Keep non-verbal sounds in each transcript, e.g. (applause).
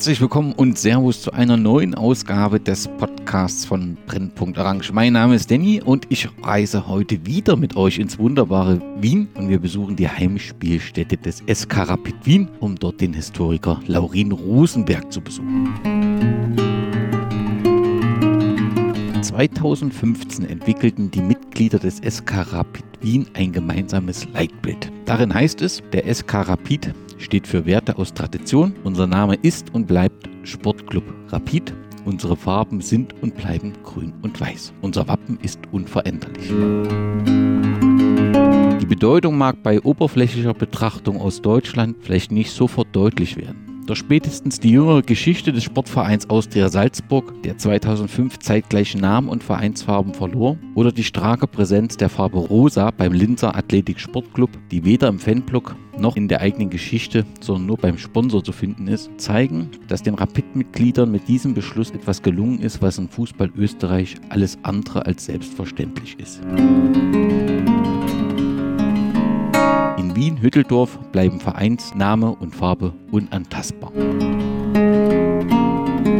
Herzlich willkommen und Servus zu einer neuen Ausgabe des Podcasts von Brennpunkt Orange. Mein Name ist Danny und ich reise heute wieder mit euch ins wunderbare Wien und wir besuchen die Heimspielstätte des SK Rapid Wien, um dort den Historiker Laurin Rosenberg zu besuchen. 2015 entwickelten die Mitglieder des SK Rapid Wien ein gemeinsames Leitbild. Darin heißt es, der SK Rapid steht für Werte aus Tradition. Unser Name ist und bleibt Sportclub Rapid. Unsere Farben sind und bleiben grün und weiß. Unser Wappen ist unveränderlich. Die Bedeutung mag bei oberflächlicher Betrachtung aus Deutschland vielleicht nicht sofort deutlich werden. Doch spätestens die jüngere Geschichte des Sportvereins Austria Salzburg, der 2005 zeitgleich Namen und Vereinsfarben verlor, oder die starke Präsenz der Farbe Rosa beim Linzer Athletik Sportclub, die weder im Fanblock noch in der eigenen Geschichte, sondern nur beim Sponsor zu finden ist, zeigen, dass den Rapid-Mitgliedern mit diesem Beschluss etwas gelungen ist, was im Fußball Österreich alles andere als selbstverständlich ist. Wien-Hütteldorf bleiben Vereinsname und Farbe unantastbar.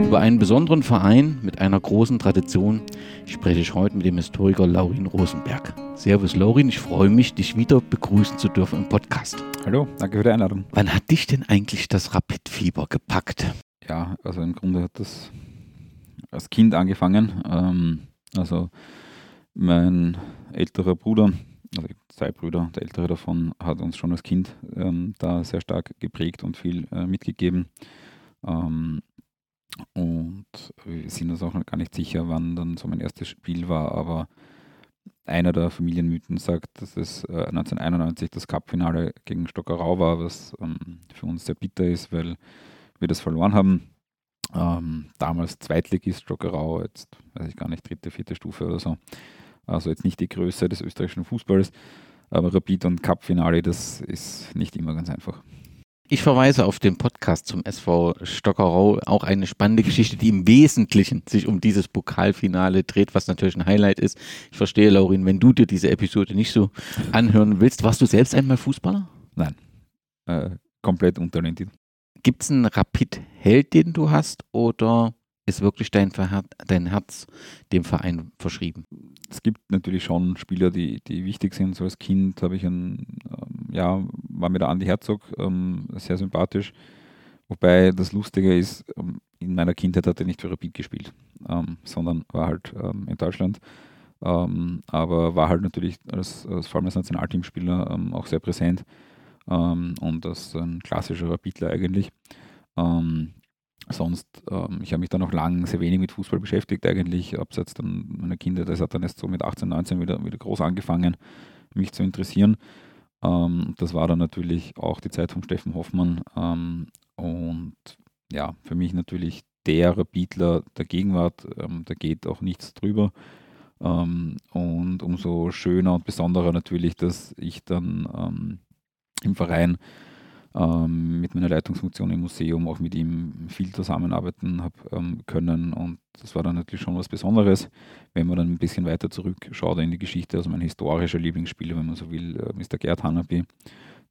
Über einen besonderen Verein mit einer großen Tradition spreche ich heute mit dem Historiker Laurin Rosenberg. Servus Laurin, ich freue mich, dich wieder begrüßen zu dürfen im Podcast. Hallo, danke für die Einladung. Wann hat dich denn eigentlich das Rapid-Fieber gepackt? Ja, also im Grunde hat das als Kind angefangen. Ähm, also mein älterer Bruder also zwei Brüder, der ältere davon hat uns schon als Kind ähm, da sehr stark geprägt und viel äh, mitgegeben. Ähm, und wir sind uns auch noch gar nicht sicher, wann dann so mein erstes Spiel war, aber einer der Familienmythen sagt, dass es äh, 1991 das Cup-Finale gegen Stockerau war, was ähm, für uns sehr bitter ist, weil wir das verloren haben. Ähm, damals Zweitligist Stockerau, jetzt weiß ich gar nicht, dritte, vierte Stufe oder so. Also jetzt nicht die Größe des österreichischen Fußballs, aber Rapid und Cup-Finale, das ist nicht immer ganz einfach. Ich verweise auf den Podcast zum SV Stockerau, auch eine spannende Geschichte, die im Wesentlichen sich um dieses Pokalfinale dreht, was natürlich ein Highlight ist. Ich verstehe, Laurin, wenn du dir diese Episode nicht so anhören willst, warst du selbst einmal Fußballer? Nein, äh, komplett untalentiert. Gibt es einen Rapid-Held, den du hast, oder ist wirklich dein, dein Herz dem Verein verschrieben? Es gibt natürlich schon Spieler, die, die wichtig sind. So als Kind habe ich ein, ähm, ja, war mir der Andi Herzog ähm, sehr sympathisch. Wobei das Lustige ist, ähm, in meiner Kindheit hat er nicht für Rapid gespielt, ähm, sondern war halt ähm, in Deutschland. Ähm, aber war halt natürlich als, als vor allem als Nationalteamspieler auch sehr präsent und als ein klassischer Rapidler eigentlich. Ähm, sonst, ähm, ich habe mich dann noch lang sehr wenig mit Fußball beschäftigt, eigentlich, abseits dann meiner Kinder. Das hat dann erst so mit 18, 19 wieder, wieder groß angefangen, mich zu interessieren. Ähm, das war dann natürlich auch die Zeit von Steffen Hoffmann. Ähm, und ja, für mich natürlich der Rapidler der Gegenwart, ähm, da geht auch nichts drüber. Ähm, und umso schöner und besonderer natürlich, dass ich dann ähm, im Verein ähm, mit meiner Leitungsfunktion im Museum auch mit ihm viel zusammenarbeiten habe ähm, können. Und das war dann natürlich schon was Besonderes, wenn man dann ein bisschen weiter zurückschaut in die Geschichte. Also mein historischer Lieblingsspieler, wenn man so will, äh, Mr. Gerd Hanapi,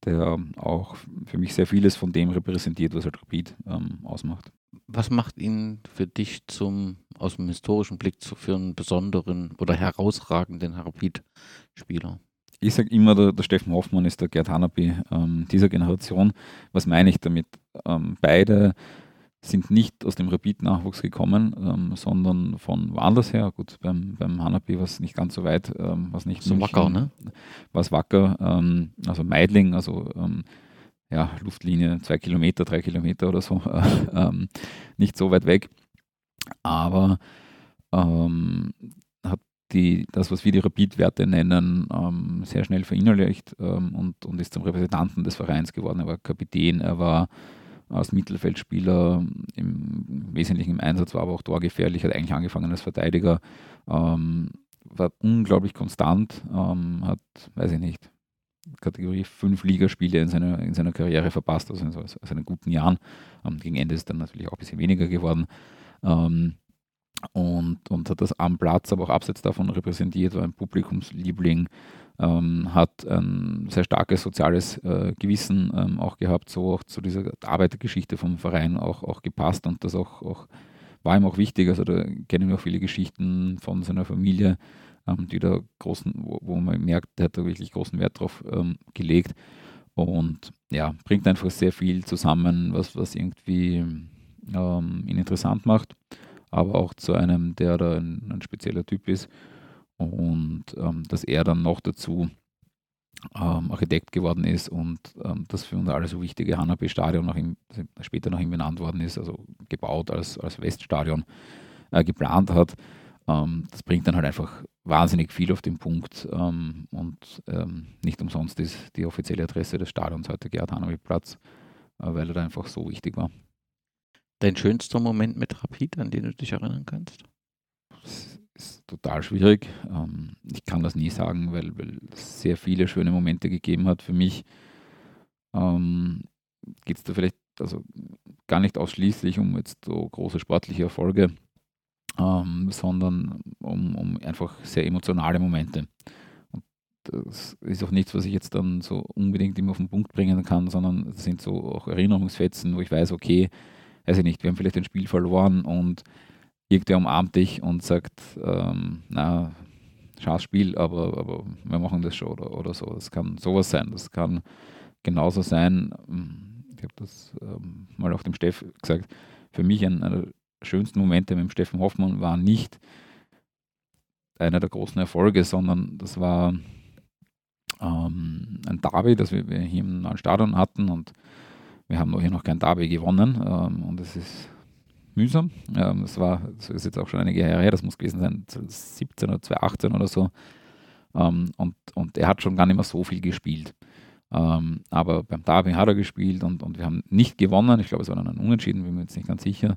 der auch für mich sehr vieles von dem repräsentiert, was halt Rapid ähm, ausmacht. Was macht ihn für dich zum, aus dem historischen Blick zu, für einen besonderen oder herausragenden Rapid-Spieler? Ich sage immer, der, der, Steffen Hoffmann ist der Gerd Hanapi ähm, dieser Generation. Was meine ich damit? Ähm, beide sind nicht aus dem Rapid-Nachwuchs gekommen, ähm, sondern von woanders her. Gut, beim, beim Hanapi war es nicht ganz so weit, ähm, was nicht so München, wacker, ne? War es wacker, ähm, also Meidling, also ähm, ja, Luftlinie zwei Kilometer, drei Kilometer oder so, (laughs) äh, nicht so weit weg. Aber ähm, die, das, was wir die Rapid-Werte nennen, ähm, sehr schnell verinnerlicht ähm, und, und ist zum Repräsentanten des Vereins geworden. Er war Kapitän, er war als Mittelfeldspieler im Wesentlichen im Einsatz, war aber auch torgefährlich, hat eigentlich angefangen als Verteidiger, ähm, war unglaublich konstant, ähm, hat, weiß ich nicht, Kategorie 5 Ligaspiele in seiner, in seiner Karriere verpasst, also in seinen guten Jahren. Ähm, gegen Ende ist dann natürlich auch ein bisschen weniger geworden. Ähm, und, und hat das am Platz, aber auch abseits davon repräsentiert, war ein Publikumsliebling, ähm, hat ein sehr starkes soziales äh, Gewissen ähm, auch gehabt, so auch zu dieser Arbeitergeschichte vom Verein auch, auch gepasst und das auch, auch war ihm auch wichtig. Also da kennen wir auch viele Geschichten von seiner Familie, ähm, die da großen, wo, wo, man merkt, der hat da wirklich großen Wert drauf ähm, gelegt und ja, bringt einfach sehr viel zusammen, was, was irgendwie ähm, ihn interessant macht aber auch zu einem, der da ein, ein spezieller Typ ist. Und ähm, dass er dann noch dazu ähm, Architekt geworden ist und ähm, das für uns alle so wichtige Hanabi-Stadion nach ihm, später nach ihm benannt worden ist, also gebaut als, als Weststadion äh, geplant hat. Ähm, das bringt dann halt einfach wahnsinnig viel auf den Punkt ähm, und ähm, nicht umsonst ist die offizielle Adresse des Stadions heute Gerhard Hanabi Platz, äh, weil er da einfach so wichtig war. Dein schönster Moment mit Rapid, an den du dich erinnern kannst? Das ist total schwierig. Ähm, ich kann das nie sagen, weil, es sehr viele schöne Momente gegeben hat. Für mich ähm, geht es da vielleicht also gar nicht ausschließlich um jetzt so große sportliche Erfolge, ähm, sondern um, um einfach sehr emotionale Momente. Das ist auch nichts, was ich jetzt dann so unbedingt immer auf den Punkt bringen kann, sondern es sind so auch Erinnerungsfetzen, wo ich weiß, okay, weiß ich nicht, wir haben vielleicht ein Spiel verloren und irgendwer umarmt dich und sagt, ähm, na, scheiß Spiel, aber, aber wir machen das schon oder, oder so. Das kann sowas sein. Das kann genauso sein, hm, ich habe das ähm, mal auch dem Steff gesagt, für mich einer der schönsten Momente mit dem Steffen Hoffmann war nicht einer der großen Erfolge, sondern das war ähm, ein Derby, das wir, wir hier im neuen Stadion hatten und wir haben hier noch kein Derby gewonnen ähm, und es ist mühsam. Ähm, das war, das ist jetzt auch schon einige Jahre her, das muss gewesen sein, 2017 oder 2018 oder so. Ähm, und, und er hat schon gar nicht mehr so viel gespielt. Ähm, aber beim Derby hat er gespielt und, und wir haben nicht gewonnen. Ich glaube, es war dann ein Unentschieden, bin mir jetzt nicht ganz sicher.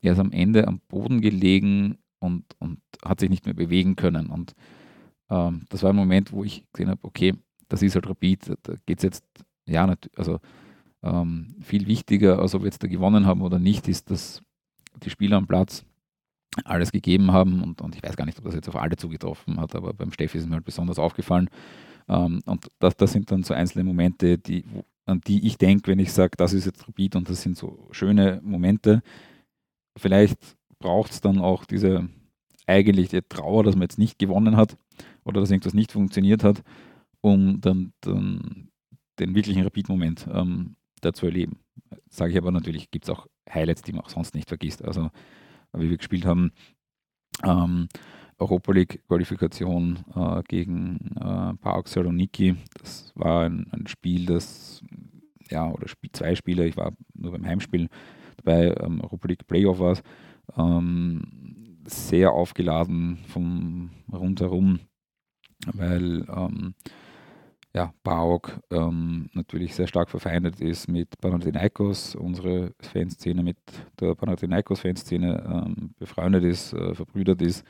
Er ist am Ende am Boden gelegen und, und hat sich nicht mehr bewegen können. Und ähm, das war ein Moment, wo ich gesehen habe, okay, das ist halt Rapid, da geht es jetzt, ja, also ähm, viel wichtiger, als ob wir jetzt da gewonnen haben oder nicht, ist, dass die Spieler am Platz alles gegeben haben und, und ich weiß gar nicht, ob das jetzt auf alle zugetroffen hat, aber beim Steffi ist mir halt besonders aufgefallen. Ähm, und das, das sind dann so einzelne Momente, die, an die ich denke, wenn ich sage, das ist jetzt Rapid und das sind so schöne Momente. Vielleicht braucht es dann auch diese eigentliche Trauer, dass man jetzt nicht gewonnen hat oder dass irgendwas nicht funktioniert hat, um dann, dann den wirklichen Rapid-Moment ähm, da zu erleben. Sage ich aber natürlich, gibt es auch Highlights, die man auch sonst nicht vergisst. Also, wie wir gespielt haben, ähm, Europa League Qualifikation äh, gegen äh, PAOK Saloniki. Das war ein, ein, Spiel, das, ja, oder Spiel, zwei Spiele, ich war nur beim Heimspiel dabei, ähm, Europa League Playoff war es. Ähm, sehr aufgeladen vom rundherum, weil ähm, ja, PAOK ähm, natürlich sehr stark verfeindet ist mit Panathinaikos, unsere Fanszene mit der Panathinaikos-Fanszene ähm, befreundet ist, äh, verbrüdert ist.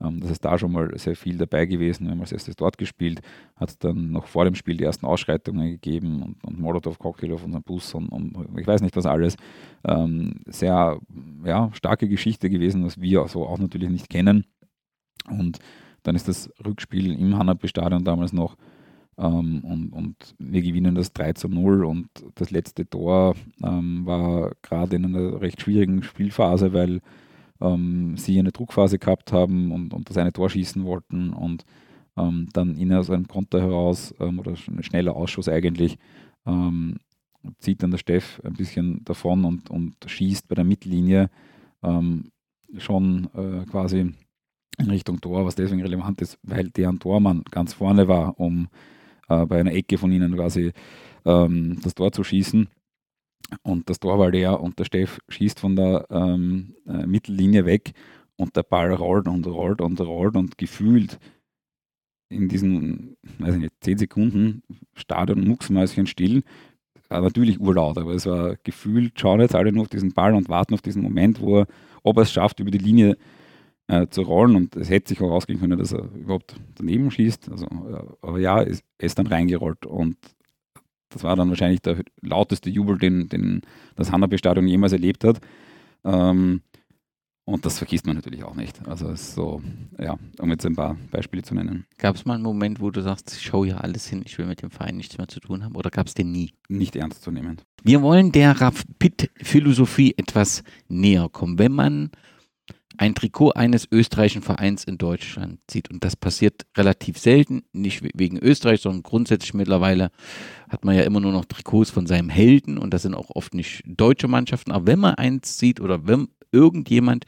Ähm, das ist da schon mal sehr viel dabei gewesen. Wir haben als erstes dort gespielt, hat es dann noch vor dem Spiel die ersten Ausschreitungen gegeben und, und Molotow-Cocktail auf unserem Bus und, und, ich weiß nicht was alles. Ähm, sehr ja, starke Geschichte gewesen, was wir so auch natürlich nicht kennen. Und dann ist das Rückspiel im Hanapi-Stadion damals noch ähm, und, und, wir gewinnen das 3 zu 0 und das letzte Tor ähm, war gerade in einer recht schwierigen Spielphase, weil ähm, sie eine Druckphase gehabt haben und, und, das eine Tor schießen wollten und ähm, dann in aus einem Konter heraus ähm, oder ein schneller Ausschuss eigentlich ähm, zieht dann der Steff ein bisschen davon und, und schießt bei der Mittellinie schon äh, quasi in Richtung Tor, was deswegen relevant ist, weil deren Tormann ganz vorne war, um äh, bei einer Ecke von ihnen quasi ähm, das Tor zu schießen. Und das Tor war leer und der Steff schießt von der ähm, äh, Mittellinie weg und der Ball rollt und rollt und rollt und gefühlt in diesen, weiß ich nicht, 10 Sekunden Stadion mucksmäuschen still. War natürlich urlaut, aber es war gefühlt, schauen jetzt alle nur auf diesen Ball und warten auf diesen Moment, wo er, ob er es schafft, über die Linie äh, zu rollen und es hätte sich auch ausgehen können, dass er überhaupt daneben schießt. Also, aber ja, er ist dann reingerollt und das war dann wahrscheinlich der lauteste Jubel, den, den das Hanabi-Stadion jemals erlebt hat. Ähm, Und das vergisst man natürlich auch nicht. Also es ist so, ja, um jetzt ein paar Beispiele zu nennen. Gab es mal einen Moment, wo du sagst, ich schaue ja alles hin, ich will mit dem Verein nichts mehr zu tun haben, oder gab es den nie? Nicht ernst zu nehmen. Wir wollen der Rapid-Philosophie etwas näher kommen. Wenn man ein Trikot eines österreichischen Vereins in Deutschland sieht, und das passiert relativ selten, nicht wegen Österreich, sondern grundsätzlich mittlerweile hat man ja immer nur noch Trikots von seinem Helden und das sind auch oft nicht deutsche Mannschaften, aber wenn man eins sieht oder wenn irgendjemand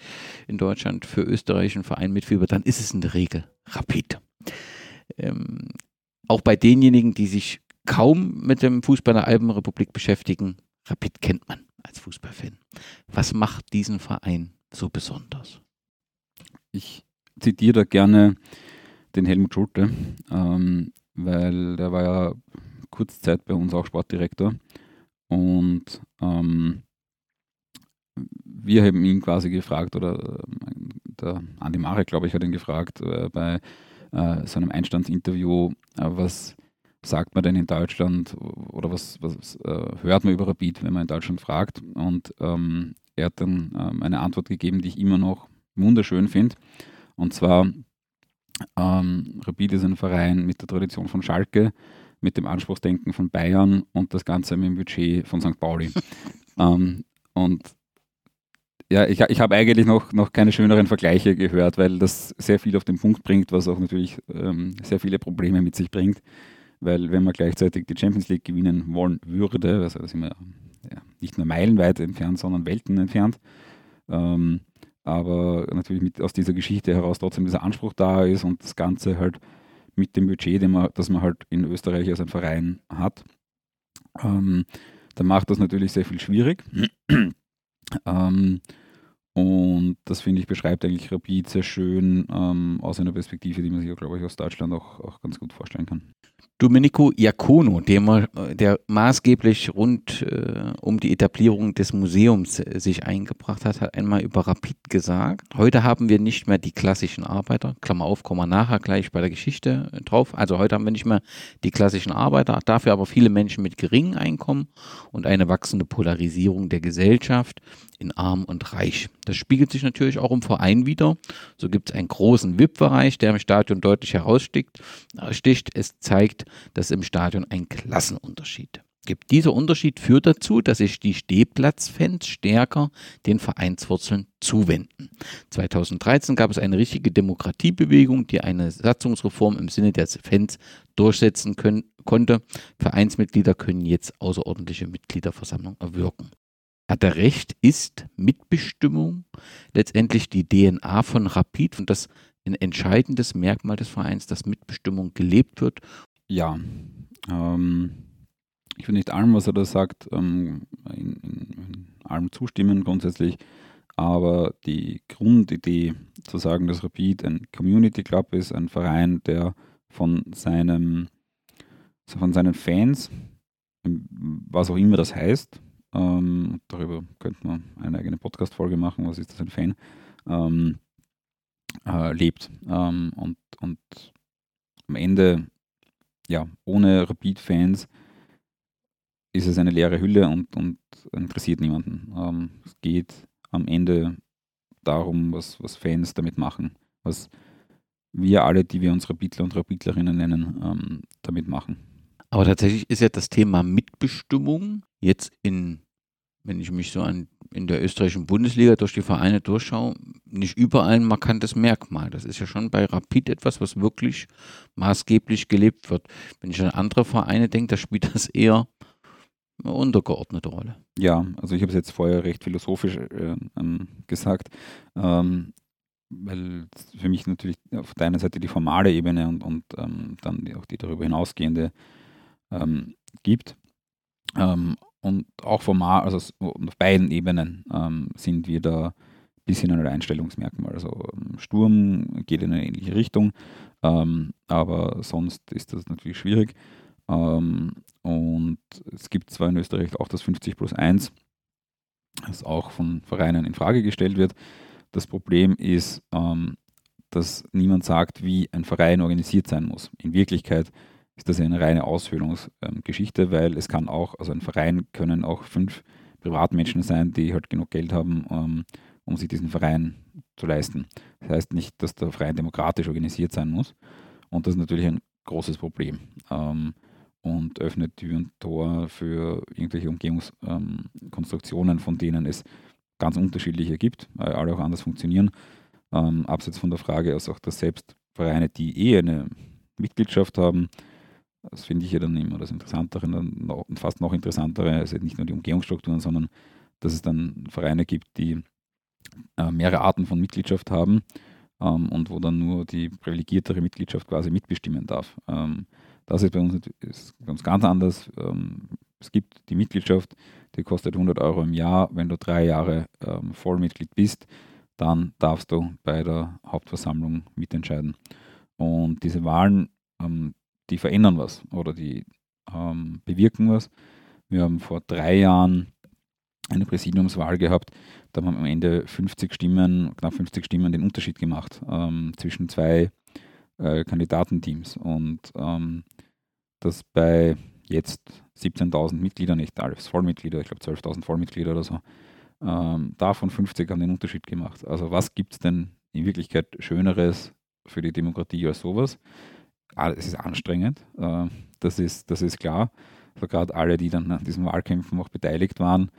in Deutschland für österreichischen Verein mitfiebert, dann ist es in der Regel Rapid. Ähm, auch bei denjenigen, die sich kaum mit dem Fußball der Alpenrepublik beschäftigen, Rapid kennt man als Fußballfan. Was macht diesen Verein so besonders? Ich zitiere da gerne den Helmut Schulte, ähm, weil der war ja kurze Zeit bei uns auch Sportdirektor und ähm, wir haben ihn quasi gefragt, oder äh, der Andi Marek, glaube ich, hat ihn gefragt äh, bei äh, seinem Einstandsinterview, äh, was sagt man denn in Deutschland oder was, was äh, hört man über Rapid, wenn man in Deutschland fragt. Und ähm, er hat dann ähm, eine Antwort gegeben, die ich immer noch wunderschön finde. Und zwar, ähm, Rapid ist ein Verein mit der Tradition von Schalke, mit dem Anspruchsdenken von Bayern und das Ganze mit dem Budget von St. Pauli. (laughs) ähm, und ja, ich, ich habe eigentlich noch, noch keine schöneren Vergleiche gehört, weil das sehr viel auf den Punkt bringt, was auch natürlich ähm, sehr viele Probleme mit sich bringt. Weil wenn man gleichzeitig die Champions League gewinnen wollen würde, also da sind wir nicht nur meilenweit entfernt, sondern Welten entfernt, ähm, aber natürlich mit, aus dieser Geschichte heraus trotzdem dieser Anspruch da ist und das Ganze halt mit dem Budget, den man, das man halt in Österreich als ein Verein hat, ähm, dann macht das natürlich sehr viel schwierig. (clears throat) ähm, und das finde ich beschreibt eigentlich Rapid sehr schön ähm, aus einer Perspektive, die man sich, glaube ich, aus Deutschland auch, auch ganz gut vorstellen kann. Domenico Iacono, der, der maßgeblich rund äh, um die Etablierung des Museums äh, sich eingebracht hat, hat einmal über Rapid gesagt, heute haben wir nicht mehr die klassischen Arbeiter, Klammer auf, kommen wir nachher gleich bei der Geschichte äh, drauf, also heute haben wir nicht mehr die klassischen Arbeiter, dafür aber viele Menschen mit geringem Einkommen und eine wachsende Polarisierung der Gesellschaft in arm und reich. Das spiegelt sich natürlich auch im Verein wieder. So gibt es einen großen VIP-Bereich, der im Stadion deutlich heraussticht. Es zeigt, dass im Stadion ein Klassenunterschied gibt. Dieser Unterschied führt dazu, dass sich die Stehplatzfans stärker den Vereinswurzeln zuwenden. 2013 gab es eine richtige Demokratiebewegung, die eine Satzungsreform im Sinne der Fans durchsetzen können, konnte. Vereinsmitglieder können jetzt außerordentliche Mitgliederversammlungen erwirken hat er recht, ist Mitbestimmung letztendlich die DNA von Rapid und das ein entscheidendes Merkmal des Vereins, dass Mitbestimmung gelebt wird. Ja, ähm, ich würde nicht allem, was er da sagt, ähm, in, in, in allem zustimmen grundsätzlich, aber die Grundidee zu sagen, dass Rapid ein Community Club ist, ein Verein, der von seinem von seinen Fans, was auch immer das heißt, ähm, darüber könnte man eine eigene Podcast-Folge machen, was ist das ein Fan, ähm, äh, lebt. Ähm, und, und am Ende, ja, ohne Rapid-Fans ist es eine leere Hülle und, und interessiert niemanden. Ähm, es geht am Ende darum, was, was Fans damit machen, was wir alle, die wir uns Rapidler und Rapidlerinnen nennen, ähm, damit machen. Aber tatsächlich ist ja das Thema Mitbestimmung jetzt in, wenn ich mich so an in der österreichischen Bundesliga durch die Vereine durchschaue, nicht überall ein markantes Merkmal. Das ist ja schon bei Rapid etwas, was wirklich maßgeblich gelebt wird. Wenn ich an andere Vereine denke, da spielt das eher eine untergeordnete Rolle. Ja, also ich habe es jetzt vorher recht philosophisch äh, ähm, gesagt, ähm, weil für mich natürlich auf der einen Seite die formale Ebene und, und ähm, dann auch die darüber hinausgehende ähm, gibt. Ähm, und auch formal, also auf beiden Ebenen ähm, sind wir da ein bisschen ein Einstellungsmerkmal. Also ähm, Sturm geht in eine ähnliche Richtung, ähm, aber sonst ist das natürlich schwierig. Ähm, und es gibt zwar in Österreich auch das 50 plus 1, das auch von Vereinen in Frage gestellt wird. Das Problem ist, ähm, dass niemand sagt, wie ein Verein organisiert sein muss. In Wirklichkeit ist das eine reine Ausführungsgeschichte, weil es kann auch, also ein Verein können auch fünf Privatmenschen sein, die halt genug Geld haben, ähm, um sich diesen Verein zu leisten. Das heißt nicht, dass der Verein demokratisch organisiert sein muss. Und das ist natürlich ein großes Problem. Ähm, und öffnet Tür und Tor für irgendwelche Umgehungskonstruktionen, ähm, von denen es ganz unterschiedliche gibt, weil alle auch anders funktionieren. Ähm, abseits von der Frage, also auch, dass selbst Vereine, die eh eine Mitgliedschaft haben, das finde ich ja dann immer das Interessantere und fast noch interessantere, also nicht nur die Umgehungsstrukturen, sondern dass es dann Vereine gibt, die äh, mehrere Arten von Mitgliedschaft haben ähm, und wo dann nur die privilegiertere Mitgliedschaft quasi mitbestimmen darf. Ähm, das ist bei uns, ist ganz, ganz anders. Ähm, es gibt die Mitgliedschaft, die kostet 100 Euro im Jahr. Wenn du drei Jahre Vollmitglied bist, dann darfst du bei der Hauptversammlung mitentscheiden. Und diese Wahlen, die verändern was oder die ähm, bewirken was. Wir haben vor drei Jahren eine Präsidiumswahl gehabt, da haben am Ende 50 Stimmen, knapp 50 Stimmen den Unterschied gemacht ähm, zwischen zwei äh, Kandidatenteams. Und ähm, das bei jetzt 17.000 Mitgliedern, nicht alles Vollmitglieder, ich glaube 12.000 Vollmitglieder oder so, ähm, davon 50 haben den Unterschied gemacht. Also was gibt es denn in Wirklichkeit Schöneres für die Demokratie als sowas? Es ist anstrengend, äh, das, ist, das ist klar. Also gerade alle, die dann an diesen Wahlkämpfen auch beteiligt waren,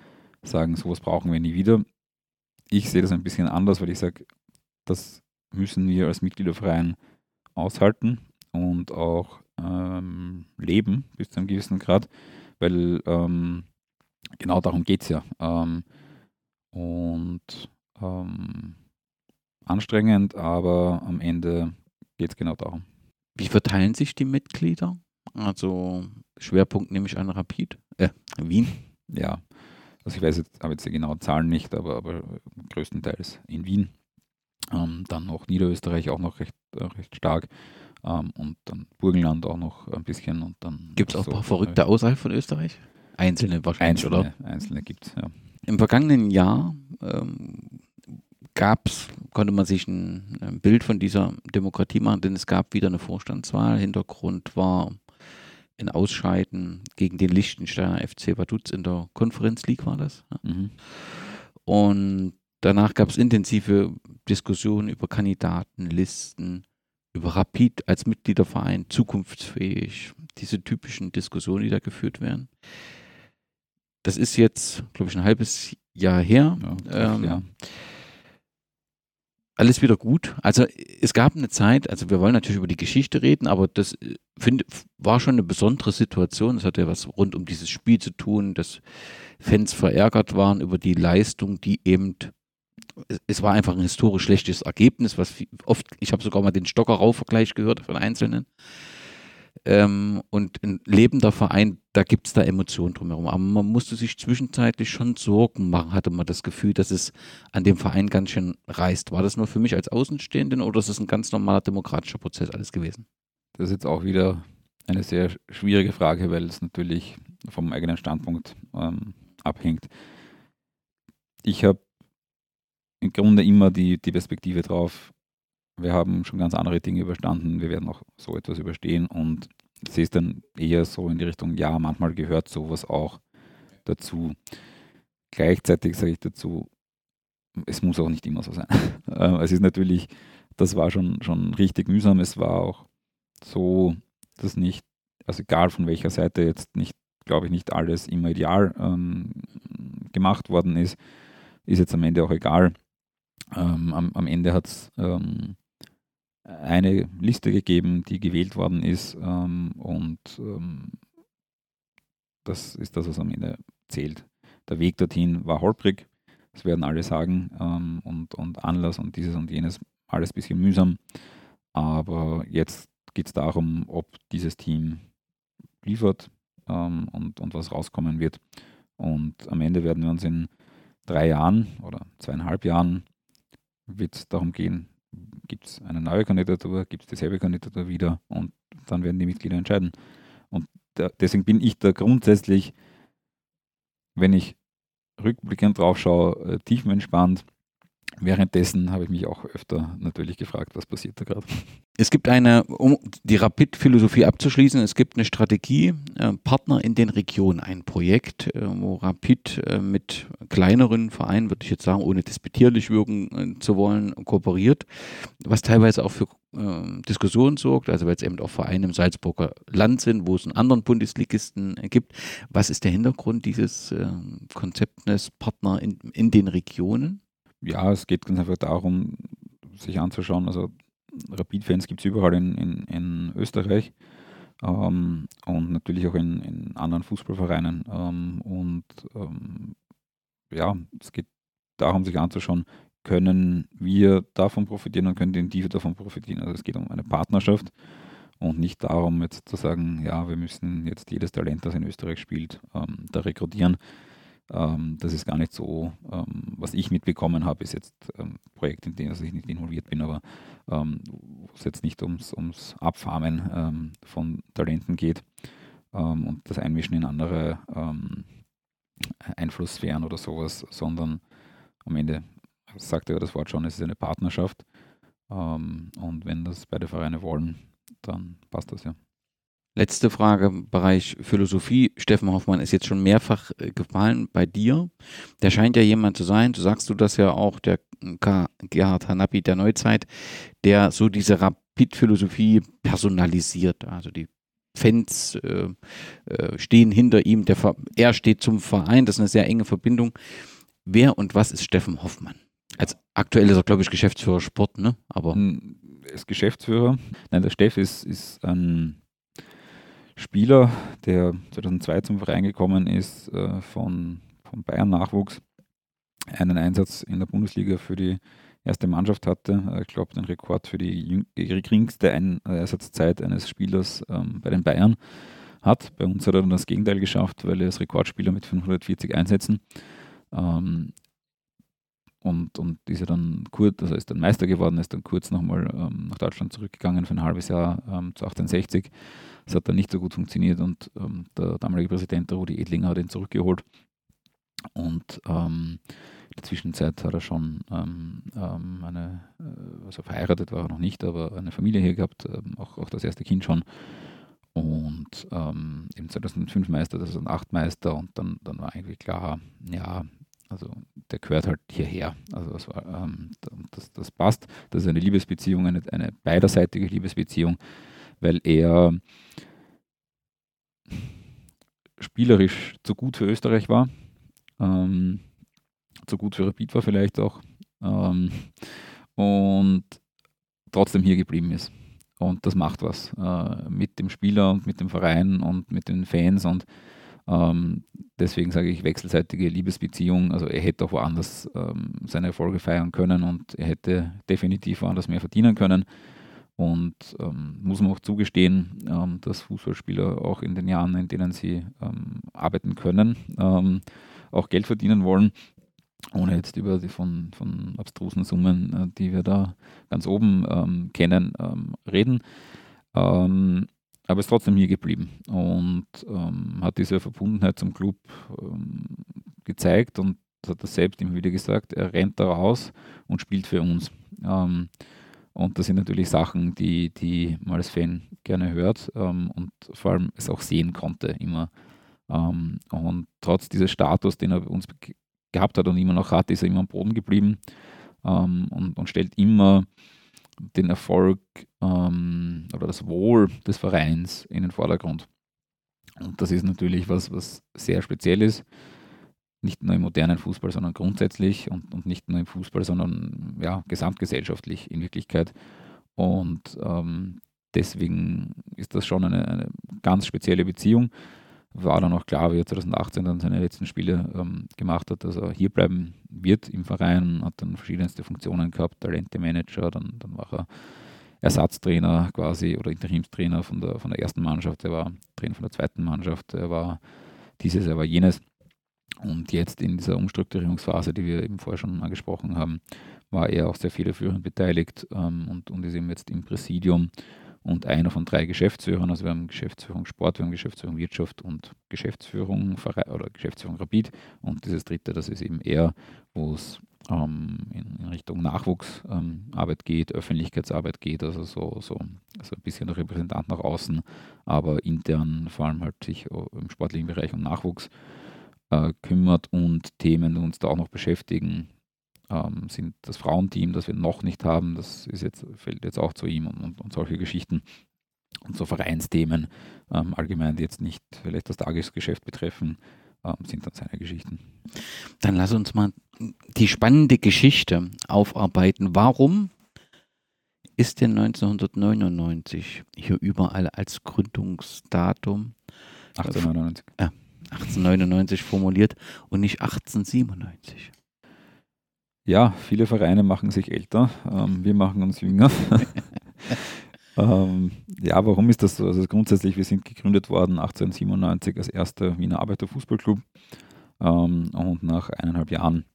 sagen, sowas brauchen wir nie wieder. Ich sehe das ein bisschen anders, weil ich sage, das müssen wir als Mitgliederverein aushalten und auch ähm, leben bis zu einem gewissen Grad, weil ähm, genau darum geht es ja. Ähm, und ähm, anstrengend, aber am Ende geht es genau darum. Wie verteilen sich die Mitglieder? Also Schwerpunkt nehme ich an Rapid, äh, Wien. Ja, also ich weiß jetzt, habe jetzt die genauen Zahlen nicht, aber, aber größtenteils in Wien. Ähm, dann noch Niederösterreich auch noch recht, äh, recht stark. Ähm, und dann Burgenland auch noch ein bisschen. und dann Gibt es auch so ein paar Verrückte außerhalb von Österreich? Einzelne wahrscheinlich, Einzelne, oder? Einzelne gibt es, ja. Im vergangenen Jahr ähm, gab's, konnte man sich ein, ein, Bild von dieser Demokratie machen, denn es gab wieder eine Vorstandswahl. Hintergrund war ein Ausscheiden gegen den Liechtensteiner FC Vaduz in der Conference League war das. Mhm. Und danach gab es intensive Diskussionen über Kandidatenlisten, über Rapid als Mitgliederverein, zukunftsfähig, diese typischen Diskussionen, die da geführt werden. Das ist jetzt, glaube ich, ein halbes Jahr her. Ja, ähm, ja. Alles wieder gut. Also es gab eine Zeit, also wir wollen natürlich über die Geschichte reden, aber das äh, find, war schon eine besondere Situation. Es hatte ja was rund um dieses Spiel zu tun, dass Fans verärgert waren über die Leistung, die eben es war einfach ein historisch schlechtes Ergebnis, was oft, ich habe sogar mal den Stockerau-Vergleich gehört von Einzelnen. Ähm, und ein lebender Verein, da gibt es da Emotionen drumherum. Aber man musste sich zwischenzeitlich schon Sorgen machen, hatte man das Gefühl, dass es an dem Verein ganz schön reißt. War das nur für mich als Außenstehenden oder ist das ein ganz normaler demokratischer Prozess alles gewesen? Das ist jetzt auch wieder eine sehr schwierige Frage, weil es natürlich vom eigenen Standpunkt ähm, abhängt. Ich habe im Grunde immer die, die Perspektive drauf, wir haben schon ganz andere Dinge überstanden, wir werden auch so etwas überstehen und es dann eher so in die Richtung, ja, manchmal gehört sowas auch dazu. Gleichzeitig sage ich dazu, es muss auch nicht immer so sein. (laughs) Ähm, es ist natürlich, das war schon, schon richtig mühsam, es war auch so, dass nicht, also egal von welcher Seite jetzt nicht, glaube ich, nicht alles immer ideal ähm, gemacht worden ist, ist jetzt am Ende auch egal. Ähm, am, am, Ende hat es ähm, eine Liste gegeben, die gewählt worden ist ähm, und ähm, das ist das, was am Ende zählt. Der Weg dorthin war holprig, das werden alle sagen, ähm, und, und Anlass und dieses und jenes, alles ein bisschen mühsam, aber jetzt geht es darum, ob dieses Team liefert ähm, und, und was rauskommen wird. Und am Ende werden wir uns in drei Jahren oder zweieinhalb Jahren wird es darum gehen, gibt es eine neue Kandidatur, gibt es dieselbe Kandidatur wieder und dann werden die Mitglieder entscheiden. Und da, deswegen bin ich da grundsätzlich, wenn ich rückblickend drauf schaue, äh, tiefenentspannt, währenddessen habe ich mich auch öfter natürlich gefragt, was passiert da gerade. Es gibt eine, um die Rapid-Philosophie abzuschließen, es gibt eine Strategie, äh, Partner in den Regionen, ein Projekt, äh, wo Rapid äh, mit kleineren Vereinen, würde ich jetzt sagen, ohne disputierlich wirken äh, zu wollen, kooperiert, was teilweise auch für äh, Diskussionen sorgt, also weil es eben auch Vereine im Salzburger Land sind, wo es einen anderen Bundesligisten äh, gibt. Was ist der Hintergrund dieses Konzeptes Partner in, in den Regionen? Ja, es geht ganz einfach darum, sich anzuschauen. Also Rapid-Fans gibt es überall in, in, in Österreich ähm, und natürlich auch in, in anderen Fußballvereinen. Ähm, und ähm, ja, es geht darum, sich anzuschauen, können wir davon profitieren und können die davon profitieren. Also es geht um eine Partnerschaft und nicht darum, jetzt zu sagen, ja, wir müssen jetzt jedes Talent, das in Österreich spielt, ähm, da rekrutieren. Ähm, das ist gar nicht so, ähm, was ich mitbekommen habe, ist jetzt ein ähm, Projekt, in dem also ich nicht involviert bin, aber ähm, wo es jetzt nicht ums, ums Abfarmen ähm, von Talenten geht und das Einmischen in andere Einflusssphären oder sowas, sondern am Ende sagt ja das Wort schon, es ist eine Partnerschaft. und wenn das beide Vereine wollen, dann passt das ja. Letzte Frage im Bereich Philosophie. Steffen Hoffmann ist jetzt schon mehrfach äh, gefallen bei dir. Der scheint ja jemand zu sein, du sagst du das ja auch, der K. Gerhard Hanapi der Neuzeit, der so diese Rapid-Philosophie personalisiert. Also die Fans äh, äh, stehen hinter ihm, der, er steht zum Verein, das ist eine sehr enge Verbindung. Wer und was ist Steffen Hoffmann? Als aktuell ist er, glaube ich, Geschäftsführer Sport, ne? Aber. Hm, er ist Geschäftsführer. Nein, der Steff ist, ist ein Spieler, der 2002 zum Verein gekommen ist, äh, von, von Bayern Nachwuchs, einen Einsatz in der Bundesliga für die erste Mannschaft hatte. Ich glaube, den Rekord für die geringste Einsatzzeit eines Spielers ähm, bei den Bayern hat. Bei uns hat er dann das Gegenteil geschafft, weil er ist Rekordspieler mit 540 Einsätzen. Ähm, und, und ist ja dann kurz, also ist dann Meister geworden, ist dann kurz nochmal ähm, nach Deutschland zurückgegangen für ein halbes Jahr ähm, zu 1860. Das hat dann nicht so gut funktioniert und ähm, der damalige Präsident, der Rudi Edlinger, hat ihn zurückgeholt. Und ähm, in der Zwischenzeit hat er schon ähm, ähm, eine, also verheiratet war er noch nicht, aber eine Familie hier gehabt, auch, auch das erste Kind schon. Und ähm, im 2005 Meister, 2008 Meister und dann, dann war eigentlich klar, ja, also der gehört halt hierher. Also das, war, ähm, das, das, passt. Das ist eine Liebesbeziehung, eine, eine beiderseitige Liebesbeziehung, weil er spielerisch zu gut für Österreich war, ähm, zu gut für Rapid war vielleicht auch ähm, und trotzdem hier geblieben ist. Und das macht was äh, mit dem Spieler und mit dem Verein und mit den Fans und ähm, deswegen sage ich wechselseitige Liebesbeziehung. Also er hätte auch woanders ähm, seine Erfolge feiern können und er hätte definitiv woanders mehr verdienen können. Und ähm, muss man auch zugestehen, ähm, dass Fußballspieler auch in den Jahren, in denen sie ähm, arbeiten können, ähm, auch Geld verdienen wollen, ohne jetzt über die von, von abstrusen Summen, äh, die wir da ganz oben kennen, reden. Aber ist trotzdem hier geblieben. Und ähm, hat diese Verbundenheit zum Club ähm, gezeigt und hat das selbst immer wieder gesagt, er rennt da raus und spielt für uns. Und das sind natürlich Sachen, die, die man als Fan gerne hört ähm, und vor allem es auch sehen konnte immer. Ähm, und trotz dieses Status, den er uns gehabt hat und immer noch hat, ist er immer am Boden geblieben ähm, und, und stellt immer den Erfolg ähm, oder das Wohl des Vereins in den Vordergrund. Und das ist natürlich was, was sehr speziell ist. Nicht nur im modernen Fußball, sondern grundsätzlich und, und nicht nur im Fußball, sondern ja, gesamtgesellschaftlich in Wirklichkeit. Und ähm, deswegen ist das schon eine, eine ganz spezielle Beziehung war dann auch klar, wie er 2018 dann seine letzten Spiele ähm, gemacht hat, dass er hier bleiben wird im Verein, hat dann verschiedenste Funktionen gehabt, Talente-Manager, dann, dann war er Ersatztrainer quasi oder Interimstrainer von der, von der ersten Mannschaft, er war Trainer von der zweiten Mannschaft, er war dieses, er war jenes. Und jetzt in dieser Umstrukturierungsphase, die wir eben vorher schon angesprochen haben, war er auch sehr federführend beteiligt ähm, und, und ist eben jetzt im Präsidium und einer von drei Geschäftsführern. Also wir haben Geschäftsführung Sport, wir haben Geschäftsführung Wirtschaft und Geschäftsführung oder Geschäftsführung Rapid. Und dieses dritte, das ist eben er, wo es ähm, in, in, Richtung Nachwuchsarbeit ähm, geht, Öffentlichkeitsarbeit geht, also so, so also ein bisschen Repräsentant nach außen, aber intern vor allem halt sich im sportlichen Bereich um Nachwuchs äh, kümmert und Themen, die uns da auch noch beschäftigen, ähm, sind das Frauenteam, das wir noch nicht haben, das ist jetzt, fällt jetzt auch zu ihm und, und, und solche Geschichten und so Vereinsthemen ähm, allgemein, die jetzt nicht vielleicht das Tagesgeschäft betreffen, ähm, sind dann seine Geschichten. Dann lass uns mal die spannende Geschichte aufarbeiten. Warum ist denn 1999 hier überall als Gründungsdatum 1899. Äh, 1899 formuliert und nicht 1897? Ja, viele Vereine machen sich älter, ähm, wir machen uns jünger. (laughs) ähm, ja, warum ist das so? Also grundsätzlich, wir sind gegründet worden 1897 als erster Wiener Arbeiterfußballclub ähm, und nach eineinhalb Jahren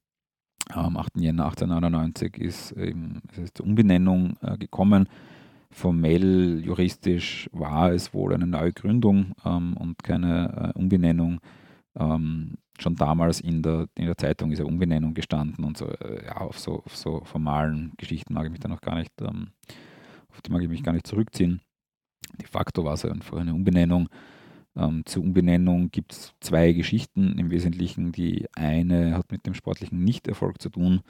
am 8. Jänner 1899 ist, eben, ist die Umbenennung äh, gekommen. Formell, juristisch war es wohl eine neue Gründung ähm, und keine äh, Umbenennung. Ähm, schon damals in der, in der Zeitung ist ja Umbenennung gestanden und so, äh, ja, auf so, auf so formalen Geschichten mag ich mich da noch gar nicht, ähm, auf die mag ich mich gar nicht zurückziehen. De facto war es einfach eine Umbenennung. Ähm, zur Umbenennung gibt es zwei Geschichten im Wesentlichen. Die eine hat mit dem sportlichen Nichterfolg zu tun.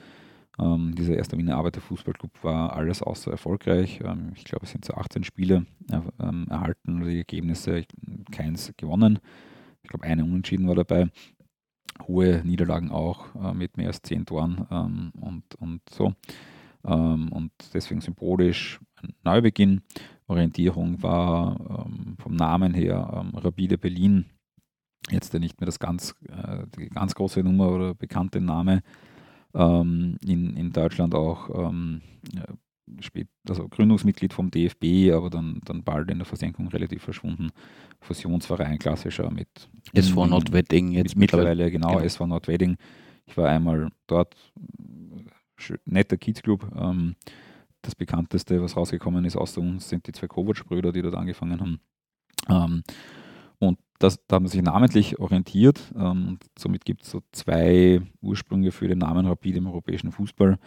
Ähm, dieser erste Wiener Arbeiterfußballclub war alles außer erfolgreich. Ähm, ich glaube, es sind so 18 Spiele äh, ähm, erhalten oder die Ergebnisse, keins gewonnen. Ich glaube, eine Unentschieden war dabei. Hohe Niederlagen auch äh, mit mehr als 10 Toren ähm, und, und so. Ähm, und deswegen symbolisch ein Neubeginn. Orientierung war ähm, vom Namen her Rapide Berlin. Jetzt nicht mehr das ganz, äh, die ganz große Nummer oder bekannte Name. Ähm, in, in Deutschland auch ähm, spät, also Gründungsmitglied vom DFB, aber dann, dann bald in der Versenkung relativ verschwunden. Fusionsverein klassischer mit SV Nordwedding jetzt mittlerweile, genau, genau, SV Nordwedding. Ich war einmal dort, netter Kiezclub. Ähm, das bekannteste, was rausgekommen ist außer uns, sind die zwei Kovac-Brüder, die dort angefangen haben. Ähm, und das, da haben sie sich namentlich orientiert. Ähm, somit gibt es so zwei Ursprünge für den Namen Rapid im europäischen Fußball.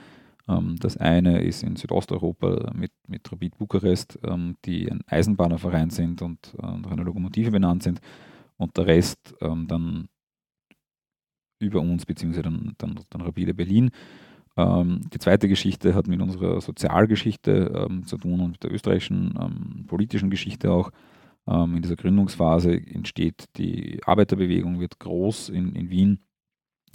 Ähm, das eine ist in Südosteuropa mit, mit Rapid Bukarest, ähm, die ein Eisenbahnerverein sind und äh, nach einer Lokomotive benannt sind. Und der Rest ähm, dann über uns, beziehungsweise dann, dann, dann Rapide Berlin. Ähm, die zweite Geschichte hat mit unserer Sozialgeschichte ähm, zu tun und mit der österreichischen politischen Geschichte auch. Ähm, in dieser Gründungsphase entsteht die Arbeiterbewegung, wird groß in, in Wien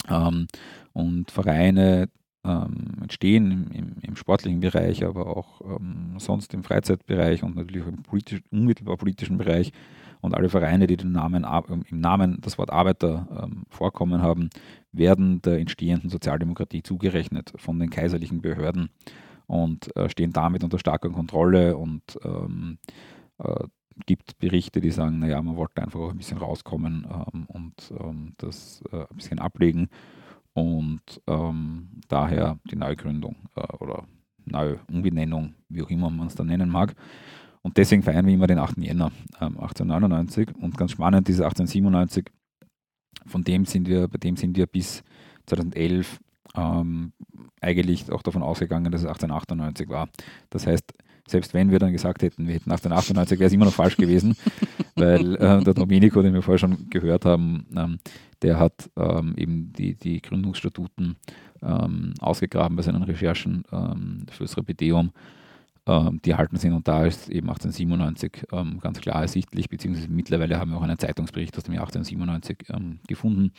ähm, und Vereine ähm, entstehen im, im, im, sportlichen Bereich, aber auch sonst im Freizeitbereich und natürlich im politisch, unmittelbar politischen Bereich. Und alle Vereine, die den Namen, im Namen das Wort Arbeiter vorkommen haben, werden der entstehenden Sozialdemokratie zugerechnet von den kaiserlichen Behörden und äh, stehen damit unter starker Kontrolle und ähm, äh, gibt Berichte, die sagen, naja, man wollte einfach auch ein bisschen rauskommen ähm, und ähm, das äh, ein bisschen ablegen und ähm, daher die Neugründung äh, oder neue Umbenennung, wie auch immer man es dann nennen mag. Und deswegen feiern wir immer den 8. Jänner 1899 ähm, und ganz spannend, diese 1897 von dem sind wir, bei dem sind wir bis 2011 ähm, eigentlich auch davon ausgegangen, dass es 1898 war. Das heißt, selbst wenn wir dann gesagt hätten, wir hätten 1898, wäre es immer noch falsch gewesen, (laughs) weil äh, der Domenico, den wir vorher schon gehört haben, ähm, der hat ähm, eben die, die Gründungsstatuten ähm, ausgegraben bei seinen Recherchen ähm, fürs Repeteum ähm, die erhalten sind. Und da ist eben 1897 ähm, ganz klar ersichtlich, beziehungsweise mittlerweile haben wir auch einen Zeitungsbericht aus dem Jahr 1897 ähm, gefunden.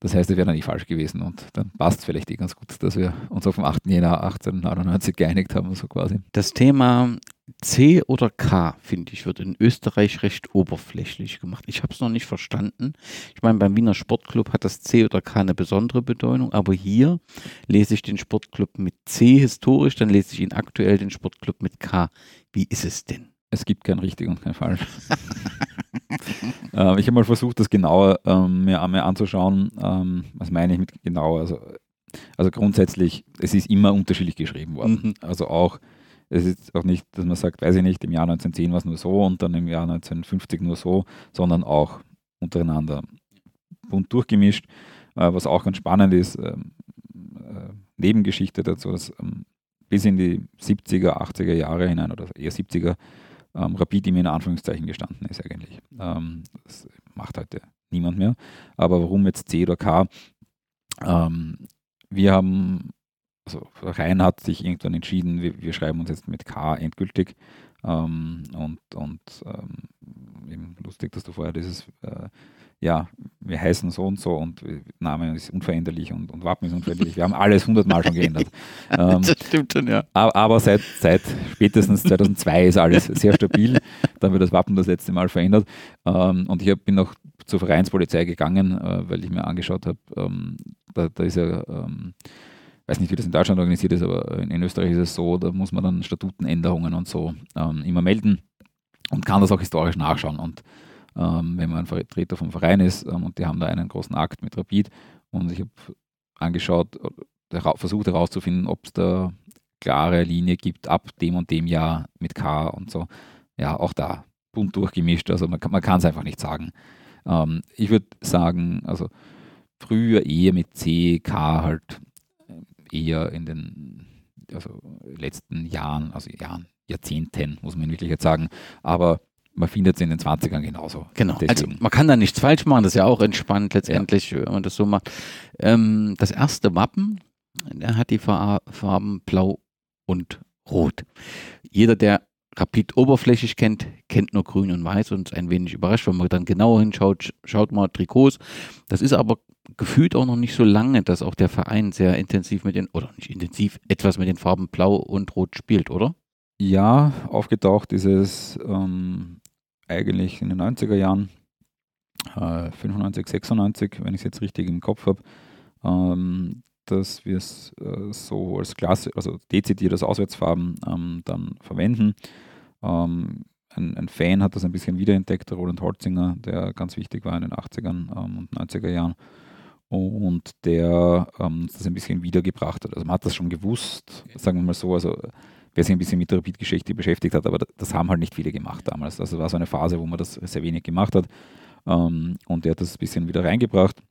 Das heißt, es wäre dann nicht falsch gewesen und dann passt es vielleicht eh ganz gut, dass wir uns auf dem 8. Jänner 1899 geeinigt haben, so quasi. Das Thema C oder K, finde ich, wird in Österreich recht oberflächlich gemacht. Ich habe es noch nicht verstanden. Ich meine, beim Wiener Sportclub hat das C oder K eine besondere Bedeutung, aber hier lese ich den Sportclub mit C historisch, dann lese ich ihn aktuell den Sportclub mit K. Wie ist es denn? Es gibt kein richtig und kein falsch. äh, ich habe mal versucht, das genauer ähm, mir, mir, anzuschauen. Ähm, was meine ich mit genauer? Also, also grundsätzlich, es ist immer unterschiedlich geschrieben worden. Mhm. Also auch es ist auch nicht, dass man sagt, weiß ich nicht, im Jahr 1910 war es nur so und dann im Jahr 1950 nur so, sondern auch untereinander bunt durchgemischt. Äh, was auch ganz spannend ist, ähm, äh, Nebengeschichte dazu, dass ähm, bis in die 70er, 80er Jahre hinein oder eher 70er ähm, Rapid immer in Anführungszeichen gestanden ist eigentlich. Ähm, das macht heute niemand mehr. Aber warum jetzt C oder K? Ähm, wir haben, also Rhein hat sich irgendwann entschieden, wir, wir schreiben uns jetzt mit K endgültig. Ähm, und und ähm, eben lustig, dass du vorher dieses äh, ja, wir heißen so und so und Name ist unveränderlich und, und Wappen ist unveränderlich. Wir haben alles hundertmal schon geändert. (laughs) Ähm, das stimmt schon, ja. Aber seit, seit spätestens 2002 ist alles sehr stabil. Da wird das Wappen das letzte Mal verändert. Ähm, und ich hab, bin noch zur Vereinspolizei gegangen, äh, weil ich mir angeschaut habe, ähm, da, da, ist ja, ähm, weiß nicht, wie das in Deutschland organisiert ist, aber in, Österreich ist es so, da muss man dann Statutenänderungen und so ähm, immer melden und kann das auch historisch nachschauen. Und wenn man ein Vertreter vom Verein ist ähm, und die haben da einen großen Akt mit Rapid und ich habe angeschaut, äh, versucht herauszufinden, ob es da klare Linie gibt ab dem und dem Jahr mit K und so. Ja, auch da bunt durchgemischt, also man kann es einfach nicht sagen. Ähm, ich würde sagen, also früher eher mit C, K halt äh, eher in den also letzten Jahren, also Jahren, Jahrzehnten, muss man wirklich jetzt sagen, aber man findet es in den 20ern genauso. Genau. Deswegen. Also man kann da nichts falsch machen, das ist ja auch entspannt letztendlich, ja. wenn man das so macht. Ähm, das erste Wappen, der hat die Farben blau und rot. Jeder, der Rapid oberflächlich kennt, kennt nur grün und weiß und ist ein wenig überrascht, wenn man dann genauer hinschaut, schaut mal Trikots. Das ist aber gefühlt auch noch nicht so lange, dass auch der Verein sehr intensiv mit den, oder nicht intensiv, etwas mit den Farben blau und rot spielt, oder? Ja, aufgetaucht ist es ähm, eigentlich in den 90er Jahren, äh, 95, 96, wenn ich es jetzt richtig im Kopf habe, ähm, dass wir es äh, so als Klasse, also dezidiert als Auswärtsfarben ähm, dann verwenden. Ähm, ein, ein, Fan hat das ein bisschen wiederentdeckt, der Roland Holzinger, der ganz wichtig war in den 80ern ähm, und 90er Jahren und der ähm, das ein bisschen wiedergebracht hat. Also man hat das schon gewusst, sagen wir mal so, also wer sich ein bisschen mit der Rapid-Geschichte beschäftigt hat, aber das haben halt nicht viele gemacht damals. Also war so eine Phase, wo man das sehr wenig gemacht hat. Ähm, und der hat das ein bisschen wieder reingebracht.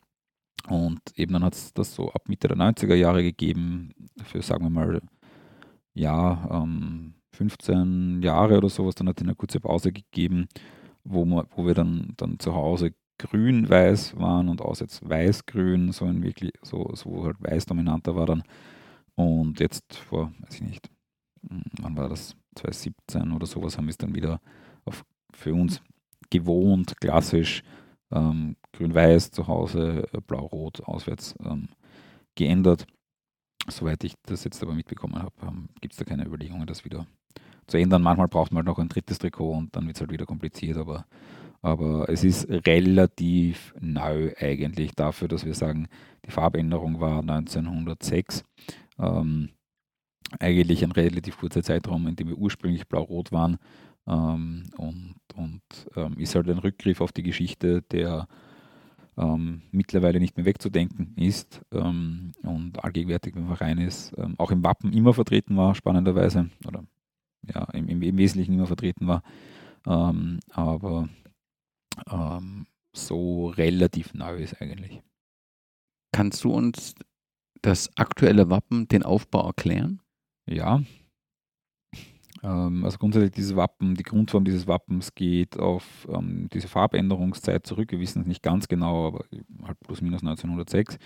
Und eben dann hat es das so ab Mitte der 90er Jahre gegeben, für sagen wir mal, ja, ähm, 15 Jahre oder sowas. Dann hat es eine kurze Pause gegeben, wo, man, wo wir dann, dann zu Hause grün-weiß waren und aus jetzt weiß-grün, so wirklich, so, so halt weiß dominanter war dann. Und jetzt vor, weiß ich nicht, wann war das, 2017 oder sowas, haben wir es dann wieder auf, für uns gewohnt, klassisch ähm, grün-weiß zu Hause, äh, blau-rot auswärts ähm, geändert. Soweit ich das jetzt aber mitbekommen habe, ähm, gibt es da keine Überlegungen, das wieder zu ändern. Manchmal braucht man halt noch ein drittes Trikot und dann wird es halt wieder kompliziert, aber, aber es ist relativ neu eigentlich dafür, dass wir sagen, die Farbänderung war 1906. Ähm, eigentlich ein relativ kurzer Zeitraum, in dem wir ursprünglich blau-rot waren. Ähm, und und ähm, ist halt ein Rückgriff auf die Geschichte, der ähm, mittlerweile nicht mehr wegzudenken ist ähm, und allgegenwärtig im Verein ist, ähm, auch im Wappen immer vertreten war, spannenderweise, oder ja, im, im, Wesentlichen immer vertreten war, ähm, aber so relativ neu ist eigentlich. Kannst du uns das aktuelle Wappen, den Aufbau erklären? Ja. Ähm, also grundsätzlich dieses Wappen, die Grundform dieses Wappens geht auf ähm, diese Farbänderungszeit zurück. Wir wissen es nicht ganz genau, aber halt plus minus 1906.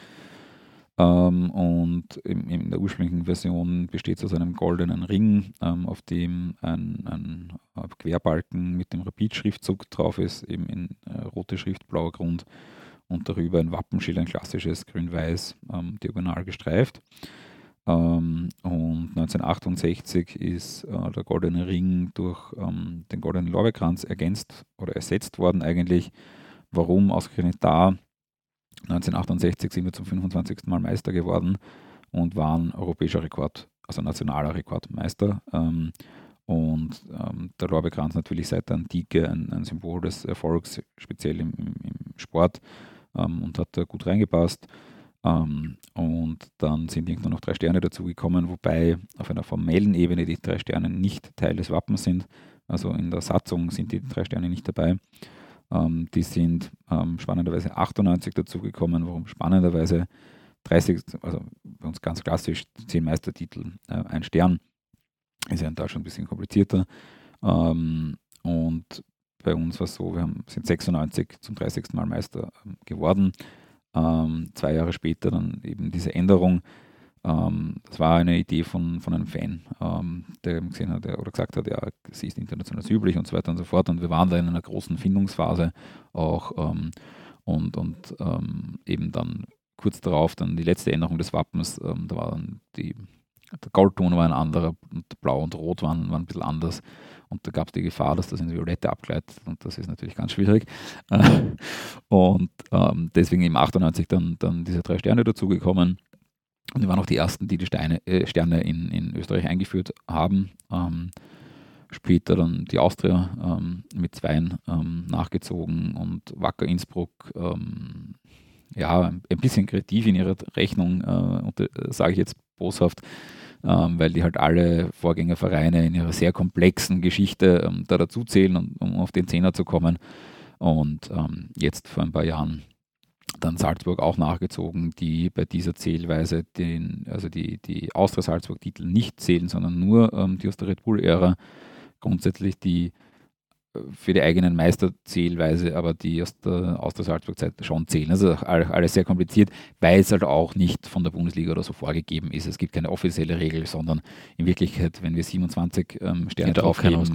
Ähm, und in, in, der ursprünglichen Version besteht es aus einem goldenen Ring, ähm, auf dem ein, ein Querbalken mit dem Rapid-Schriftzug drauf ist, eben in äh, rote Schrift, blauer Grund und darüber ein Wappenschild, ein klassisches grün-weiß, ähm, diagonal gestreift. Ähm, und 1968 ist äh, der Goldene Ring durch ähm, den Goldenen Lorbeerkranz ergänzt oder ersetzt worden eigentlich. Warum ausgerechnet da? 1968 sind wir zum 25. Mal Meister geworden und waren europäischer Rekord, also nationaler Rekordmeister. Ähm, und ähm, der Lorbeerkranz natürlich seit der Antike ein, ein Symbol des Erfolgs, speziell im, im, im Sport, ähm, und hat da gut reingepasst. Ähm, und dann sind irgendwann noch drei Sterne dazugekommen, wobei auf einer formellen Ebene die drei Sterne nicht Teil des Wappens sind. Also in der Satzung sind die drei Sterne nicht dabei. Ähm, die sind ähm, spannenderweise 98 dazugekommen. Warum spannenderweise 30, also bei uns ganz klassisch 10 Meistertitel, äh, ein Stern. Ist ja in Deutschland ein bisschen komplizierter. Ähm, und bei uns war es so, wir haben, sind 96 zum 30. Mal Meister ähm, geworden. Ähm, zwei Jahre später dann eben diese Änderung. Ähm, das war eine Idee von, von einem Fan, ähm, der gesehen hat oder gesagt hat, ja, sie ist international üblich und so weiter und so fort. Und wir waren da in einer großen Findungsphase auch ähm, und, und ähm, eben dann kurz darauf dann die letzte Änderung des Wappens, ähm, da war dann die, der Goldton war ein anderer und Blau und Rot waren, waren ein bisschen anders. Und da gab es die Gefahr, dass das in Violette abgleitet und das ist natürlich ganz schwierig. und ähm, deswegen im 98 dann, dann diese drei Sterne dazugekommen. Und die waren auch die ersten, die die Steine, äh, Sterne in, in Österreich eingeführt haben. Ähm, später dann die Austria ähm, mit Zweien ähm, nachgezogen und Wacker Innsbruck, ähm, ja, ein bisschen kreativ in ihrer Rechnung, äh, äh sage ich jetzt boshaft, ähm, weil die halt alle Vorgängervereine in ihrer sehr komplexen Geschichte ähm, da dazuzählen, um, um auf den Zehner zu kommen. Und ähm, jetzt vor ein paar Jahren dann Salzburg auch nachgezogen, die bei dieser Zählweise den, also die, die Austria Salzburg-Titel nicht zählen, sondern nur ähm, die aus der Red Bull-Ära grundsätzlich die für die eigenen Meisterzählweise, aber die aus der, aus der Salzburg-Zeit schon zählen. Also alles sehr kompliziert, weil es halt auch nicht von der Bundesliga oder so vorgegeben ist. Es gibt keine offizielle Regel, sondern in Wirklichkeit, wenn wir 27 ähm, Sterne draufgeben,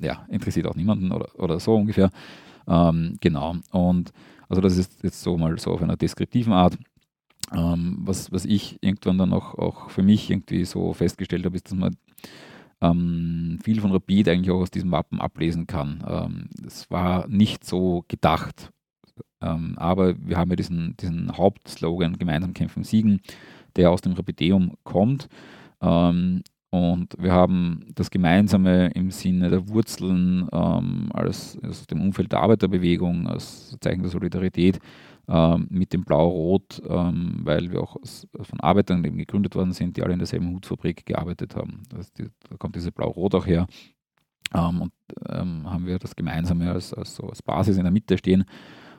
ja, interessiert auch niemanden oder, oder so ungefähr. Ähm, genau. Und also das ist jetzt so mal so auf einer deskriptiven Art. Ähm, was, was ich irgendwann dann auch, auch für mich irgendwie so festgestellt habe, ist, dass man ähm, viel von Rapid eigentlich auch aus diesem Wappen ablesen kann. Ähm, es war nicht so gedacht, ähm, aber wir haben ja diesen, diesen Hauptslogan Gemeinsam kämpfen, siegen, der aus dem Rapideum kommt. Ähm, und wir haben das Gemeinsame im Sinne der Wurzeln ähm, als, aus dem Umfeld der Arbeiterbewegung, als Zeichen der Solidarität ähm, mit dem Blau-Rot, ähm, weil wir auch von Arbeitern eben gegründet worden sind, die alle in derselben Hutfabrik gearbeitet haben. Da kommt diese Blau-Rot auch her. Ähm, und haben wir das Gemeinsame als, als, so als Basis in der Mitte stehen.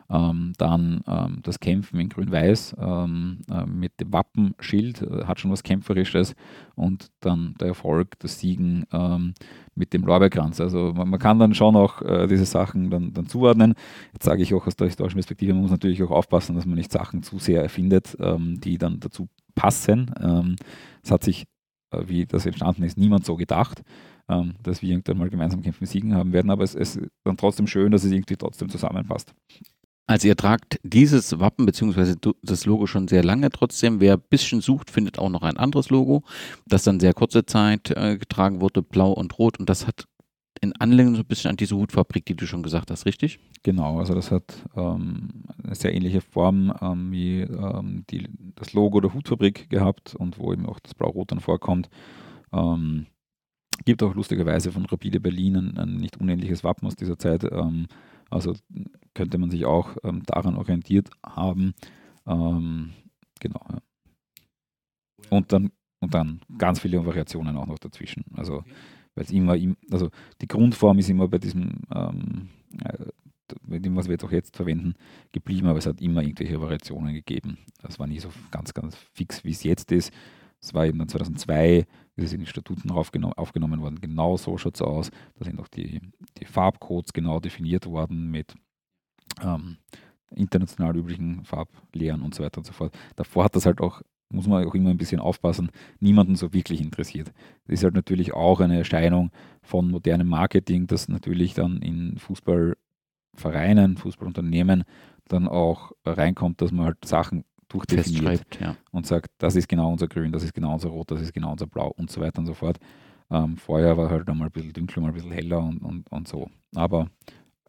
Ähm, dann ähm, das Kämpfen in Grün-Weiß ähm, äh, mit dem Wappenschild äh, hat schon was Kämpferisches und dann der Erfolg, das Siegen ähm, mit dem Lorbeerkranz. Also man, man, kann dann schon auch äh, diese Sachen dann, dann zuordnen. Jetzt sage ich auch aus der historischen Perspektive, man muss natürlich auch aufpassen, dass man nicht Sachen zu sehr erfindet, ähm, die dann dazu passen. Ähm, es hat sich, äh, wie das entstanden ist, niemand so gedacht dass wir irgendwann mal gemeinsam kämpfen, siegen haben werden, aber es ist dann trotzdem schön, dass es irgendwie trotzdem zusammenpasst. Also ihr tragt dieses Wappen bzw. das Logo schon sehr lange. Trotzdem, wer ein bisschen sucht, findet auch noch ein anderes Logo, das dann sehr kurze Zeit äh, getragen wurde, blau und rot. Und das hat in Anlehnung so ein bisschen an diese Hutfabrik, die du schon gesagt hast, richtig? Genau, also das hat ähm, eine sehr ähnliche Form ähm, wie ähm, die, das Logo der Hutfabrik gehabt und wo eben auch das Blau-Rot dann vorkommt. Ähm, gibt auch lustigerweise von Rapide Berlin ein, ein, nicht unähnliches Wappen aus dieser Zeit. Ähm, also könnte man sich auch ähm, daran orientiert haben. Ähm, genau. Ja. Und dann und dann ganz viele Variationen auch noch dazwischen. Also weil es immer, also die Grundform ist immer bei diesem, ähm, äh, dem, was wir jetzt auch jetzt verwenden, geblieben, aber es hat immer irgendwelche Variationen gegeben. Das war nie so ganz, ganz fix, wie es jetzt ist. Es war eben dann 2002, ist es in die Statuten aufgenommen worden. Genau so schaut es aus. Da sind auch die, die Farbcodes genau definiert worden mit ähm, international üblichen Farblehren und so weiter und so fort. Davor hat das halt auch, muss man auch immer ein bisschen aufpassen, niemanden so wirklich interessiert. Das ist halt natürlich auch eine Erscheinung von modernem Marketing, das natürlich dann in Fußballvereinen, Fußballunternehmen dann auch reinkommt, dass man halt Sachen durchdefiniert ja. und sagt, das ist genau unser Grün, das ist genau unser Rot, das ist genau unser Blau und so weiter und so fort. Ähm, vorher war halt einmal ein bisschen dunkler, mal ein bisschen heller und, und, und so. Aber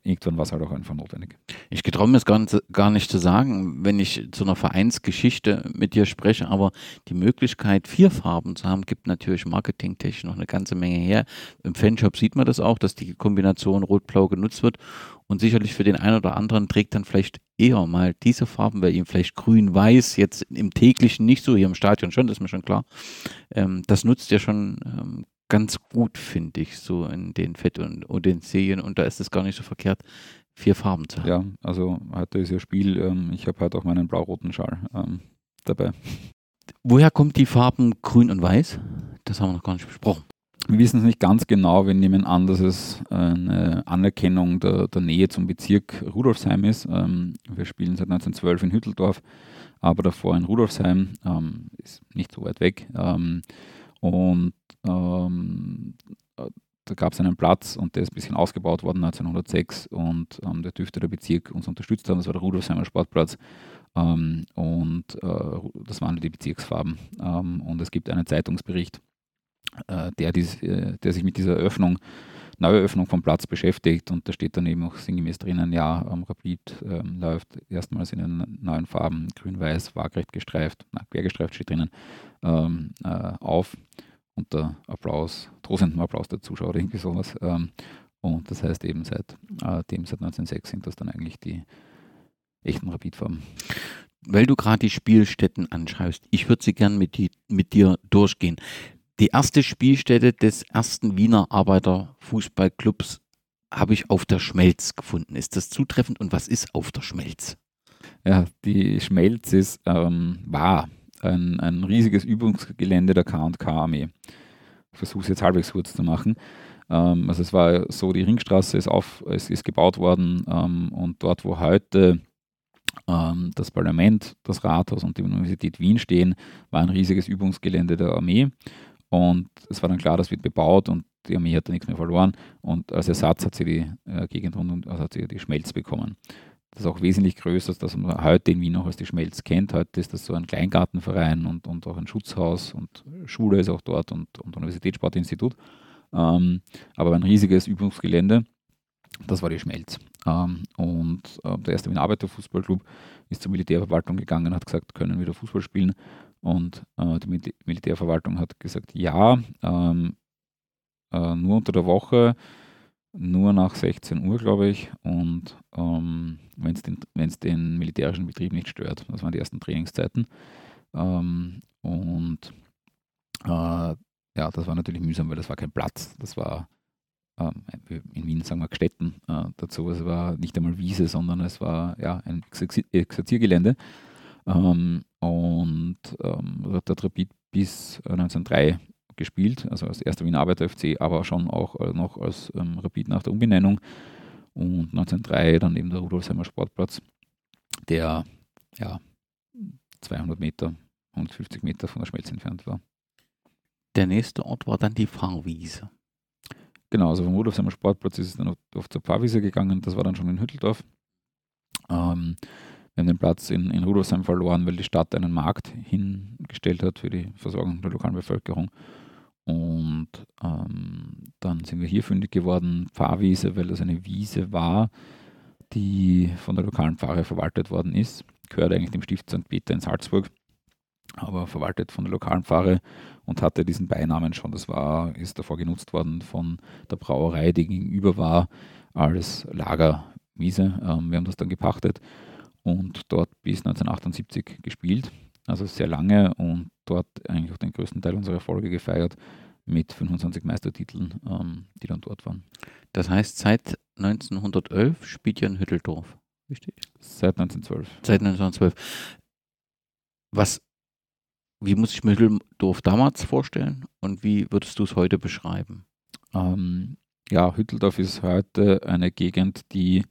irgendwann war es halt auch einfach notwendig. Ich getraue mir es gar gar nicht zu sagen, wenn ich zu einer Vereinsgeschichte mit dir spreche, aber die Möglichkeit, vier Farben zu haben, gibt natürlich marketingtechnisch noch eine ganze Menge her. Im Fanshop sieht man das auch, dass die Kombination Rot-Blau genutzt wird und sicherlich für den einen oder anderen trägt dann vielleicht eher mal diese Farben, weil ihm vielleicht grün-weiß jetzt im täglichen nicht so, hier im Stadion schon, das ist mir schon klar. Ähm, das nutzt ja schon ähm, ganz gut, finde ich, so in den Fett- und Utensilien. Und da ist es gar nicht so verkehrt, vier Farben zu haben. Ja, also heute ist ja Spiel. Ähm, ich habe heute auch meinen blau-roten Schal ähm, dabei. Woher kommt die Farben Grün und Weiß? Das haben wir noch gar nicht besprochen. Wir wissen es nicht ganz genau. Wir nehmen an, dass es eine Anerkennung der, der Nähe zum Bezirk Rudolfsheim ist. Ähm, wir spielen seit 1912 in Hütteldorf, aber davor in Rudolfsheim. Ähm, ist nicht so weit weg. Ähm, und ähm, da gab es einen Platz und der ist ein bisschen ausgebaut worden 1906 und ähm, der dürfte der Bezirk uns unterstützt haben. Das war der Rudolfsheimer Sportplatz. Ähm, und äh, das waren die Bezirksfarben. und es gibt einen Zeitungsbericht äh, der, dies, äh, der sich mit dieser Eröffnung, Neueröffnung vom Platz beschäftigt und da steht dann eben auch sinngemäß drinnen, ja, ähm, Rapid ähm, läuft erstmals in den neuen Farben, grün-weiß, waagrecht gestreift, na, quergestreift steht drinnen, ähm, äh, auf unter Applaus, tosendem Applaus der Zuschauer irgendwie sowas. Ähm, und das heißt eben seit äh, dem, seit 1906 sind das dann eigentlich die echten Rapidfarben. Weil du gerade die Spielstätten anschreibst, ich würde sie gern mit, die, mit dir durchgehen die erste Spielstätte des ersten Wiener Arbeiterfußballclubs habe ich auf der Schmelz gefunden. Ist das zutreffend und was ist auf der Schmelz? Ja, die Schmelz ist, ähm, war ein, ein riesiges Übungsgelände der KK-Armee. Ich versuche es jetzt halbwegs kurz zu machen. Ähm, also es war so, die Ringstraße ist, auf, es ist gebaut worden ähm, und dort, wo heute ähm, das Parlament, das Rathaus und die Universität Wien stehen, war ein riesiges Übungsgelände der Armee. Und es war dann klar, das wird bebaut und die Armee hat da nichts mehr verloren. Und als Ersatz hat sie die äh, Gegend rund und also hat sie die Schmelz bekommen. Das ist auch wesentlich größer, als das man heute in Wien noch als die Schmelz kennt. Heute ist das so ein Kleingartenverein und, und auch ein Schutzhaus und Schule ist auch dort und, und Universitätssportinstitut. Ähm, aber ein riesiges Übungsgelände, das war die Schmelz. Ähm, und äh, der erste Wiener Arbeiterfußballclub ist zur Militärverwaltung gegangen, hat gesagt, können wir da Fußball spielen. Und äh, die Mil Militärverwaltung hat gesagt, ja, ähm, äh, nur unter der Woche, nur nach 16 Uhr, glaube ich, und ähm, wenn es den, den militärischen Betrieb nicht stört. Das waren die ersten Trainingszeiten. Ähm, und äh, ja, das war natürlich mühsam, weil das war kein Platz. Das war ähm, in Wien sagen wir Gstetten äh, dazu. Es war nicht einmal Wiese, sondern es war ja ein Exerziergelände. Ähm, und ähm, hat der Rapid bis 1903 gespielt, also als erster Wiener Arbeiter FC, aber schon auch äh, noch als ähm, Rapid nach der Umbenennung. Und 1903 dann eben der Rudolfsheimer Sportplatz, der ja 200 Meter, 150 Meter von der Schmelz entfernt war. Der nächste Ort war dann die Pfarrwiese. Genau, also vom Rudolfsheimer Sportplatz ist es dann auf, zur Pfarrwiese gegangen, das war dann schon in Hütteldorf. Ähm, wir haben den Platz in, in Rudolfsheim verloren, weil die Stadt einen Markt hingestellt hat für die Versorgung der lokalen Bevölkerung. Und ähm, dann sind wir hier fündig geworden, Pfarrwiese, weil das eine Wiese war, die von der lokalen Pfarre verwaltet worden ist. Gehört eigentlich dem Stift St. Peter in Salzburg, aber verwaltet von der lokalen Pfarre und hatte diesen Beinamen schon. Das war, ist davor genutzt worden von der Brauerei, die gegenüber war, als Lagerwiese. Ähm, wir haben das dann gepachtet und dort bis 1978 gespielt. Also sehr lange und dort eigentlich auch den größten Teil unserer Erfolge gefeiert mit 25 Meistertiteln, ähm, die dann dort waren. Das heißt, seit 1911 spielt ihr in Hütteldorf, richtig? Seit 1912. Seit 1912. Was, wie muss ich mir Hütteldorf damals vorstellen und wie würdest du es heute beschreiben? Ähm, ja, Hütteldorf ist heute eine Gegend, die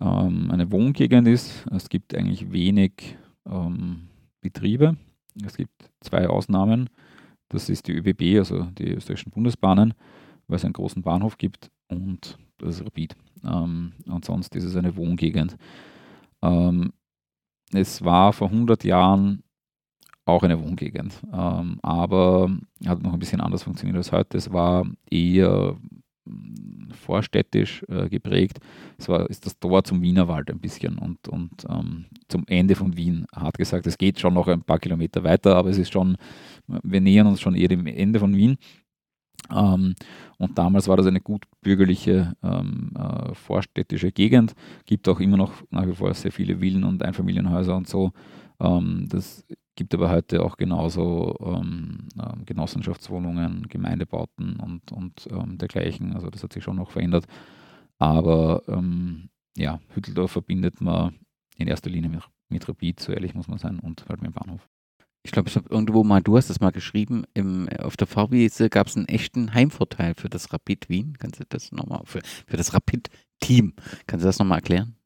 ähm, eine Wohngegend ist. Es gibt eigentlich wenig ähm, Betriebe. Es gibt zwei Ausnahmen. Das ist die ÖBB, also die österreichischen Bundesbahnen, weil es einen großen Bahnhof gibt und das ist Rapid. Ähm, und sonst ist es eine Wohngegend. Ähm, es war vor 100 Jahren auch eine Wohngegend, ähm, aber hat noch ein bisschen anders funktioniert als heute. Es war eher vorstädtisch äh, geprägt. Es war, ist das Tor zum Wienerwald ein bisschen und, und ähm, zum Ende von Wien, hart gesagt. Es geht schon noch ein paar Kilometer weiter, aber es ist schon, wir nähern uns schon eher dem Ende von Wien. Ähm, und damals war das eine gut bürgerliche ähm, äh, vorstädtische Gegend. Gibt auch immer noch nach wie vor sehr viele Villen und Einfamilienhäuser und so. Ähm, das gibt aber heute auch genauso ähm, ähm, Genossenschaftswohnungen, Gemeindebauten und, und ähm, dergleichen. Also das hat sich schon noch verändert. Aber ähm, ja, Hütteldorf verbindet man in erster Linie mit, mit Rapid, so ehrlich muss man sein, und halt mit dem Bahnhof. Ich glaube, ich habe irgendwo mal, du hast das mal geschrieben, im, auf der Fahrwiese gab es einen echten Heimvorteil für das Rapid Wien. Kannst du das nochmal, für, für das Rapid-Team, kannst du das nochmal erklären?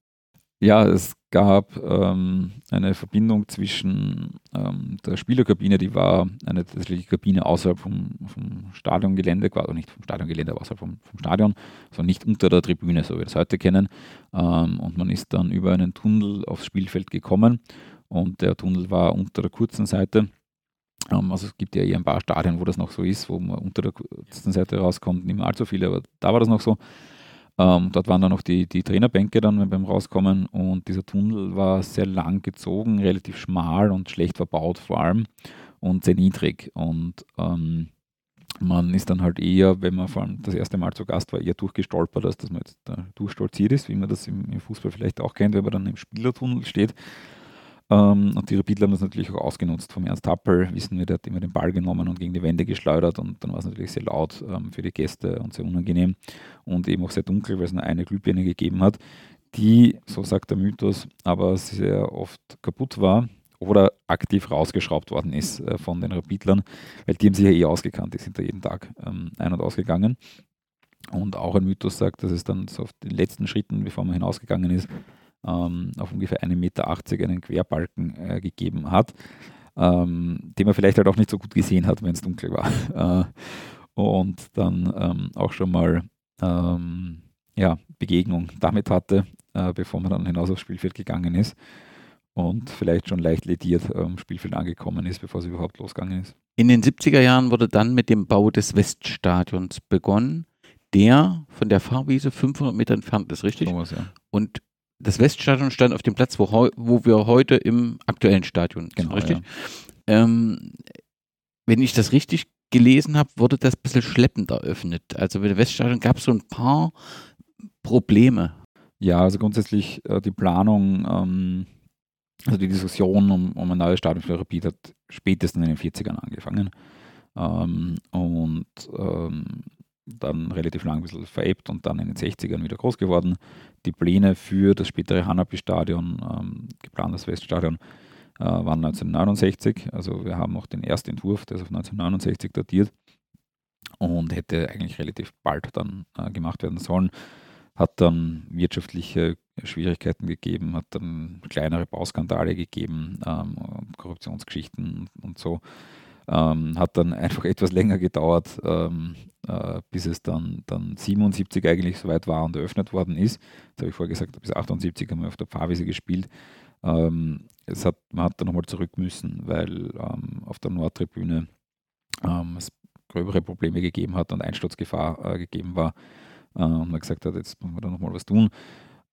Ja, es gab ähm, eine Verbindung zwischen ähm, der Spielerkabine, die war eine tatsächliche Kabine außerhalb vom, vom Stadiongelände, quasi nicht vom Stadiongelände, aber außerhalb vom, vom Stadion, also nicht unter der Tribüne, so wie wir das heute kennen. Ähm, und man ist dann über einen Tunnel aufs Spielfeld gekommen und der Tunnel war unter der kurzen Seite. Ähm, also es gibt ja eher ein paar Stadien, wo das noch so ist, wo man unter der kurzen Seite rauskommt, nicht mehr allzu viele, aber da war das noch so. Ähm, dort waren dann noch die, die Trainerbänke dann beim Rauskommen und dieser Tunnel war sehr lang gezogen, relativ schmal und schlecht verbaut vor allem und sehr niedrig. Und ähm, man ist dann halt eher, wenn man vor allem das erste Mal zu Gast war, eher durchgestolpert, als dass man jetzt da durchstolziert ist, wie man das im, im Fußball vielleicht auch kennt, wenn man dann im Spielertunnel steht. Ähm, und die Rapidler haben das natürlich auch ausgenutzt. Vom Ernst Happel wissen wir, der hat immer den Ball genommen und gegen die Wände geschleudert und dann war es natürlich sehr laut ähm, für die Gäste und sehr unangenehm und eben auch sehr dunkel, weil es nur eine Glühbirne gegeben hat, die, so sagt der Mythos, aber sehr oft kaputt war oder aktiv rausgeschraubt worden ist äh, von den Rapidlern, weil die haben sich ja eh ausgekannt, die sind da jeden Tag ähm, ein- und ausgegangen. Und auch ein Mythos sagt, dass es dann so auf den letzten Schritten, bevor man hinausgegangen ist, ähm, auf ungefähr 1,80 Meter einen Querbalken äh, gegeben hat, ähm, den man vielleicht halt auch nicht so gut gesehen hat, wenn es dunkel war. (laughs) Äh, und dann ähm, auch schon mal ähm, ja, Begegnung damit hatte, äh, bevor man dann hinaus aufs Spielfeld gegangen ist und vielleicht schon leicht lediert am Spielfeld angekommen ist, bevor es überhaupt losgegangen ist. In den 70er Jahren wurde dann mit dem Bau des Weststadions begonnen, der von der Fahrwiese 500 Meter entfernt ist, richtig? Sowas, ja. Und das Weststadion stand auf dem Platz, wo, wo wir heute im aktuellen Stadion genau, sind, richtig? Ja. Ähm, wenn ich das richtig gelesen habe, wurde das ein bisschen schleppend eröffnet. Also bei dem Weststadion gab es so ein paar Probleme. Ja, also grundsätzlich äh, die Planung, ähm, also die Diskussion um, um ein neues Stadion für Rapid hat spätestens in den 40ern angefangen. Ähm, und ähm, dann relativ lang ein bisschen verebbt und dann in den 60ern wieder groß geworden. Die Pläne für das spätere Hanapi-Stadion, ähm, geplantes Weststadion, äh, waren 1969. Also wir haben auch den ersten Entwurf, der ist auf 1969 datiert und hätte eigentlich relativ bald dann äh, gemacht werden sollen. Hat dann wirtschaftliche Schwierigkeiten gegeben, hat dann kleinere Bauskandale gegeben, ähm, Korruptionsgeschichten und so. Ähm, hat dann einfach etwas länger gedauert, ähm, äh, bis es dann, dann 77 eigentlich soweit war und eröffnet worden ist. Das habe ich vorher gesagt, bis 78 haben wir auf der Pfarrwiese gespielt. Ähm, es hat, man hat dann nochmal zurück müssen, weil ähm, auf der Nordtribüne ähm, es gröbere Probleme gegeben hat und Einsturzgefahr äh, gegeben war. Äh, und man gesagt hat, jetzt müssen wir da nochmal was tun.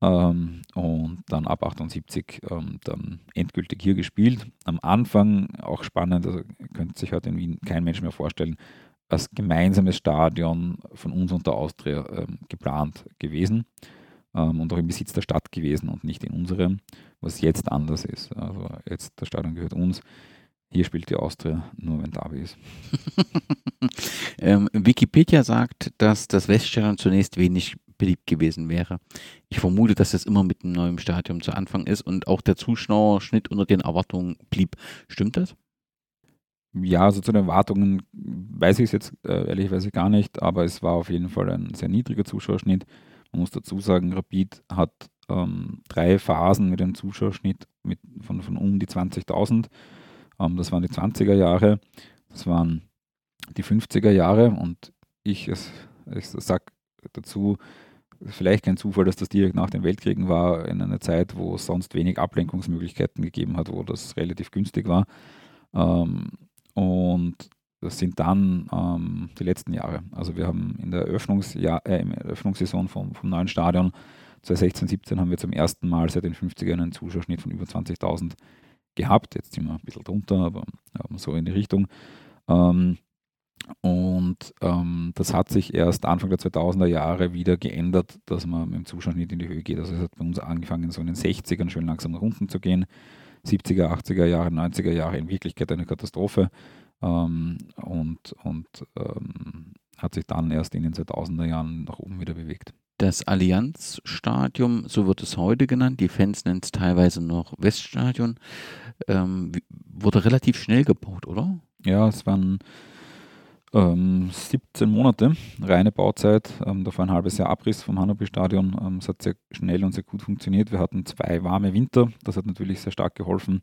Ähm, und dann ab 78 ähm, dann endgültig hier gespielt. Am Anfang auch spannend, also könnte sich heute in Wien kein Mensch mehr vorstellen, als gemeinsames Stadion von uns und der Austria ähm, geplant gewesen ähm, und auch im Besitz der Stadt gewesen und nicht in unserem, was jetzt anders ist. Also jetzt das Stadion gehört uns. Hier spielt die Austria nur, wenn Derby ist. (laughs) ähm, Wikipedia sagt, dass das Weststadion zunächst wenig beliebt gewesen wäre. Ich vermute, dass das immer mit einem neuen Stadion zu Anfang ist und auch der Zuschauerschnitt unter den Erwartungen blieb. Stimmt das? Ja, also zu den Erwartungen weiß ich es jetzt äh, ehrlicherweise gar nicht, aber es war auf jeden Fall ein sehr niedriger Zuschauerschnitt. Man muss dazu sagen, Rapid hat ähm, drei Phasen mit einem Zuschauerschnitt mit, von, von um die 20.000. Ähm, das waren die 20er Jahre, das waren die 50er Jahre und ich, ich sage dazu, vielleicht kein Zufall, dass das direkt nach den Weltkriegen war, in einer Zeit, wo es sonst wenig Ablenkungsmöglichkeiten gegeben hat, wo das relativ günstig war. Ähm, und das sind dann ähm, die letzten Jahre. Also wir haben in der Eröffnungsjahr, äh, Eröffnungssaison vom, vom neuen Stadion 2016, 17 haben wir zum ersten Mal seit den 50ern einen Zuschauerschnitt von über 20.000 gehabt. Jetzt sind wir ein bisschen drunter, aber ja, so in die Richtung. Ähm, und ähm, das hat sich erst Anfang der 2000er Jahre wieder geändert, dass man mit dem Zuschauerschnitt in die Höhe geht. Also es hat bei uns angefangen, so in den 60ern schön langsam nach unten zu gehen. 70er, 80er Jahre, 90er Jahre in Wirklichkeit eine Katastrophe ähm, und, und ähm, hat sich dann erst in den 2000er Jahren nach oben wieder bewegt. Das Allianzstadion, so wird es heute genannt, die Fans nennen es teilweise noch Weststadion, ähm, wurde relativ schnell gebaut, oder? Ja, es waren ähm, 17 Monate reine Bauzeit. Ähm, da ein halbes Jahr Abriss vom Hanabi-Stadion. Ähm, es hat sehr schnell und sehr gut funktioniert. Wir hatten zwei warme Winter, das hat natürlich sehr stark geholfen.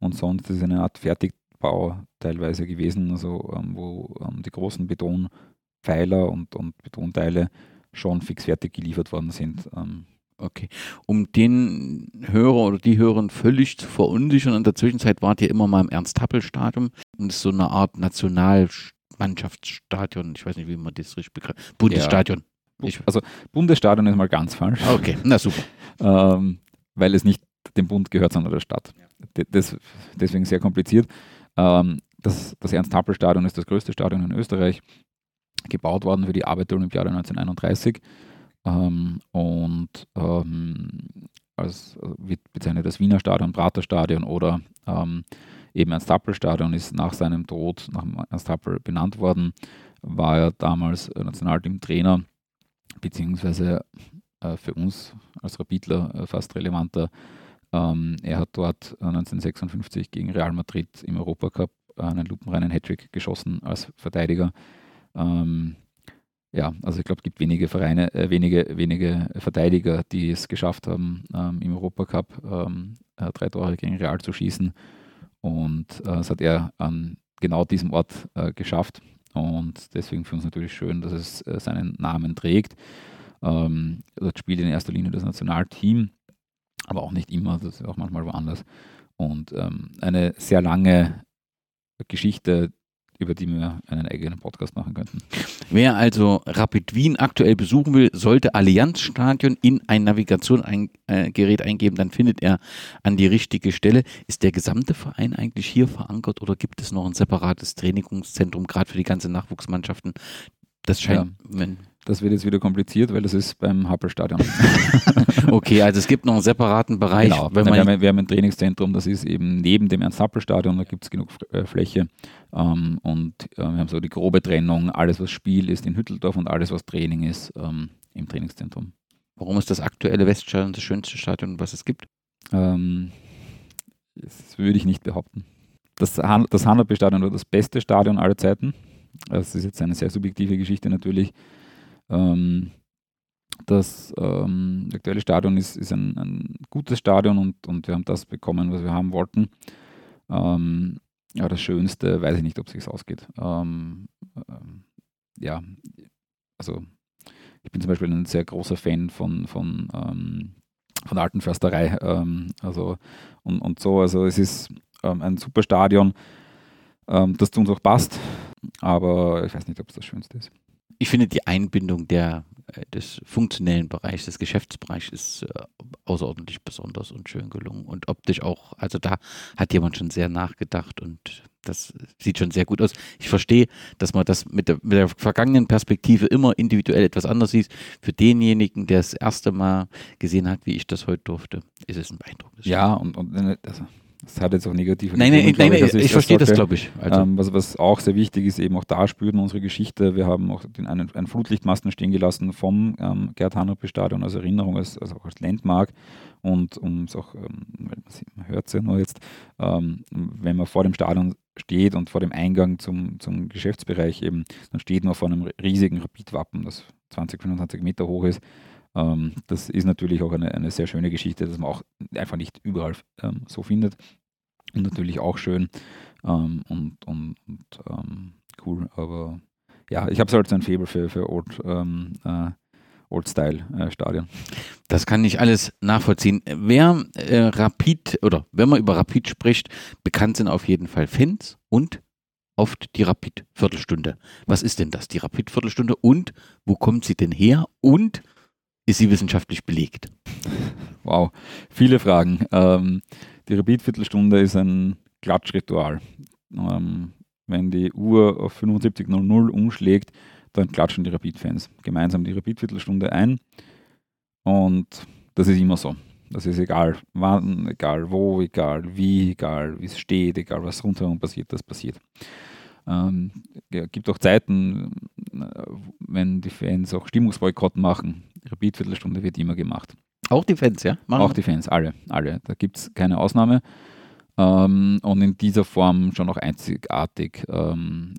Und sonst ist es eine Art Fertigbau teilweise gewesen, also ähm, wo ähm, die großen Betonpfeiler und, und Betonteile schon fix fertig geliefert worden sind. Ähm, okay. Um den Hörer oder die Hörer völlig zu verunsichern, in der Zwischenzeit wart ihr immer mal im Ernst-Happel-Stadion und ist so eine Art Nationalmannschaftsstadion, ich weiß nicht, wie man das richtig begreift. Bundesstadion. Ja. Also Bundesstadion ist mal ganz falsch. Okay, na super. (laughs) ähm, weil es nicht dem Bund gehört, sondern der Stadt. Ja. Das, deswegen sehr kompliziert. Ähm, das, das Ernst-Happel-Stadion ist das größte Stadion in Österreich gebaut worden für die Arbeiterolympiade 1931 ähm, und ähm, als, also wird bezeichnet das Wiener Stadion, Praterstadion oder eben Ernst-Happel-Stadion ist nach seinem Tod, nach Ernst Happel benannt worden, war er damals Nationalteam-Trainer, beziehungsweise äh, für uns als Rapidler äh, fast relevanter. Ähm, er hat dort 1956 gegen Real Madrid im Europacup einen lupenreinen Hattrick geschossen als Verteidiger. Ähm, ja, also ich glaube, es gibt wenige Vereine, äh, wenige, wenige Verteidiger, die es geschafft haben, ähm, im Europacup ähm, äh, drei Tore gegen Real zu schießen. Und äh, das hat er an genau diesem Ort äh, geschafft. Und deswegen für uns natürlich schön, dass es äh, seinen Namen trägt. Ähm, dort spielt in erster Linie das Nationalteam, aber auch nicht immer, das ist auch manchmal woanders. Und ähm, eine sehr lange Geschichte, über die wir einen eigenen Podcast machen könnten. Wer also Rapid Wien aktuell besuchen will, sollte Allianz Stadion in ein Navigationsgerät eingeben, dann findet er an die richtige Stelle. Ist der gesamte Verein eigentlich hier verankert oder gibt es noch ein separates Trainingszentrum, gerade für die ganzen Nachwuchsmannschaften? Das scheint, ja. das wird jetzt wieder kompliziert, weil das ist beim Happelstadion. (laughs) (laughs) okay, also es gibt noch einen separaten Bereich. Genau, wenn wir, haben, wir haben ein Trainingszentrum, das ist eben neben dem Ernst-Happel-Stadion, da gibt es genug äh, Fläche. Ähm, und äh, wir haben so die grobe Trennung, alles was Spiel ist in Hütteldorf und alles was Training ist ähm, im Trainingszentrum. Warum ist das aktuelle Weststadion das schönste Stadion, was es gibt? Ähm, das würde ich nicht behaupten. Das, Han das Hanapi-Stadion war das beste Stadion aller Zeiten. Das ist jetzt eine sehr subjektive Geschichte natürlich. Ähm, das ähm, aktuelle Stadion ist, ist ein, ein, gutes Stadion und, und wir haben das bekommen, was wir haben wollten. Ähm, ja, das Schönste, weiß ich nicht, ob es sich ausgeht. Ähm, ähm, ja, also ich bin zum Beispiel ein sehr großer Fan von, von, ähm, von der alten Försterei. Ähm, also und, und so. Also es ist ein super Stadion, das zu uns auch passt, aber ich weiß nicht, ob es das Schönste ist ich finde die Einbindung der, äh, des funktionellen Bereichs, des Geschäftsbereichs ist äh, außerordentlich besonders und schön gelungen und optisch auch, also da hat jemand schon sehr nachgedacht und das sieht schon sehr gut aus. Ich verstehe, dass man das mit der, mit der vergangenen Perspektive immer individuell etwas anders sieht. Für denjenigen, der das erste Mal gesehen hat, wie ich das heute durfte, ist es ein beeindruckendes Ja, und, und also das hat jetzt auch negative Nein, nein, nein, ich, ich verstehe das, glaube ich. Also. Ähm, was, was auch sehr wichtig ist, eben auch da spüren unsere Geschichte. Wir haben auch den, einen, einen Flutlichtmasten stehen gelassen vom ähm, Gerd Hanrupe Stadion als Erinnerung, als, also auch als Landmark. Und um es auch, ähm, man hört es ja nur jetzt, ähm, wenn man vor dem Stadion steht und vor dem Eingang zum, zum Geschäftsbereich eben, dann steht man vor einem riesigen Rapidwappen, das 20, 25 Meter hoch ist. Ähm, das ist natürlich auch eine, eine sehr schöne Geschichte, dass man auch einfach nicht überall ähm, so findet. Und natürlich auch schön ähm, und, und, und ähm, cool. Aber ja, ich habe halt so ein Faible für, für Old, ähm, äh, Old-Style-Stadion. Äh, das kann ich alles nachvollziehen. Wer äh, Rapid oder wenn man über Rapid spricht, bekannt sind auf jeden Fall Fans und oft die Rapid-Viertelstunde. Was ist denn das, die Rapid-Viertelstunde und wo kommt sie denn her und ist sie wissenschaftlich belegt? (laughs) Wow, viele Fragen. Ähm, die Repeat-Viertelstunde ist ein Klatschritual. Ähm, wenn die Uhr auf 75.00 umschlägt, dann klatschen die Rapid-Fans gemeinsam die Repeat-Viertelstunde ein. Und das ist immer so. Das ist egal wann, egal wo, egal wie, egal wie es steht, egal was rundherum passiert, das passiert. Ähm, ja, gibt auch Zeiten, äh, wenn die Fans auch Stimmungsboykott machen, Rapid-Viertelstunde wird immer gemacht. Auch die Fans, ja? Machen auch die Fans, alle, alle. Da gibt es keine Ausnahme. Ähm, und in dieser Form schon auch einzigartig. Ähm,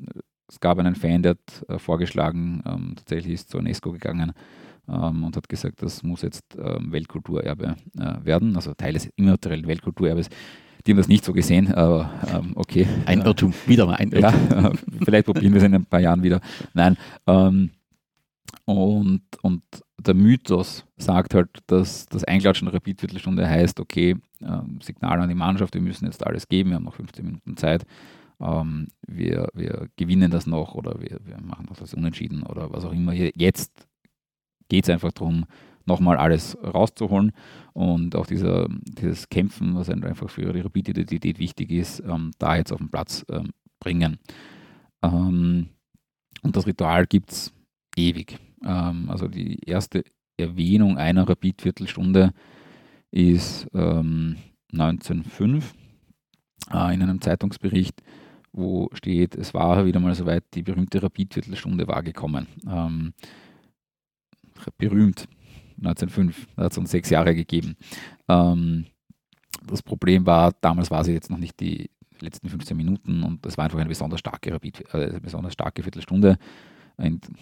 es gab einen Fan, der hat äh, vorgeschlagen, ähm, tatsächlich ist zur UNESCO gegangen ähm, und hat gesagt, das muss jetzt ähm, Weltkulturerbe äh, werden, also Teil des immateriellen Weltkulturerbes. Die haben das nicht so gesehen, aber ähm, okay. Ein Irrtum, wieder mal ein Irrtum. Ja, (laughs) vielleicht probieren wir es in ein paar Jahren wieder. Nein. und, und der Mythos sagt halt, dass das Einklatschen der Rapid-Viertelstunde heißt, okay, ähm, Signal an die Mannschaft, wir müssen jetzt alles geben, wir haben noch 15 Minuten Zeit, ähm, wir, wir gewinnen das noch oder wir, wir machen das als unentschieden oder was auch immer. Jetzt geht es einfach darum, nochmal alles rauszuholen und auch dieser, dieses Kämpfen, was einfach für die Rapid-Identität wichtig ist, ähm, da jetzt auf den Platz ähm, bringen. Ähm, und das Ritual gibt es ewig. Ähm, also die erste Erwähnung einer Rapid-Viertelstunde ist ähm, 1905 äh, in einem Zeitungsbericht, wo steht, es war wieder mal soweit, die berühmte Rapid-Viertelstunde war gekommen. Ähm, berühmt, 1905, da hat es uns sechs Jahre gegeben. Ähm, das Problem war, damals war sie jetzt noch nicht die letzten 15 Minuten und es war einfach eine besonders starke, Rapid, äh, besonders starke Viertelstunde.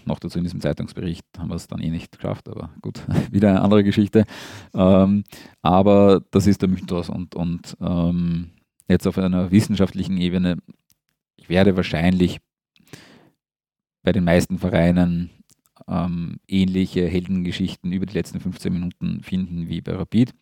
Noch dazu in diesem Zeitungsbericht haben wir es dann eh nicht geschafft, aber gut, (laughs) wieder eine andere Geschichte. Ähm, aber das ist der Mythos und, und ähm, jetzt auf einer wissenschaftlichen Ebene, ich werde wahrscheinlich bei den meisten Vereinen ähm, ähnliche Heldengeschichten über die letzten 15 Minuten finden wie bei Rapid.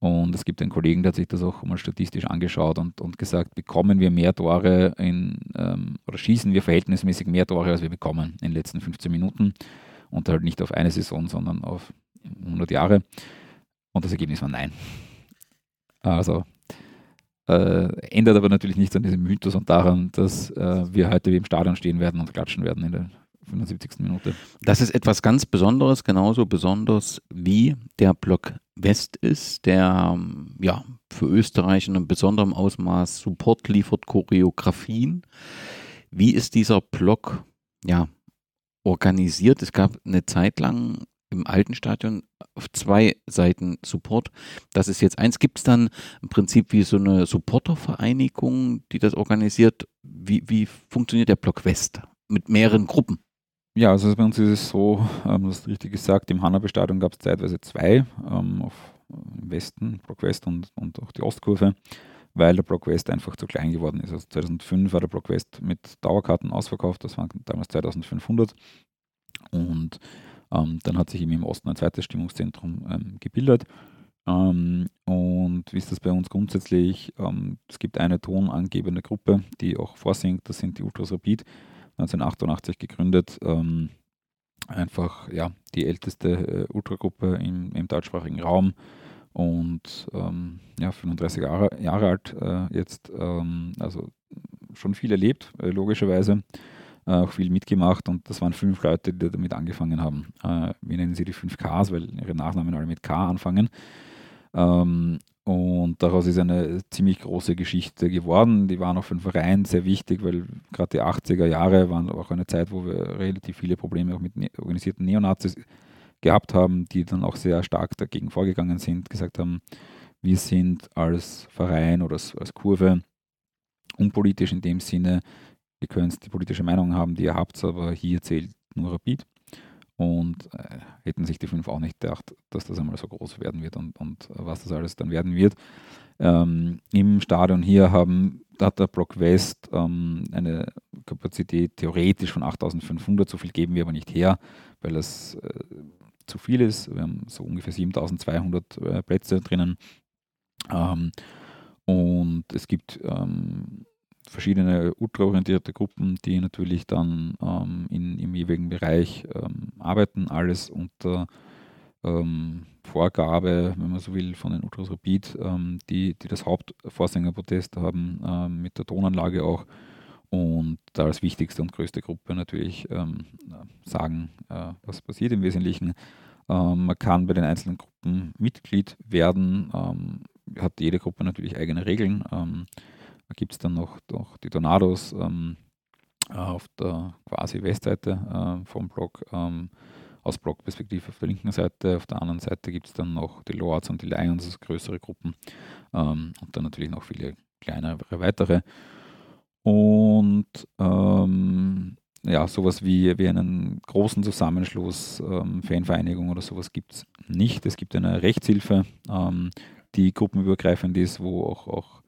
Und es gibt einen Kollegen, der hat sich das auch mal statistisch angeschaut und, und gesagt, bekommen wir mehr Tore in, ähm, oder schießen wir verhältnismäßig mehr Tore, als wir bekommen in den letzten 15 Minuten. Und halt nicht auf eine Saison, sondern auf 100 Jahre. Und das Ergebnis war nein. Also äh, ändert aber natürlich nichts an diesem Mythos und daran, dass äh, wir heute wie im Stadion stehen werden und klatschen werden in der 75. Minute. Das ist etwas ganz Besonderes, genauso besonders wie der Block West ist, der ja für Österreich in einem besonderen Ausmaß Support liefert, Choreografien. Wie ist dieser Block ja organisiert? Es gab eine Zeit lang im alten Stadion auf zwei Seiten Support. Das ist jetzt eins. Gibt es dann im Prinzip wie so eine Supportervereinigung, die das organisiert? Wie, wie funktioniert der Block West mit mehreren Gruppen? Ja, also bei uns ist es so, ähm, du hast richtig gesagt, im Hannabestadion gab es zeitweise zwei, ähm, auf, im Westen, West und, und auch die Ostkurve, weil der West einfach zu klein geworden ist. Also 2005 war der West mit Dauerkarten ausverkauft, das waren damals 2500 und ähm, dann hat sich eben im Osten ein zweites Stimmungszentrum ähm, gebildet. Ähm, und wie ist das bei uns grundsätzlich? Ähm, es gibt eine tonangebende Gruppe, die auch vorsingt, das sind die Ultras Rapid 1988 gegründet. Ähm, einfach ja, die älteste äh, Ultragruppe im, im deutschsprachigen Raum und ähm, ja, 35 Jahre, Jahre alt äh, jetzt, ähm, also schon viel erlebt, äh, logischerweise, äh, auch viel mitgemacht und das waren fünf Leute, die damit angefangen haben. Äh, wir nennen sie die 5 Ks, weil ihre Nachnamen alle mit K anfangen. Ähm, und daraus ist eine ziemlich große Geschichte geworden. Die waren auch für den Verein sehr wichtig, weil gerade die 80er Jahre waren auch eine Zeit, wo wir relativ viele Probleme auch mit ne organisierten Neonazis gehabt haben, die dann auch sehr stark dagegen vorgegangen sind, gesagt haben, wir sind als Verein oder als, als Kurve unpolitisch in dem Sinne, ihr könnt die politische Meinung haben, die ihr habt, aber hier zählt nur Rapid und äh, hätten sich die fünf auch nicht gedacht, dass das einmal so groß werden wird und, und was das alles dann werden wird. Ähm, Im Stadion hier haben, hat der Block West ähm, eine Kapazität theoretisch von 8500, so viel geben wir aber nicht her, weil das äh, zu viel ist. Wir haben so ungefähr 7200 äh, Plätze drinnen. Ähm, und es gibt ähm, verschiedene ultraorientierte Gruppen, die natürlich dann ähm, in, im jeweiligen Bereich ähm, arbeiten, alles unter ähm, Vorgabe, wenn man so will, von den Ultras Rapid, ähm, die, die das Hauptvorsängerprotest haben, ähm, mit der Tonanlage auch. Und da als wichtigste und größte Gruppe natürlich ähm, sagen, äh, was passiert im Wesentlichen. man kann bei den einzelnen Gruppen Mitglied werden, hat jede Gruppe natürlich eigene Regeln gibt es dann noch, noch die Tornados ähm, auf der quasi Westseite äh, vom Block. Ähm, aus Blockperspektive auf der linken Seite. Auf der anderen Seite gibt es dann noch die Lords und die Lions, also größere Gruppen. Ähm, und dann natürlich noch viele kleinere weitere. Und ähm, ja, sowas wie, wie einen großen Zusammenschluss, ähm, Fanvereinigung oder sowas gibt es nicht. Es gibt eine Rechtshilfe, ähm, die gruppenübergreifend ist, wo auch, auch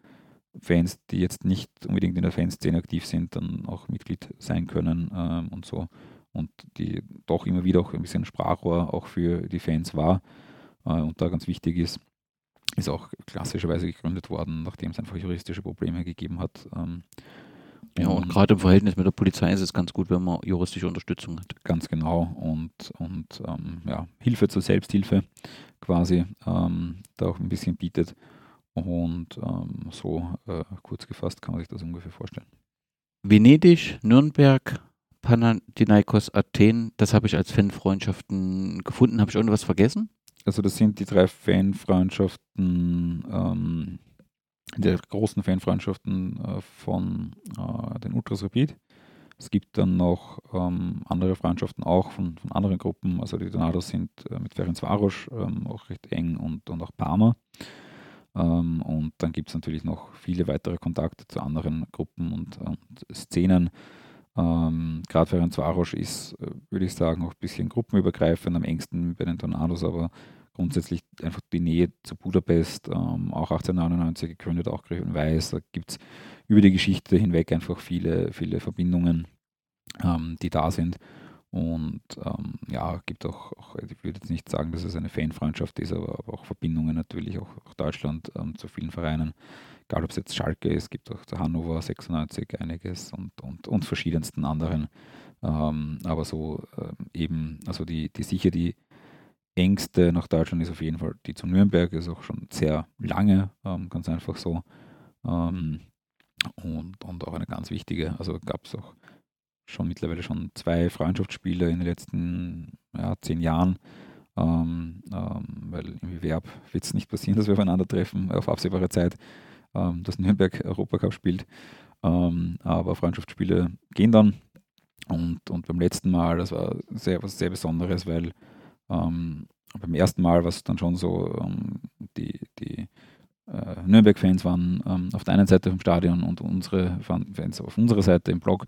Fans, die jetzt nicht unbedingt in der Fanszene aktiv sind, dann auch Mitglied sein können ähm, und so. Und die doch immer wieder auch ein bisschen Sprachrohr auch für die Fans war äh, und da ganz wichtig ist. Ist auch klassischerweise gegründet worden, nachdem es einfach juristische Probleme gegeben hat. Ähm, ja, und, und gerade im Verhältnis mit der Polizei ist es ganz gut, wenn man juristische Unterstützung hat. Ganz genau. Und, und ähm, ja, Hilfe zur Selbsthilfe quasi ähm, da auch ein bisschen bietet. Und ähm, so äh, kurz gefasst kann man sich das ungefähr vorstellen. Venedig, Nürnberg, Panathinaikos, Athen, das habe ich als Fanfreundschaften gefunden. Habe ich irgendwas vergessen? Also das sind die drei Fanfreundschaften, ähm, die großen Fanfreundschaften äh, von äh, den Ultras Rapid. Es gibt dann noch ähm, andere Freundschaften auch von, von, anderen Gruppen. Also die Donados sind äh, mit Ferenc Varos ähm, auch recht eng und, und auch Parma. Ähm, und dann gibt es natürlich noch viele weitere Kontakte zu anderen Gruppen und, und Szenen. Ähm, Gerade Ferenc Varos ist, äh, würde ich sagen, auch ein bisschen gruppenübergreifend, am engsten bei den Tornados, aber grundsätzlich einfach die Nähe zu Budapest, ähm, auch 1899 gegründet, auch Gräfin Weiß. Da gibt es über die Geschichte hinweg einfach viele, viele Verbindungen, ähm, die da sind. Und ähm, ja, gibt auch, auch, ich würde jetzt nicht sagen, dass es eine Fanfreundschaft ist, aber, aber auch Verbindungen natürlich, auch, auch Deutschland ähm, zu vielen Vereinen. Egal ob es jetzt Schalke ist, gibt auch zu Hannover 96 einiges und, und, und verschiedensten anderen. Ähm, aber so äh, eben, also die, die sicher die engste nach Deutschland ist auf jeden Fall die zu Nürnberg, ist auch schon sehr lange, ähm, ganz einfach so. Ähm, und, und auch eine ganz wichtige, also gab es auch schon mittlerweile schon zwei Freundschaftsspiele in den letzten ja, zehn Jahren. Ähm, ähm, weil im Werb wird es nicht passieren, (laughs) dass wir aufeinandertreffen auf absehbare Zeit, ähm, dass Nürnberg Europacup spielt. Ähm, aber Freundschaftsspiele gehen dann. Und, und beim letzten Mal, das war sehr, was sehr Besonderes, weil ähm, beim ersten Mal war es dann schon so, ähm, die, die äh, Nürnberg-Fans waren ähm, auf der einen Seite vom Stadion und unsere Fans auf unserer Seite im Block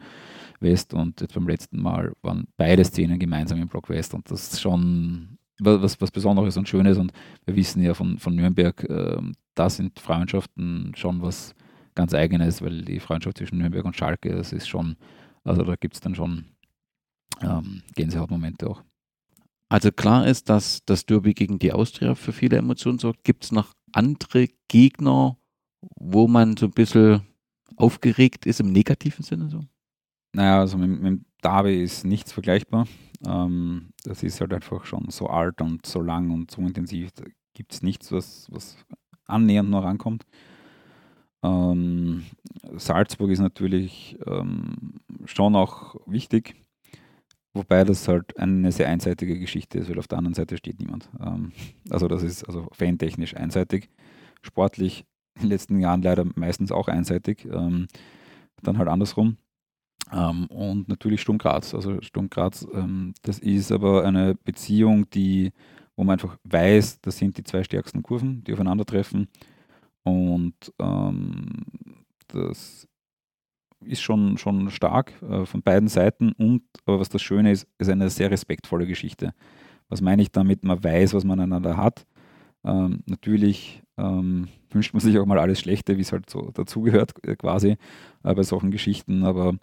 West und jetzt beim letzten Mal waren beide Szenen gemeinsam im Block West und das ist schon was, was Besonderes und Schönes und wir wissen ja von, von Nürnberg, äh, da sind Freundschaften schon was ganz Eigenes, weil die Freundschaft zwischen Nürnberg und Schalke, das ist schon, also da gibt es dann schon ähm, Gänsehautmomente auch. Also klar ist, dass das Derby gegen die Austria für viele Emotionen sorgt. Gibt es noch andere Gegner, wo man so ein bisschen aufgeregt ist im negativen Sinne so? Naja, also mit, mit Derby ist nichts vergleichbar. Ähm, das ist halt einfach schon so alt und so lang und so intensiv. Da gibt es nichts, was, was annähernd noch rankommt. Ähm, Salzburg ist natürlich ähm, schon auch wichtig. Wobei das halt eine sehr einseitige Geschichte ist, weil auf der anderen Seite steht niemand. Ähm, also das ist also fantechnisch einseitig. Sportlich in den letzten Jahren leider meistens auch einseitig. Ähm, dann halt andersrum. Ähm, und natürlich Sturm Graz. Also Sturm Graz, das ist aber eine Beziehung, die, wo man einfach weiß, das sind die zwei stärksten Kurven, die aufeinandertreffen. Und das ist schon, schon stark äh, von beiden Seiten und, aber was das Schöne ist, ist eine sehr respektvolle Geschichte. Was meine ich damit? Man weiß, was man einander hat. Ähm, natürlich ähm, wünscht man sich auch mal alles Schlechte, wie es halt so dazugehört, äh, quasi äh, bei solchen Geschichten, aber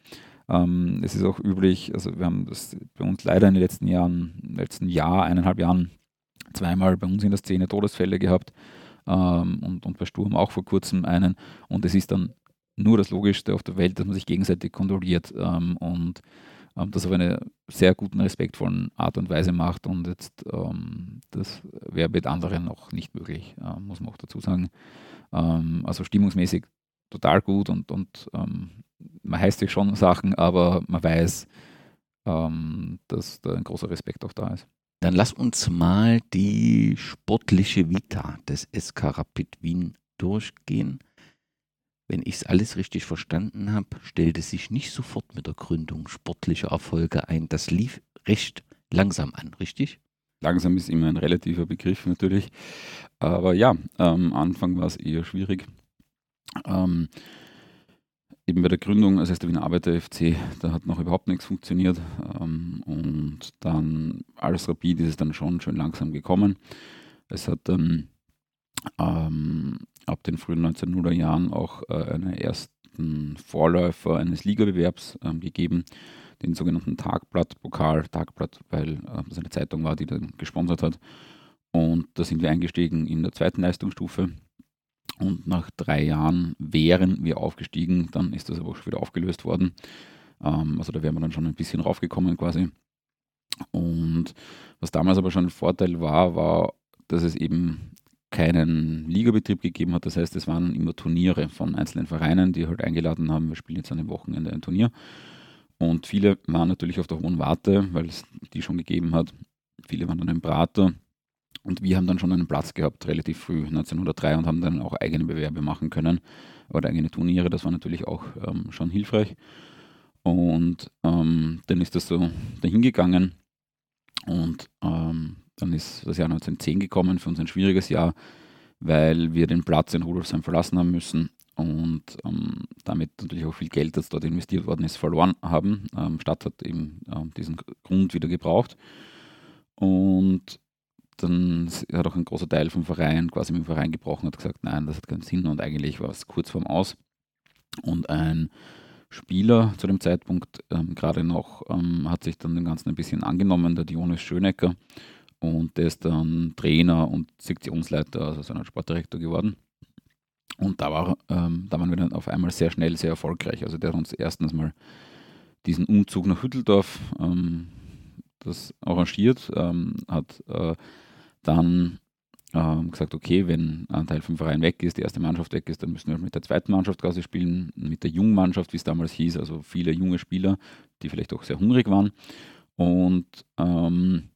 ähm, es ist auch üblich, also wir haben das bei uns leider in den letzten Jahren, letzten Jahr, eineinhalb Jahren, zweimal bei uns in der Szene Todesfälle gehabt ähm, und, und bei Sturm auch vor kurzem einen und es ist dann nur das Logischste auf der Welt, dass man sich gegenseitig kontrolliert ähm, und ähm, das auf eine sehr guten, respektvollen Art und Weise macht. Und jetzt, ähm, das wäre mit anderen noch nicht möglich, äh, muss man auch dazu sagen. Ähm, also stimmungsmäßig total gut und, und ähm, man heißt sich schon Sachen, aber man weiß, ähm, dass da ein großer Respekt auch da ist. Dann lass uns mal die sportliche Vita des SK Rapid Wien durchgehen. Wenn ich es alles richtig verstanden habe, stellte sich nicht sofort mit der Gründung sportlicher Erfolge ein. Das lief recht langsam an, richtig? Langsam ist immer ein relativer Begriff natürlich. Aber ja, am Anfang war es eher schwierig. Ähm, eben bei der Gründung, also der Wiener Arbeiter FC, da hat noch überhaupt nichts funktioniert. Ähm, und dann als Rapid ist es dann schon schön langsam gekommen. Es hat dann ähm, ab den frühen 1900er Jahren auch äh, einen ersten Vorläufer eines Ligabewerbs ähm, gegeben, den sogenannten Tagblatt-Pokal, Tagblatt, weil äh, das eine Zeitung war, die dann gesponsert hat. Und da sind wir eingestiegen in der zweiten Leistungsstufe. Und nach drei Jahren wären wir aufgestiegen, dann ist das aber auch schon wieder aufgelöst worden. Ähm, also da wären wir dann schon ein bisschen raufgekommen quasi. Und was damals aber schon ein Vorteil war, war, dass es eben keinen Ligabetrieb gegeben hat. Das heißt, es waren immer Turniere von einzelnen Vereinen, die halt eingeladen haben, wir spielen jetzt an dem Wochenende ein Turnier. Und viele waren natürlich auf der hohen Warte, weil es die schon gegeben hat. Viele waren dann im Prater. Und wir haben dann schon einen Platz gehabt, relativ früh, 1903, und haben dann auch eigene Bewerbe machen können oder eigene Turniere. Das war natürlich auch ähm, schon hilfreich. Und ähm, dann ist das so dahingegangen. Und ähm, dann ist das Jahr 1910 gekommen, für uns ein schwieriges Jahr, weil wir den Platz in Rudolfsheim verlassen haben müssen und ähm, damit natürlich auch viel Geld, das dort investiert worden ist, verloren haben. Ähm, Stadt hat eben äh, diesen Grund wieder gebraucht. Und dann hat auch ein großer Teil vom Verein quasi mit dem Verein gebrochen, hat gesagt, nein, das hat keinen Sinn und eigentlich war es kurz vorm Aus. Und ein Spieler zu dem Zeitpunkt ähm, gerade noch ähm, hat sich dann dem Ganzen ein bisschen angenommen, der Dionys Schönecker. Und der ist dann Trainer und Sektionsleiter, also seiner Sportdirektor geworden. Und da, war, ähm, da waren wir dann auf einmal sehr schnell sehr erfolgreich. Also der hat uns erstens mal diesen Umzug nach Hütteldorf ähm, das arrangiert, ähm, hat äh, dann ähm, gesagt, okay, wenn ein Teil vom Verein weg ist, die erste Mannschaft weg ist, dann müssen wir mit der zweiten Mannschaft quasi spielen, mit der Jungmannschaft, wie es damals hieß, also viele junge Spieler, die vielleicht auch sehr hungrig waren. Und ähm,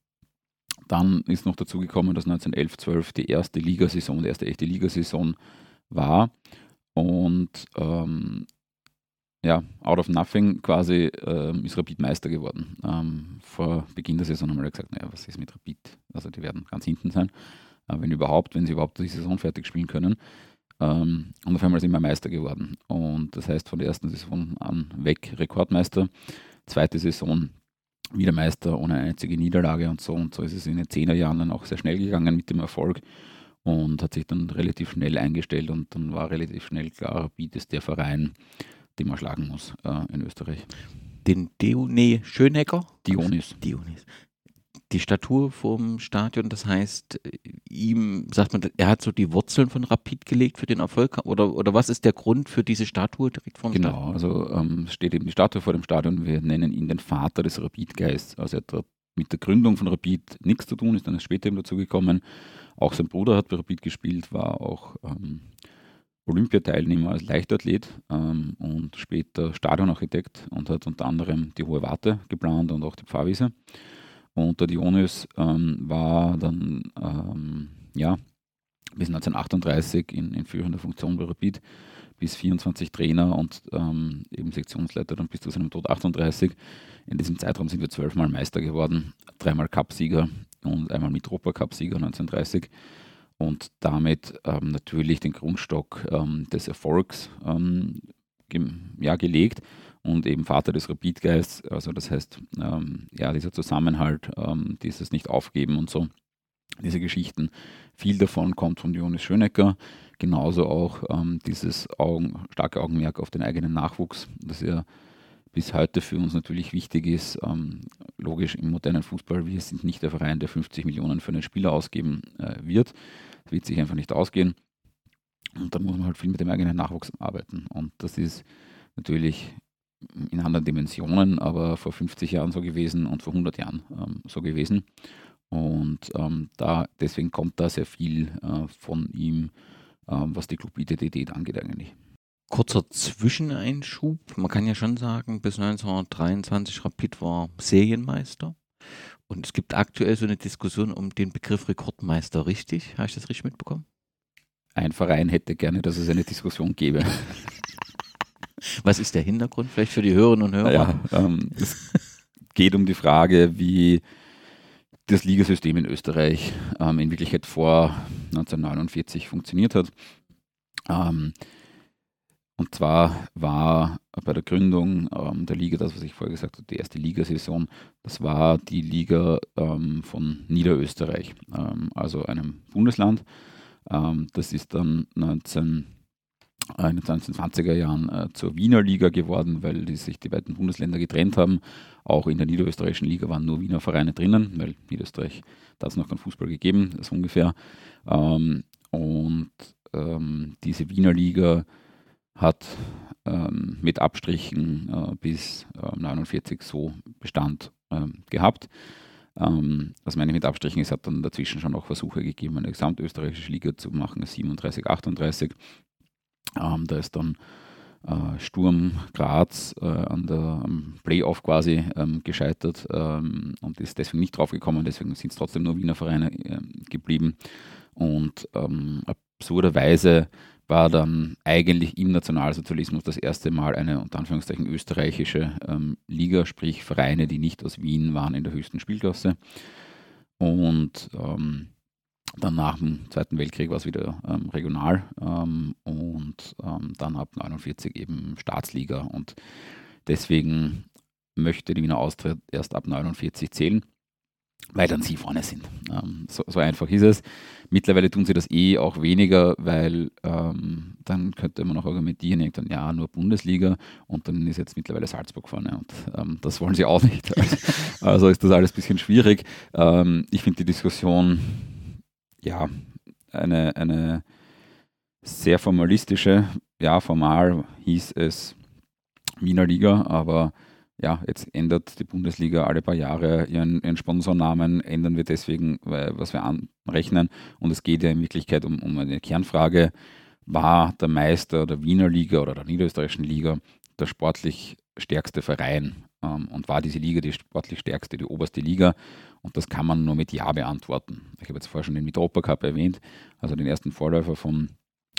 dann ist noch dazu gekommen, dass 1911, 12 die erste Ligasaison, die erste echte Ligasaison war. Und ähm, ja, out of nothing quasi ähm, ist Rapid Meister geworden. Ähm, vor Beginn der Saison haben wir gesagt, naja, was ist mit Rapid? Also die werden ganz hinten sein, äh, wenn überhaupt, wenn sie überhaupt die Saison fertig spielen können. Ähm, und auf einmal sind wir Meister geworden. Und das heißt von der ersten Saison an weg Rekordmeister. Zweite Saison wieder Meister ohne einzige Niederlage und so. Und so ist es in den Zehnerjahren dann auch sehr schnell gegangen mit dem Erfolg und hat sich dann relativ schnell eingestellt und dann war relativ schnell klar, Rapid ist der Verein, den man schlagen muss äh, in Österreich. Den Dione Schönecker? Dionis. Dionis. Die Statur vom Stadion, das heißt, ihm, sagt man, er hat so die Wurzeln von Rapid gelegt für den Erfolg? Oder, oder was ist der Grund für diese Statue direkt vor dem genau, Stadion? Genau, also ähm, steht eben die Statue vor dem Stadion. Wir nennen ihn den Vater des Rapid-Geists. Also er hat mit der Gründung von Rapid nichts zu tun, ist dann später eben dazu gekommen. Auch sein Bruder hat bei Rapid gespielt, war auch ähm, Olympiateilnehmer als Leichtathlet ähm, und später Stadionarchitekt und hat unter anderem die Hohe Warte geplant und auch die Pfarrwiese. Und der Dionys ähm, war dann ähm, ja, bis 1938 in, in führender Funktion bei Rapid, bis 24 Trainer und ähm, eben Sektionsleiter dann bis zu seinem Tod 38. In diesem Zeitraum sind wir zwölfmal Meister geworden, dreimal Cupsieger und einmal Mitropa-Cup-Sieger 1930 und damit ähm, natürlich den Grundstock ähm, des Erfolgs ähm, ja, gelegt und eben Vater des Rapidgeists, also das heißt, ähm, ja, dieser Zusammenhalt, ähm, dieses Nicht-Aufgeben und so, diese Geschichten, viel davon kommt von Jonas Schönecker, genauso auch ähm, dieses Augen, starke Augenmerk auf den eigenen Nachwuchs, das er bis heute für uns natürlich wichtig ist. Ähm, logisch im modernen Fußball, wir sind nicht der Verein, der 50 Millionen für einen Spieler ausgeben äh, wird. Das wird sich einfach nicht ausgehen. Und da muss man halt viel mit dem eigenen Nachwuchs arbeiten. Und das ist natürlich in anderen Dimensionen, aber vor 50 Jahren so gewesen und vor 100 Jahren ähm, so gewesen. Und ähm, da, deswegen kommt da sehr viel äh, von ihm, ähm, was die Clubidentität angeht eigentlich. Kurzer Zwischeneinschub. Man kann ja schon sagen, bis 1923 Rapid war Serienmeister. Und es gibt aktuell so eine Diskussion um den Begriff Rekordmeister, richtig? Habe ich das richtig mitbekommen? Ein Verein hätte gerne, dass es eine Diskussion gäbe. (laughs) Was ist der Hintergrund vielleicht für die Hörerinnen und Hörer? Ja, ähm, es geht um die Frage, wie das Ligasystem in Österreich ähm, in Wirklichkeit vor 1949 funktioniert hat. Ähm, und zwar war bei der Gründung ähm, der Liga, das was ich vorher gesagt habe, die erste Ligasaison, das war die Liga ähm, von Niederösterreich, ähm, also einem Bundesland. Ähm, das ist dann 19 in den 1920er Jahren äh, zur Wiener Liga geworden, weil die sich die beiden Bundesländer getrennt haben. Auch in der niederösterreichischen Liga waren nur Wiener Vereine drinnen, weil Niederösterreich, da es noch keinen Fußball gegeben, das ungefähr. Ähm, und ähm, diese Wiener Liga hat ähm, mit Abstrichen äh, bis 1949 äh, so Bestand ähm, gehabt. Ähm, was meine ich mit Abstrichen? Es hat dann dazwischen schon noch Versuche gegeben, eine gesamtösterreichische Liga zu machen, 37, 38. Ähm, da ist dann äh, Sturm Graz äh, an der Playoff quasi ähm, gescheitert ähm, und ist deswegen nicht draufgekommen. Deswegen sind es trotzdem nur Wiener Vereine äh, geblieben. Und ähm, absurderweise war dann eigentlich im Nationalsozialismus das erste Mal eine unter Anführungszeichen österreichische ähm, Liga, sprich Vereine, die nicht aus Wien waren in der höchsten Spielklasse. Und ähm, dann nach dem Zweiten Weltkrieg war es wieder ähm, regional ähm, und ähm, dann ab 49 eben Staatsliga. Und deswegen möchte die Wiener Austria erst ab 49 zählen, weil dann sie vorne sind. Ähm, so, so, einfach ist es. Mittlerweile tun sie das eh auch weniger, weil ähm, dann könnte man auch argumentieren, dann, ja, nur Bundesliga und dann ist jetzt mittlerweile Salzburg vorne und ähm, das wollen sie auch nicht. (laughs) also ist das alles ein bisschen schwierig. ich finde die Diskussion ja, eine, eine sehr formalistische, ja, formal hieß es Wiener Liga, aber ja, jetzt ändert die Bundesliga alle paar Jahre ihren, ihren Sponsornamen, ändern wir deswegen, was wir anrechnen. Und es geht ja in Wirklichkeit um, um eine Kernfrage, war der Meister der Wiener Liga oder der Niederösterreichischen Liga der sportlich stärkste Verein und war diese Liga die sportlich stärkste, die oberste Liga. Und das kann man nur mit Ja beantworten. Ich habe jetzt vorher schon den Mitropa Cup erwähnt, also den ersten Vorläufer von,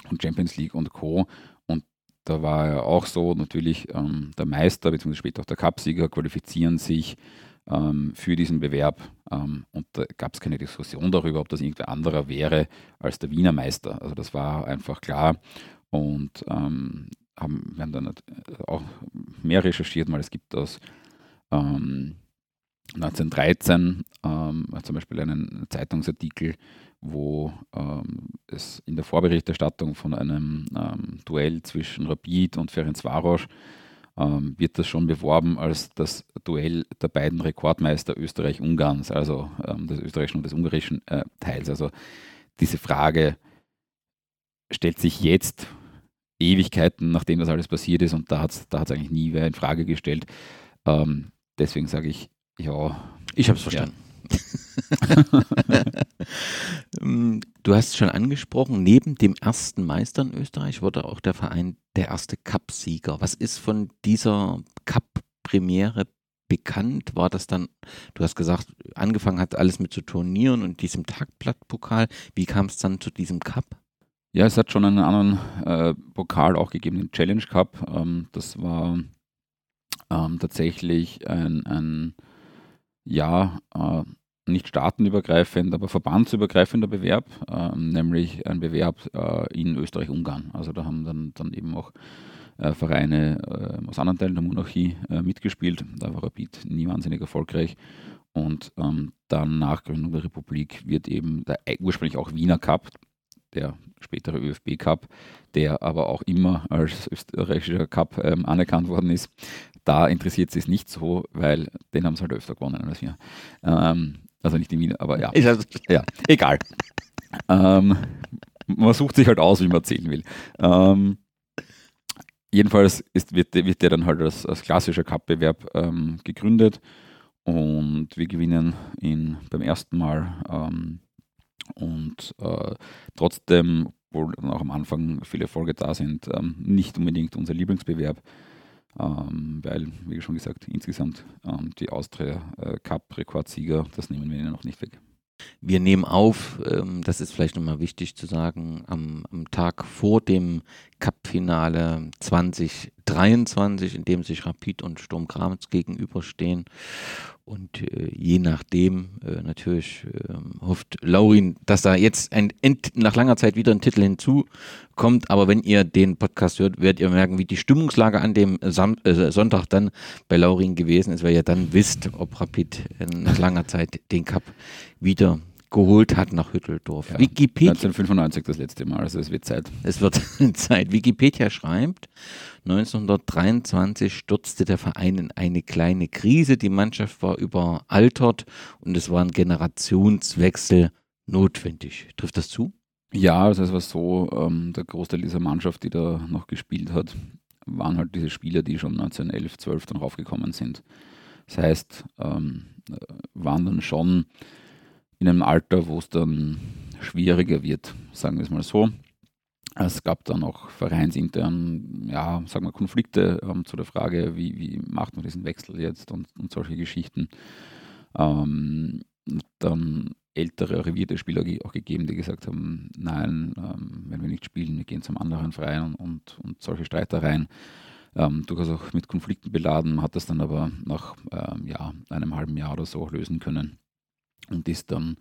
von Champions League und Co. Und da war ja auch so, natürlich ähm, der Meister bzw. später auch der Cupsieger qualifizieren sich ähm, für diesen Bewerb. Ähm, und da gab es keine Diskussion darüber, ob das irgendwer anderer wäre als der Wiener Meister. Also das war einfach klar. Und ähm, haben, wir haben dann auch mehr recherchiert, weil es gibt aus ähm, 1913 ähm, zum Beispiel einen Zeitungsartikel, wo ähm, es in der Vorberichterstattung von einem ähm, Duell zwischen Rapid und Ferencvaros ähm, wird das schon beworben als das Duell der beiden Rekordmeister Österreich-Ungarns, also ähm, des österreichischen und des ungarischen äh, Teils. Also diese Frage stellt sich jetzt Ewigkeiten, nachdem das alles passiert ist, und da hat es da eigentlich nie wer in Frage gestellt. Ähm, deswegen sage ich, ja. Ich habe es verstanden. Ja. (laughs) du hast es schon angesprochen, neben dem ersten Meister in Österreich wurde auch der Verein der erste Cup-Sieger. Was ist von dieser Cup-Premiere bekannt? War das dann, du hast gesagt, angefangen hat alles mit zu Turnieren und diesem Tagblattpokal. Wie kam es dann zu diesem Cup? Ja, es hat schon einen anderen äh, Pokal auch gegeben, den Challenge Cup. Ähm, das war ähm, tatsächlich ein, ein ja, äh, nicht staatenübergreifend, aber verbandsübergreifender Bewerb, äh, nämlich ein Bewerb äh, in Österreich-Ungarn. Also da haben dann, dann eben auch äh, Vereine äh, aus anderen Teilen der Monarchie mitgespielt. Da war Rapid nie wahnsinnig erfolgreich. Und ähm, dann nach Gründung der Republik wird eben der ursprünglich auch Wiener Cup, der spätere ÖFB Cup, der aber auch immer als österreichischer Cup ähm, anerkannt worden ist, da interessiert es nicht so, weil den haben sie halt öfter gewonnen als wir. Ähm, also nicht in Wien, aber ja. Also ja, egal. ähm, man sucht sich halt aus, wie man zählen will. Ähm, jedenfalls ist, wird, wird der dann halt als, als klassischer Cup-Bewerb ähm, gegründet und wir gewinnen ihn beim ersten Mal. Und äh, trotzdem, obwohl auch am Anfang viele Erfolge da sind, ähm, nicht unbedingt unser Lieblingsbewerb ähm, weil, wie schon gesagt, insgesamt ähm, die Austria äh, Cup-Rekordsieger, das nehmen wir ihnen noch nicht weg. Wir nehmen auf, ähm, das ist vielleicht nochmal wichtig zu sagen, am, am Tag vor dem Cup-Finale 2023 1923, in dem sich Rapid und Sturm Graz gegenüberstehen. Und äh, je nachdem äh, natürlich äh, hofft Laurin, dass da jetzt ein, nach langer Zeit wieder ein Titel hinzukommt. Aber wenn ihr den Podcast hört, werdet ihr merken, wie die Stimmungslage an dem Sam äh, Sonntag dann bei Laurin gewesen ist, weil ihr dann wisst, ob Rapid nach langer Zeit den Cup wieder geholt hat nach Hütteldorf. Ja, Wikipedia, 1995 das letzte Mal, also es wird Zeit. Es wird (laughs) Zeit. Wikipedia schreibt, 1923 stürzte der Verein in eine kleine Krise, die Mannschaft war überaltert und es war ein Generationswechsel notwendig. Trifft das zu? Ja, also es war so, ähm, der Großteil dieser Mannschaft, die da noch gespielt hat, waren halt diese Spieler, die schon 1911, 12 dann raufgekommen sind. Das heißt, ähm, äh, waren dann schon in einem Alter, wo es dann schwieriger wird, sagen wir es mal so. Es gab dann auch vereinsintern, ja, sagen wir, Konflikte ähm, zu der Frage, wie, wie macht man diesen Wechsel jetzt und, und solche Geschichten. Ähm, dann ältere, revierte Spieler auch gegeben, die gesagt haben, nein, ähm, wenn wir nicht spielen, wir gehen zum anderen Verein und, und, solche Streitereien. Ähm, durchaus auch mit Konflikten beladen, hat das dann aber nach ähm, ja, einem halben Jahr oder so lösen können und ist dann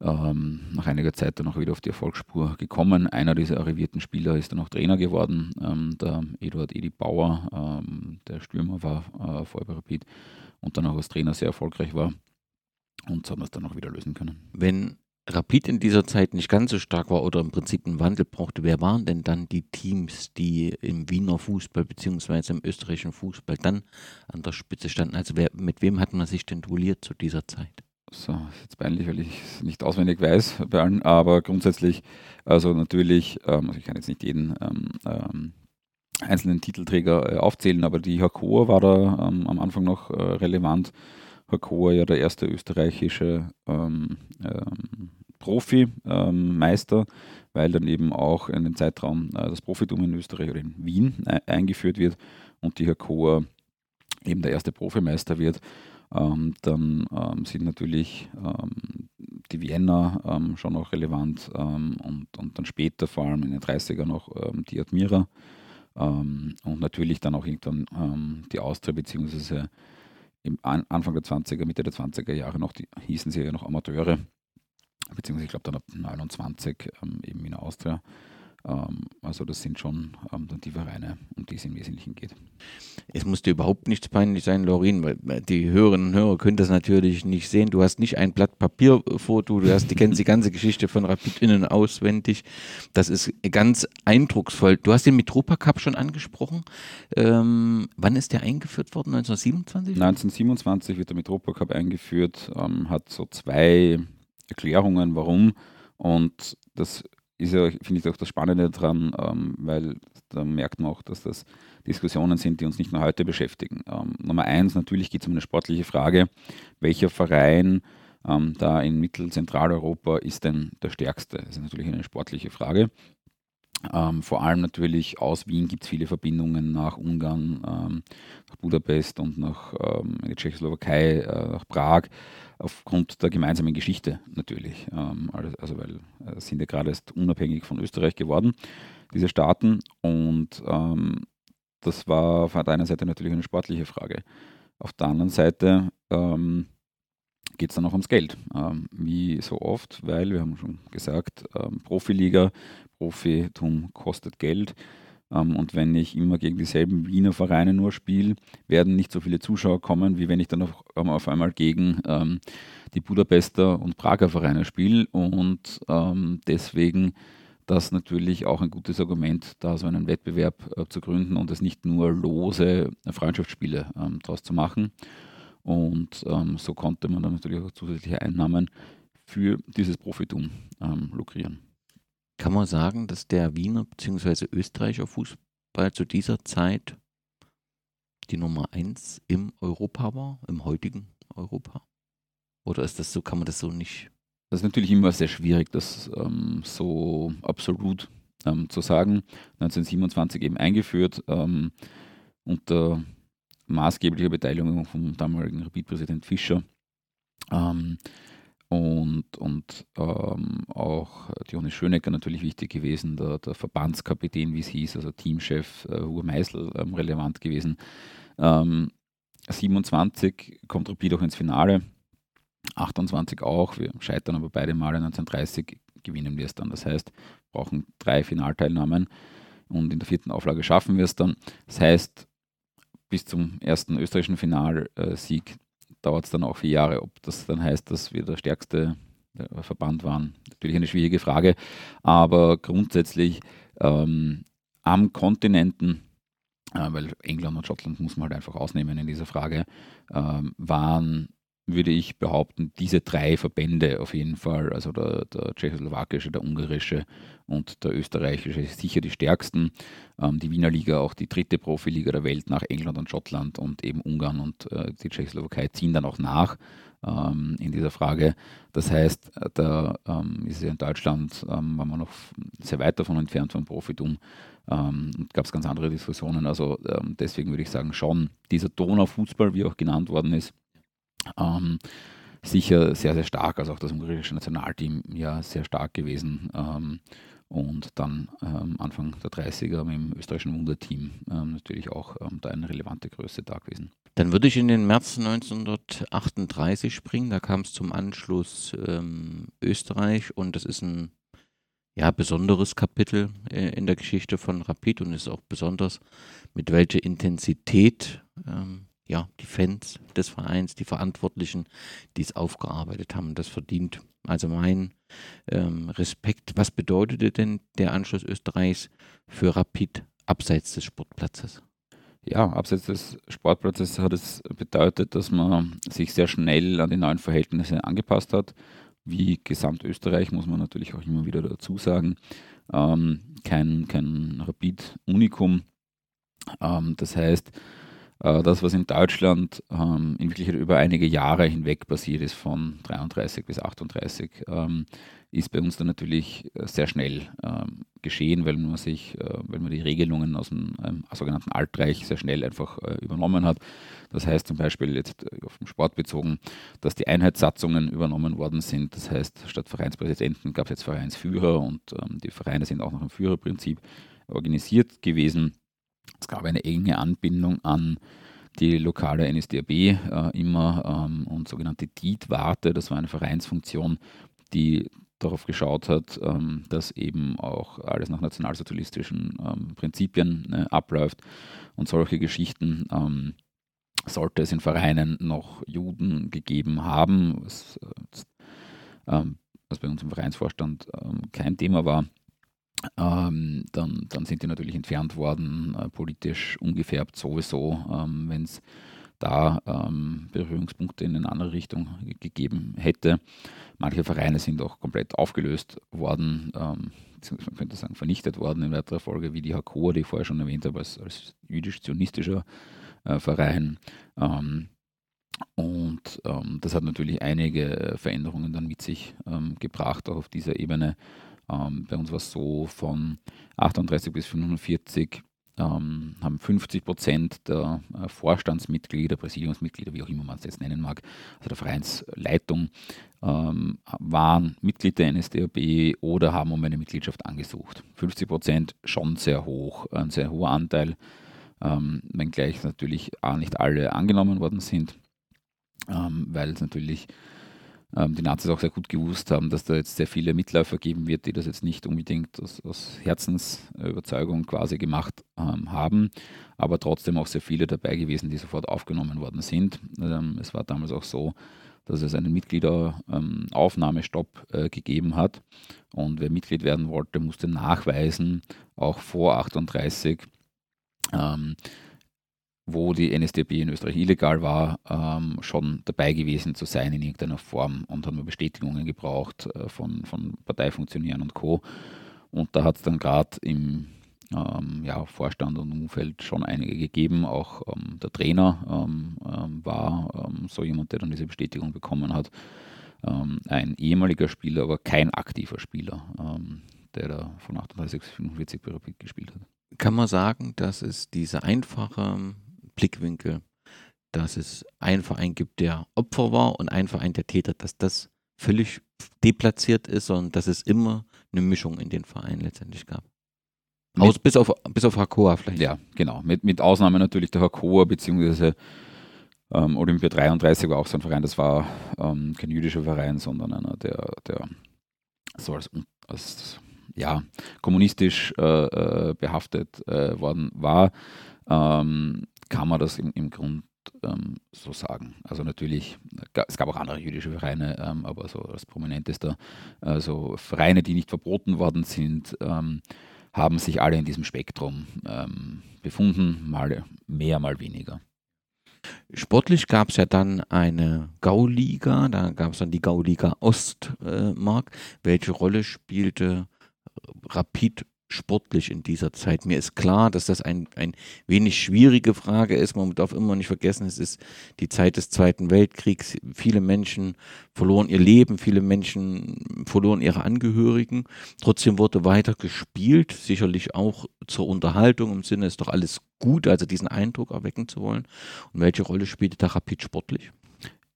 ähm, nach einiger Zeit dann auch wieder auf die Erfolgsspur gekommen. Einer dieser arrivierten Spieler ist dann auch Trainer geworden, ähm, der Eduard Edi Bauer, ähm, der Stürmer war äh, vor Rapid und dann auch als Trainer sehr erfolgreich war. Und so haben wir es dann auch wieder lösen können. Wenn Rapid in dieser Zeit nicht ganz so stark war oder im Prinzip einen Wandel brauchte, wer waren denn dann die Teams, die im Wiener Fußball bzw. im österreichischen Fußball dann an der Spitze standen? Also wer, mit wem hat man sich denn duelliert zu dieser Zeit? So, ist jetzt peinlich, weil ich es nicht auswendig weiß bei allen, aber grundsätzlich, also natürlich, ähm, also ich kann jetzt nicht jeden ähm, ähm, einzelnen Titelträger äh, aufzählen, aber die Hakoa war da ähm, am Anfang noch äh, relevant. Hakoa ja der erste österreichische ähm, Profi-Meister, weil dann eben auch in dem Zeitraum äh, das Profitum in Österreich oder in Wien äh, eingeführt wird und die Hakoa eben der erste Profimeister wird. Ähm, dann ähm, sind natürlich ähm, die Vienna ähm, schon noch relevant ähm, und, und dann später, vor allem in den 30ern, noch die Admira und natürlich dann auch irgendwann die Austria, beziehungsweise im An Anfang der 20er, Mitte der 20er Jahre noch, die hießen sie ja noch Amateure, beziehungsweise ich glaube dann ab 29 eben in Austria. Ähm, also das sind schon ähm, die Vereine, um die es im Wesentlichen geht. Es musste überhaupt nichts peinlich sein, Lorin, weil die Hörerinnen und Hörer können das natürlich nicht sehen. Du hast nicht ein Blatt Papier vor, du hast, die kennst die ganze Geschichte von Rapid innen auswendig. Das ist ganz eindrucksvoll. Du hast den Mitropa Cup schon angesprochen. Ähm, wann ist der eingeführt worden? 1927? 1927 wird der Mitropa Cup eingeführt, ähm, hat so zwei Erklärungen, warum. Und das ist ja, finde ich, auch das Spannende daran, ähm, weil da merkt man auch, dass das Diskussionen sind, die uns nicht nur heute beschäftigen. Ähm, Nummer eins, natürlich geht es um eine sportliche Frage, welcher Verein ähm, da in Mittelzentraleuropa ist denn der stärkste? Das ist natürlich eine sportliche Frage. Ähm, vor allem natürlich aus Wien gibt es viele Verbindungen nach Ungarn, ähm, nach Budapest und nach ähm, in die Tschechoslowakei, äh, nach Prag aufgrund der gemeinsamen Geschichte natürlich. Ähm, also weil äh, sind ja gerade erst unabhängig von Österreich geworden, diese Staaten. Und ähm, das war auf der einen Seite natürlich eine sportliche Frage. Auf der anderen Seite ähm, geht es dann auch ums Geld. Wie so oft, weil wir haben schon gesagt, Profiliga, Profitum kostet Geld. Ähm, und wenn ich immer gegen dieselben Wiener Vereine nur spiele, werden nicht so viele Zuschauer kommen, wie wenn ich dann auf, ähm, auf einmal gegen ähm, die Budapester und Prager Vereine spiele. Und ähm, deswegen das natürlich auch ein gutes Argument, da so einen Wettbewerb äh, zu gründen und es nicht nur lose Freundschaftsspiele ähm, daraus zu machen. Und ähm, so konnte man dann natürlich auch zusätzliche Einnahmen für dieses Profitum lukrieren. Kann man sagen, dass der Wiener bzw. Österreicher Fußball zu dieser Zeit die Nummer eins im Europa war, im heutigen Europa? Oder ist das so, kann man das so nicht? Das ist natürlich immer sehr schwierig, das ähm, so absolut ähm, zu sagen. 1927 eben eingeführt ähm, unter maßgeblicher Beteiligung vom damaligen Rapid-Präsident Fischer. Ähm, und, und ähm, auch Johannes Schönecker natürlich wichtig gewesen, der, der Verbandskapitän, wie es hieß, also Teamchef äh, Hugo Meisel ähm, relevant gewesen. Ähm, 27 kommt Rapid auch ins Finale, 28 auch, wir scheitern aber beide Male 1930 gewinnen wir es dann. Das heißt, wir brauchen drei Finalteilnahmen und in der vierten Auflage schaffen wir es dann. Das heißt, bis zum ersten österreichischen Finalsieg dauert es dann auch vier Jahre. Ob das dann heißt, dass wir der stärkste Verband waren, natürlich eine schwierige Frage. Aber grundsätzlich ähm, am Kontinenten, äh, weil England und Schottland muss man halt einfach ausnehmen in dieser Frage, ähm, waren würde ich behaupten, diese drei Verbände auf jeden Fall, also der, der tschechoslowakische, der ungarische und der österreichische, sicher die stärksten. Ähm, die Wiener Liga auch die dritte Profiliga der Welt nach England und Schottland und eben Ungarn und äh, die Tschechoslowakei ziehen dann auch nach ähm, in dieser Frage. Das heißt, da ähm, ist ja in Deutschland, ähm, war man noch sehr weit davon entfernt vom Profitum. Ähm, gab es ganz andere Diskussionen. Also ähm, deswegen würde ich sagen, schon dieser Donau-Fußball, wie auch genannt worden ist, ähm, sicher sehr, sehr stark, also auch das ungarische Nationalteam ja sehr stark gewesen. Ähm, und dann ähm, Anfang der 30er mit dem österreichischen Wunderteam ähm, natürlich auch ähm, da eine relevante Größe da gewesen. Dann würde ich in den März 1938 springen. Da kam es zum Anschluss ähm, Österreich und das ist ein ja, besonderes Kapitel äh, in der Geschichte von Rapid und ist auch besonders, mit welcher Intensität ähm, ja, die Fans des Vereins, die Verantwortlichen, die es aufgearbeitet haben. Das verdient also mein ähm, Respekt. Was bedeutete denn der Anschluss Österreichs für Rapid abseits des Sportplatzes? Ja, abseits des Sportplatzes hat es bedeutet, dass man sich sehr schnell an die neuen Verhältnisse angepasst hat. Wie Gesamtösterreich muss man natürlich auch immer wieder dazu sagen. Ähm, kein, kein Rapid-Unikum. Ähm, das heißt, das, was in Deutschland ähm, in Wirklichkeit über einige Jahre hinweg passiert ist, von 33 bis 38, ähm, ist bei uns dann natürlich äh, sehr schnell ähm, geschehen, weil man sich, äh, weil man die Regelungen aus dem sogenannten Altreich sehr schnell einfach äh, übernommen hat. Das heißt zum Beispiel jetzt äh, auf den Sport bezogen, dass die Einheitssatzungen übernommen worden sind. Das heißt, statt Vereinspräsidenten gab es jetzt Vereinsführer und die Vereine sind auch nach dem Führerprinzip organisiert gewesen. Es gab eine enge Anbindung an die lokale NSDAP äh, immer ähm, und sogenannte DIT-Warte, das war eine Vereinsfunktion, die darauf geschaut hat, ähm, dass eben auch alles nach nationalsozialistischen ähm, Prinzipien äh, abläuft und solche Geschichten. Ähm, sollte es in Vereinen noch Juden gegeben haben, was, äh, ähm, was bei uns im Vereinsvorstand ähm, kein Thema war, ähm, dann, dann, sind die natürlich entfernt worden, äh, politisch ungefärbt sowieso, ähm, wenn es da ähm, Berührungspunkte in eine andere Richtung gegeben hätte. Manche Vereine sind auch komplett aufgelöst worden, ähm, man könnte sagen vernichtet worden in weiterer Folge, wie die Hakoa, die ich vorher schon erwähnt habe, als, als jüdisch-zionistischer äh, Verein. Ähm, und ähm, das hat natürlich einige Veränderungen dann mit sich gebracht, auch auf dieser Ebene. Ähm, bei uns war es so, von 38 bis 45 ähm, haben 50 Prozent der äh, Vorstandsmitglieder, Präsidiumsmitglieder, wie auch immer man es jetzt nennen mag, also der Vereinsleitung, ähm, waren Mitglied der NSDAP oder haben um eine Mitgliedschaft angesucht. 50 Prozent schon sehr hoch, ein sehr hoher Anteil, ähm, wenngleich natürlich auch nicht alle angenommen worden sind, ähm, weil es natürlich ähm, die Nazis auch sehr gut gewusst haben, dass da jetzt sehr viele Mitläufer geben wird, die das jetzt nicht unbedingt aus, aus Herzensüberzeugung quasi gemacht ähm, haben, aber trotzdem auch sehr viele dabei gewesen, die sofort aufgenommen worden sind. Ähm, es war damals auch so, dass es einen Mitgliederaufnahmestopp äh, gegeben hat und wer Mitglied werden wollte, musste nachweisen, auch vor 38, ähm, wo die NSDAP in Österreich illegal war, ähm, schon dabei gewesen zu sein in irgendeiner Form und haben Bestätigungen gebraucht äh, von, von Parteifunktionären und Co. Und da hat es dann gerade im ähm, ja, Vorstand und Umfeld schon einige gegeben. Auch ähm, der Trainer ähm, ähm, war ähm, so jemand, der dann diese Bestätigung bekommen hat. ein ehemaliger Spieler, aber kein aktiver Spieler, der da von 38 bis 45 bei Rapid gespielt hat. Kann man sagen, dass es diese einfache Blickwinkel, dass es einen Verein gibt, der Opfer war und einen Verein, der Täter, dass das völlig deplatziert ist, sondern dass es immer eine Mischung in den Vereinen letztendlich gab. Aus, bis, auf, bis auf Hakoa vielleicht. Ja, genau. Mit, mit Ausnahme natürlich der Hakoa, beziehungsweise ähm, Olympia 33 war auch so ein Verein, das war ähm, kein jüdischer Verein, sondern einer, der, der so als, als ja, kommunistisch äh, äh, behaftet äh, worden war, ähm, kann man das im, im Grund ähm, so sagen. Also natürlich, es gab auch andere jüdische Vereine, ähm, aber so als prominentester, also Vereine, die nicht verboten worden sind, ähm, haben sich alle in diesem Spektrum ähm, befunden, mal mehr, mal weniger. Sportlich gab es ja dann eine Gauliga, da gab es dann die Gauliga Ostmark. Äh, Welche Rolle spielte Rapid sportlich in dieser Zeit? Mir ist klar, dass das ein, ein wenig schwierige Frage ist. Man darf immer nicht vergessen, es ist die Zeit des Zweiten Weltkriegs. Viele Menschen verloren ihr Leben, viele Menschen verloren ihre Angehörigen. Trotzdem wurde weiter gespielt, sicherlich auch zur Unterhaltung im Sinne, ist doch alles gut, also diesen Eindruck erwecken zu wollen. Und welche Rolle spielte da Rapid sportlich?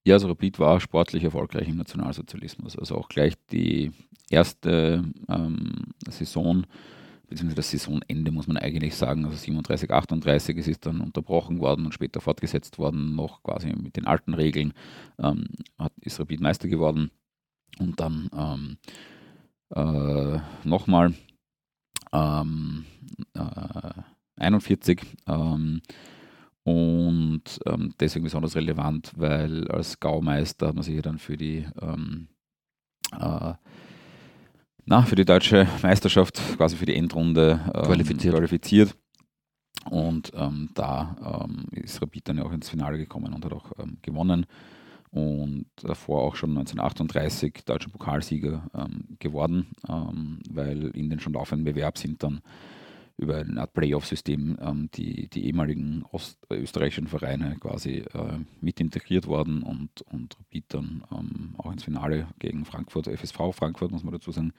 Ja, also Rapid war sportlich erfolgreich im Nationalsozialismus. Also auch gleich die erste ähm, Saison, beziehungsweise das Saisonende muss man eigentlich sagen, also 37, 38, es ist dann unterbrochen worden und später fortgesetzt worden, noch quasi mit den alten Regeln, ähm, hat, ist Rapid Meister geworden. Und dann ähm, äh, nochmal ähm, äh, 41 ähm, und ähm, deswegen besonders relevant, weil als Gaumeister hat man sich ja dann für die, ähm, äh, na, für die deutsche Meisterschaft, quasi für die Endrunde ähm, qualifiziert. qualifiziert. Und ähm, da ähm, ist Rapid dann ja auch ins Finale gekommen und hat auch ähm, gewonnen. Und davor auch schon 1938 deutscher Pokalsieger geworden, weil in den schon laufenden Bewerb sind dann über eine Art Playoff-System ähm, die, die ehemaligen österreichischen Vereine quasi äh, mit integriert worden und, und Rapid dann ähm, auch ins Finale gegen Frankfurt, FSV Frankfurt, muss man dazu sagen,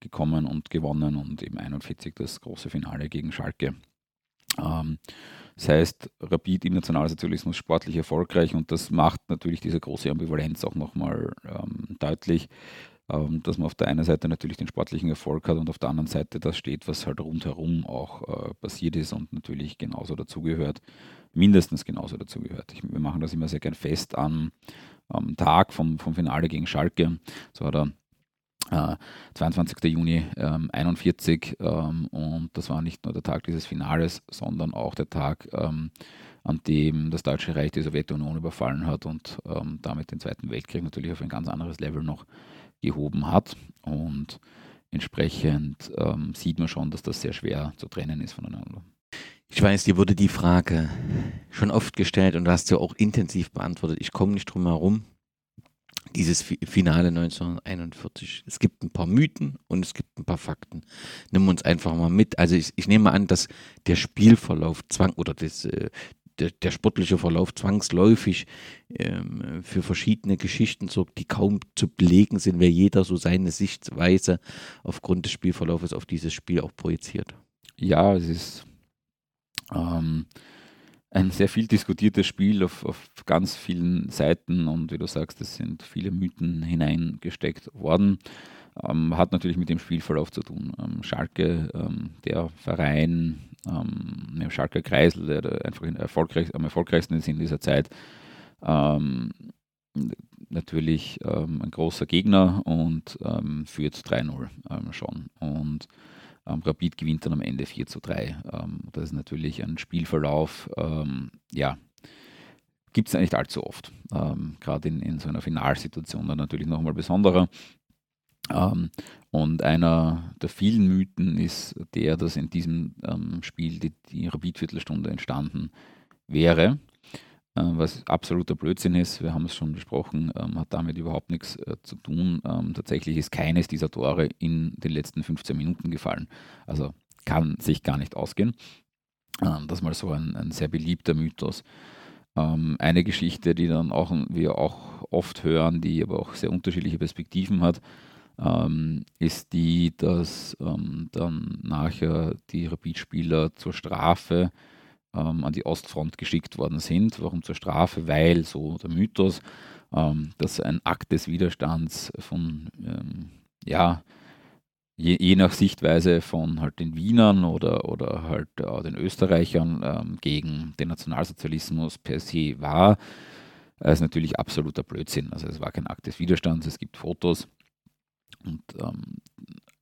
gekommen und gewonnen und eben 41 das große Finale gegen Schalke. Ähm, das heißt, Rapid im Nationalsozialismus sportlich erfolgreich und das macht natürlich diese große Ambivalenz auch nochmal ähm, deutlich dass man auf der einen Seite natürlich den sportlichen Erfolg hat und auf der anderen Seite das steht, was halt rundherum auch äh, passiert ist und natürlich genauso dazugehört, mindestens genauso dazugehört. wir machen das immer sehr gern fest am, am Tag vom, vom Finale gegen Schalke. So war der äh, 22. Juni ähm, 41 ähm, und das war nicht nur der Tag dieses Finales, sondern auch der Tag, ähm, an dem das Deutsche Reich die Sowjetunion überfallen hat und ähm, damit den Zweiten Weltkrieg natürlich auf ein ganz anderes Level noch gehoben hat. Und entsprechend ähm, sieht man schon, dass das sehr schwer zu trennen ist voneinander. Ich weiß, dir wurde die Frage schon oft gestellt und du hast sie auch intensiv beantwortet. Ich komme nicht drum herum. Dieses Finale 1941. Es gibt ein paar Mythen und es gibt ein paar Fakten. Nimm uns einfach mal mit. Also ich, ich nehme an, dass der Spielverlauf zwang oder das, äh, der, der sportliche Verlauf zwangsläufig ähm, für verschiedene Geschichten sorgt, die kaum zu belegen sind, weil jeder so seine Sichtweise aufgrund des Spielverlaufes auf dieses Spiel auch projiziert. Ja, es ist ähm, ein sehr viel diskutiertes Spiel auf, auf ganz vielen Seiten und wie du sagst, es sind viele Mythen hineingesteckt worden. Ähm, hat natürlich mit dem Spielverlauf zu tun. Ähm, Schalke, ähm, der Verein, ähm, Schalke Kreisel, der einfach erfolgreich, am erfolgreichsten ist in dieser Zeit, ähm, natürlich ähm, ein großer Gegner und ähm, führt 3-0 schon. Und Rapid gewinnt dann am Ende 4 zu 3. das ist natürlich ein Spielverlauf, ja, gibt es ja nicht allzu oft. Ähm, Gerade in, in so einer Finalsituation dann natürlich nochmal besonderer. Ähm, und einer der vielen Mythen ist der, dass in diesem ähm, Spiel die, die Rapid-Viertelstunde entstanden wäre, äh, was absoluter Blödsinn ist. Wir haben es schon besprochen, ähm, hat damit überhaupt nichts äh, zu tun. Ähm, tatsächlich ist keines dieser Tore in den letzten 15 Minuten gefallen. Also kann sich gar nicht ausgehen. Ähm, das ist mal so ein, ein sehr beliebter Mythos. Ähm, eine Geschichte, die dann auch wir auch oft hören, die aber auch sehr unterschiedliche Perspektiven hat, ähm, ist die, dass ähm, dann nachher die Rapid-Spieler zur Strafe ähm, an die Ostfront geschickt worden sind. Warum zur Strafe? Weil, so der Mythos, ähm, dass ein Akt des Widerstands von, ähm, ja, je, je, nach Sichtweise von halt den Wienern oder, oder halt äh, den Österreichern ähm, gegen den Nationalsozialismus per se war, ist natürlich absoluter Blödsinn. Also es war kein Akt des Widerstands, es gibt Fotos und ähm,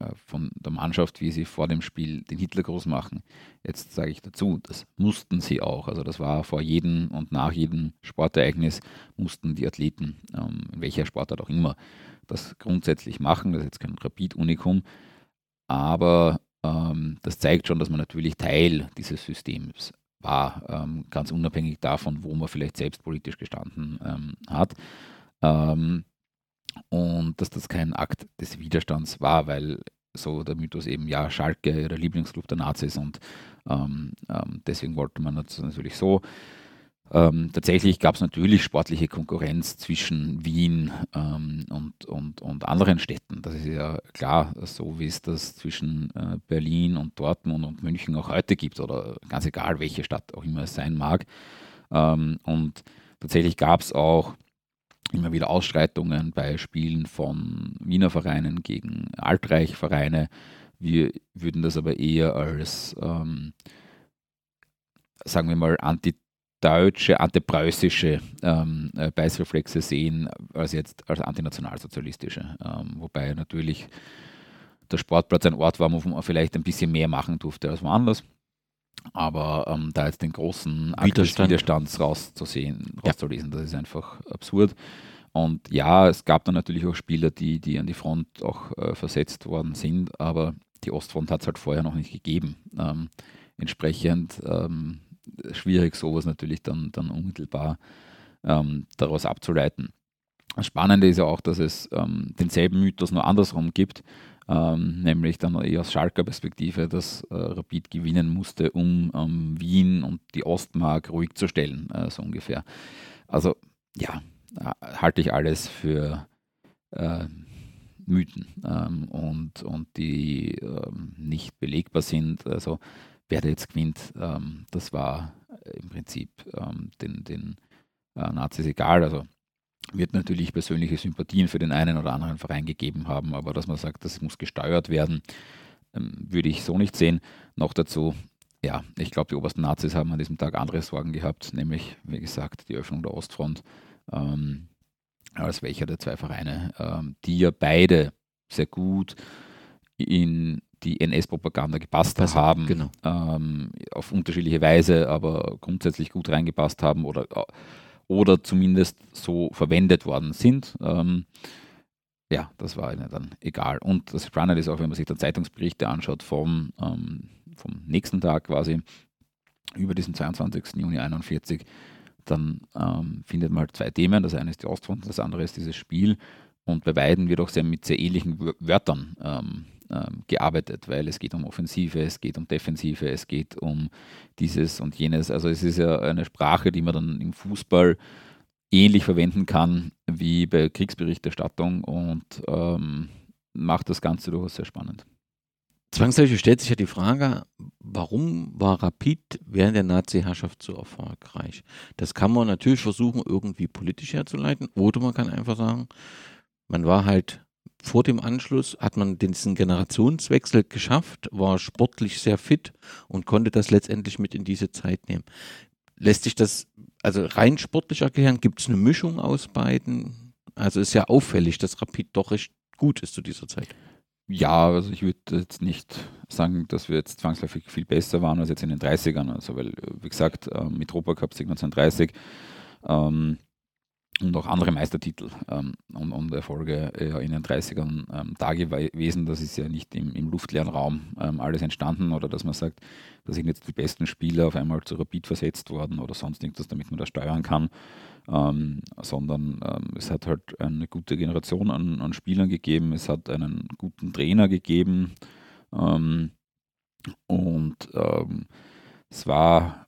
äh, von der Mannschaft, wie sie vor dem Spiel den Hitler groß machen. Jetzt sage ich dazu, das mussten sie auch. Also das war vor jedem und nach jedem Sportereignis mussten die Athleten, ähm, in welcher Sportart auch immer, das grundsätzlich machen. Das ist jetzt kein Rapid-Unikum, aber ähm, das zeigt schon, dass man natürlich Teil dieses Systems war, ähm, ganz unabhängig davon, wo man vielleicht selbst politisch gestanden ähm, hat. Ähm, und dass das kein Akt des Widerstands war, weil so der Mythos eben, ja, Schalke, der Lieblingsclub der Nazis und ähm, ähm, deswegen wollte man das natürlich so ähm, tatsächlich gab es natürlich sportliche Konkurrenz zwischen Wien ähm, und, und, und anderen Städten. Das ist ja klar, so wie es das zwischen äh, Berlin und Dortmund und München auch heute gibt oder ganz egal, welche Stadt auch immer es sein mag. Ähm, und tatsächlich gab es auch immer wieder Ausschreitungen bei Spielen von Wiener Vereinen gegen Altreich-Vereine. Wir würden das aber eher als, ähm, sagen wir mal, anti deutsche, antipreußische ähm, äh, Beißreflexe sehen, als jetzt als antinationalsozialistische. Ähm, wobei natürlich der Sportplatz ein Ort war, wo man vielleicht ein bisschen mehr machen durfte als woanders. Aber ähm, da jetzt den großen Widerstand. Widerstands rauszusehen, rauszulesen, ja. das ist einfach absurd. Und ja, es gab dann natürlich auch Spieler, die, die an die Front auch äh, versetzt worden sind, aber die Ostfront hat es halt vorher noch nicht gegeben. Ähm, entsprechend ähm, schwierig, sowas natürlich dann, dann unmittelbar ähm, daraus abzuleiten. Das Spannende ist ja auch, dass es ähm, denselben Mythos nur andersrum gibt, ähm, nämlich dann eher aus Schalker Perspektive, dass äh, Rapid gewinnen musste, um ähm, Wien und die Ostmark ruhig zu stellen, äh, so ungefähr. Also ja, äh, halte ich alles für äh, Mythen ähm, und, und die ähm, nicht belegbar sind. Also wer da jetzt gewinnt, ähm, das war äh, im Prinzip ähm, den, den äh, Nazis egal. Also wird natürlich persönliche Sympathien für den einen oder anderen Verein gegeben haben, aber dass man sagt, das muss gesteuert werden, ähm, würde ich so nicht sehen. Noch dazu, ja, ich glaube, die obersten Nazis haben an diesem Tag andere Sorgen gehabt, nämlich, wie gesagt, die Öffnung der Ostfront, ähm, als welcher der zwei Vereine, ähm, die ja beide sehr gut in die NS-Propaganda gepasst also, haben, genau. ähm, auf unterschiedliche Weise, aber grundsätzlich gut reingepasst haben oder, oder zumindest so verwendet worden sind. Ähm, ja, das war ihnen dann egal. Und das Spannende ist auch, wenn man sich dann Zeitungsberichte anschaut vom, ähm, vom nächsten Tag quasi, über diesen 22. Juni 1941, dann ähm, findet man halt zwei Themen. Das eine ist die Ostfront, das andere ist dieses Spiel. Und bei beiden wird auch sehr mit sehr ähnlichen Wörtern ähm, gearbeitet, weil es geht um Offensive, es geht um Defensive, es geht um dieses und jenes. Also es ist ja eine Sprache, die man dann im Fußball ähnlich verwenden kann wie bei Kriegsberichterstattung und ähm, macht das Ganze durchaus sehr spannend. Zwangsläufig stellt sich ja die Frage, warum war Rapid während der Nazi-Herrschaft so erfolgreich? Das kann man natürlich versuchen, irgendwie politisch herzuleiten, oder man kann einfach sagen, man war halt vor dem Anschluss hat man diesen Generationswechsel geschafft, war sportlich sehr fit und konnte das letztendlich mit in diese Zeit nehmen. Lässt sich das also rein sportlich erklären? Gibt es eine Mischung aus beiden? Also ist ja auffällig, dass Rapid doch recht gut ist zu dieser Zeit. Ja, also ich würde jetzt nicht sagen, dass wir jetzt zwangsläufig viel besser waren als jetzt in den 30ern. Also weil, wie gesagt, mit Europa Cup 1930 ähm, und auch andere Meistertitel ähm, und, und, Erfolge äh, in den 30ern ähm, da gewesen. Das ist ja nicht im, im luftleeren Raum ähm, alles entstanden oder dass man sagt, da sind jetzt die besten Spieler auf einmal zu Rapid versetzt worden oder sonst irgendwas, damit man das steuern kann, ähm, sondern ähm, es hat halt eine gute Generation an, an, Spielern gegeben, es hat einen guten Trainer gegeben ähm, und es war,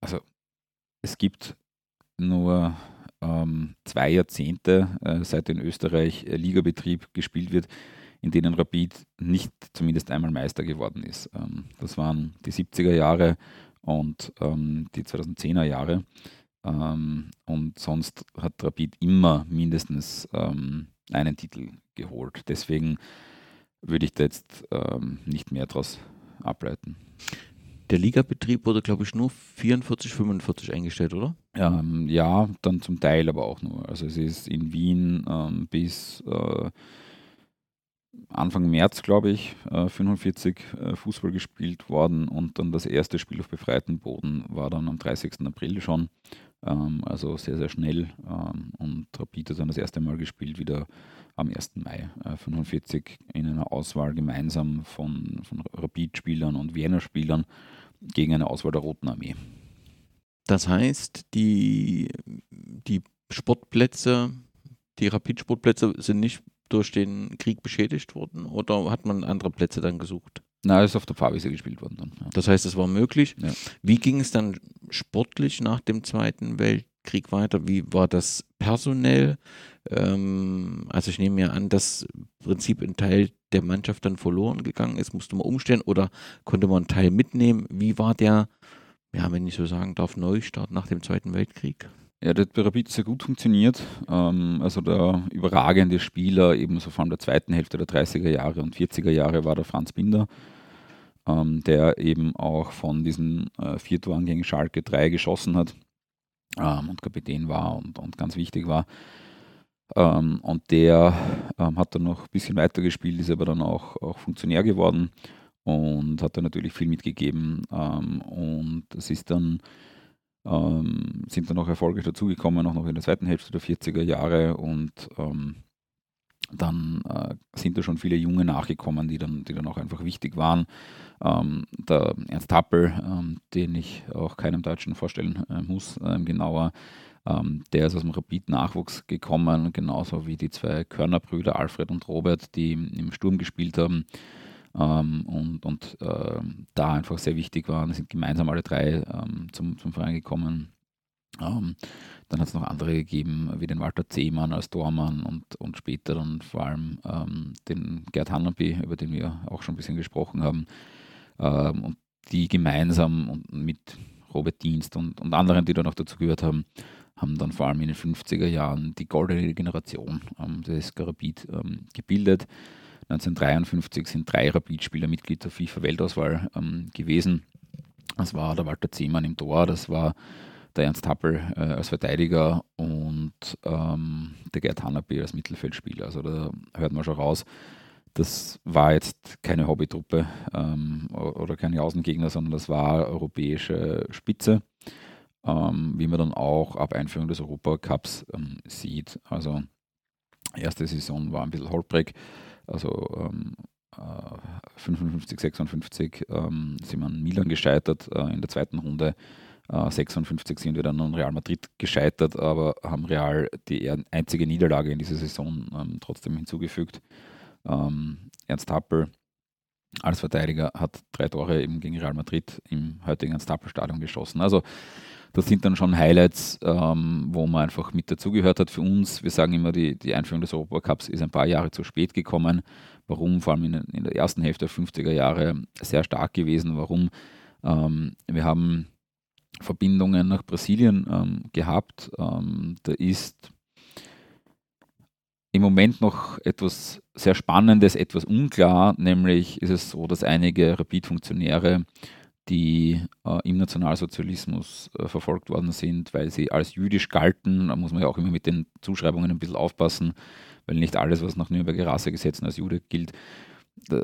also es gibt nur ähm, zwei Jahrzehnte, äh, seit in Österreich äh, Ligabetrieb gespielt wird, in denen Rapid nicht zumindest einmal Meister geworden ist. Ähm, das waren die 70er Jahre und ähm, die 2010er Jahre. Ähm, und sonst hat Rapid immer mindestens ähm, einen Titel geholt. Deswegen würde ich da jetzt ähm, nicht mehr daraus ableiten. Der Ligabetrieb wurde, glaube ich, nur 44, 45 eingestellt, oder? Ähm, ja, dann zum Teil aber auch nur. Also es ist in Wien ähm, bis äh, Anfang März, glaube ich, äh, 45 äh, Fußball gespielt worden und dann das erste Spiel auf befreiten Boden war dann am 30. April schon. Ähm, also sehr, sehr schnell. Ähm, und Rapid hat dann das erste Mal gespielt, wieder am 1. Mai äh, 45 in einer Auswahl gemeinsam von, von Rapid-Spielern und Wiener-Spielern gegen eine Auswahl der Roten Armee. Das heißt, die, die Sportplätze, die Rapid-Sportplätze sind nicht durch den Krieg beschädigt worden oder hat man andere Plätze dann gesucht? Nein, es ist auf der Fahrwiese gespielt worden dann. Ja. Das heißt, es war möglich. Ja. Wie ging es dann sportlich nach dem Zweiten Weltkrieg weiter? Wie war das personell? Ähm, also ich nehme mir an, dass im Prinzip ein Teil der Mannschaft dann verloren gegangen ist. Musste man umstellen oder konnte man einen Teil mitnehmen? Wie war der, ja, wenn ich so sagen darf, Neustart nach dem Zweiten Weltkrieg? Ja, der hat bei Rapid sehr gut funktioniert. Ähm, also der überragende Spieler, ebenso vor allem der zweiten Hälfte der 30er Jahre und 40er Jahre, war der Franz Binder, ähm, der eben auch von diesen äh, vier Toren gegen Schalke drei geschossen hat und Kapitän war und, und ganz wichtig war. Ähm, und der ähm, hat dann noch ein bisschen weiter gespielt, ist aber dann auch, auch Funktionär geworden und hat dann natürlich viel mitgegeben. Ähm, und das ist dann ähm, sind dann noch erfolgreich dazugekommen, auch noch in der zweiten Hälfte der 40er Jahre und ähm, dann äh, sind da schon viele Junge nachgekommen, die dann, die dann auch einfach wichtig waren. Ähm, der Ernst Happel, ähm, den ich auch keinem Deutschen vorstellen äh, muss, äh, genauer, ähm, der ist aus dem Rapid-Nachwuchs gekommen, genauso wie die zwei Körnerbrüder Alfred und Robert, die im Sturm gespielt haben ähm, und, und äh, da einfach sehr wichtig waren. sind gemeinsam alle drei ähm, zum, zum Verein gekommen. Ähm, dann hat es noch andere gegeben, wie den Walter Zehmann als Tormann und, und später dann vor allem ähm, den Gerd Hannaby, über den wir auch schon ein bisschen gesprochen haben. Ähm, und die gemeinsam und mit Robert Dienst und, und anderen, die da noch dazu gehört haben, haben dann vor allem in den 50er Jahren die goldene Generation ähm, des Garabit ähm, gebildet. 1953 sind drei Rapid-Spieler Mitglied der FIFA-Weltauswahl ähm, gewesen. Das war der Walter Zehmann im Tor, das war der Ernst Happel äh, als Verteidiger und ähm, der Gerd Hannaby als Mittelfeldspieler. Also da hört man schon raus, das war jetzt keine Hobbytruppe ähm, oder keine Außengegner, sondern das war europäische Spitze, ähm, wie man dann auch ab Einführung des Europacups ähm, sieht. Also erste Saison war ein bisschen holprig. Also ähm, 55, 56 ähm, sind wir an Milan gescheitert äh, in der zweiten Runde. Äh, 56 sind wir dann an Real Madrid gescheitert, aber haben Real die einzige Niederlage in dieser Saison ähm, trotzdem hinzugefügt. Ähm, Ernst Happel als Verteidiger hat drei Tore eben gegen Real Madrid im heutigen Ernst Happel Stadion geschossen. Also das sind dann schon Highlights, ähm, wo man einfach mit dazugehört hat für uns. Wir sagen immer, die, die Einführung des Europacups ist ein paar Jahre zu spät gekommen. Warum? Vor allem in, in der ersten Hälfte der 50er Jahre sehr stark gewesen. Warum? Ähm, wir haben Verbindungen nach Brasilien ähm, gehabt. Ähm, da ist im Moment noch etwas sehr Spannendes, etwas unklar, nämlich ist es so, dass einige Rapid-Funktionäre die äh, im Nationalsozialismus äh, verfolgt worden sind, weil sie als jüdisch galten. Da muss man ja auch immer mit den Zuschreibungen ein bisschen aufpassen, weil nicht alles, was nach Nürnberger Rassegesetzen als Jude gilt,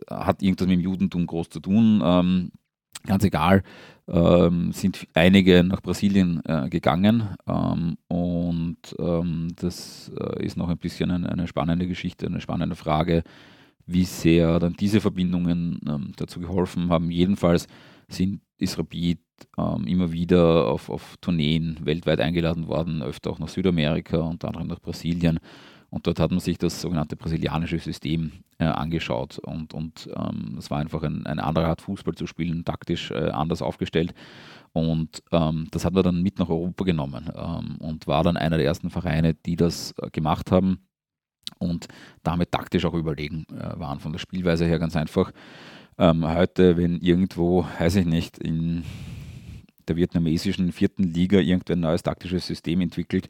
hat irgendwas mit dem Judentum groß zu tun. Ähm, ganz egal, ähm, sind einige nach Brasilien äh, gegangen ähm, und ähm, das äh, ist noch ein bisschen eine, eine, spannende Geschichte, eine spannende Frage, wie sehr dann diese Verbindungen ähm, dazu geholfen haben. Jedenfalls sind, ist Rapid ähm, immer wieder auf, auf Tourneen weltweit eingeladen worden, öfter auch nach Südamerika, unter anderem nach Brasilien. Und dort hat man sich das sogenannte brasilianische System äh, angeschaut. Und, und ähm, es war einfach ein, eine andere Art, Fußball zu spielen, taktisch äh, anders aufgestellt. Und ähm, das hat man dann mit nach Europa genommen ähm, und war dann einer der ersten Vereine, die das äh, gemacht haben und damit taktisch auch überlegen äh, waren. Von der Spielweise her ganz einfach. Ähm, heute, wenn irgendwo, weiß ich nicht, in der vietnamesischen vierten Liga irgendein neues taktisches System entwickelt,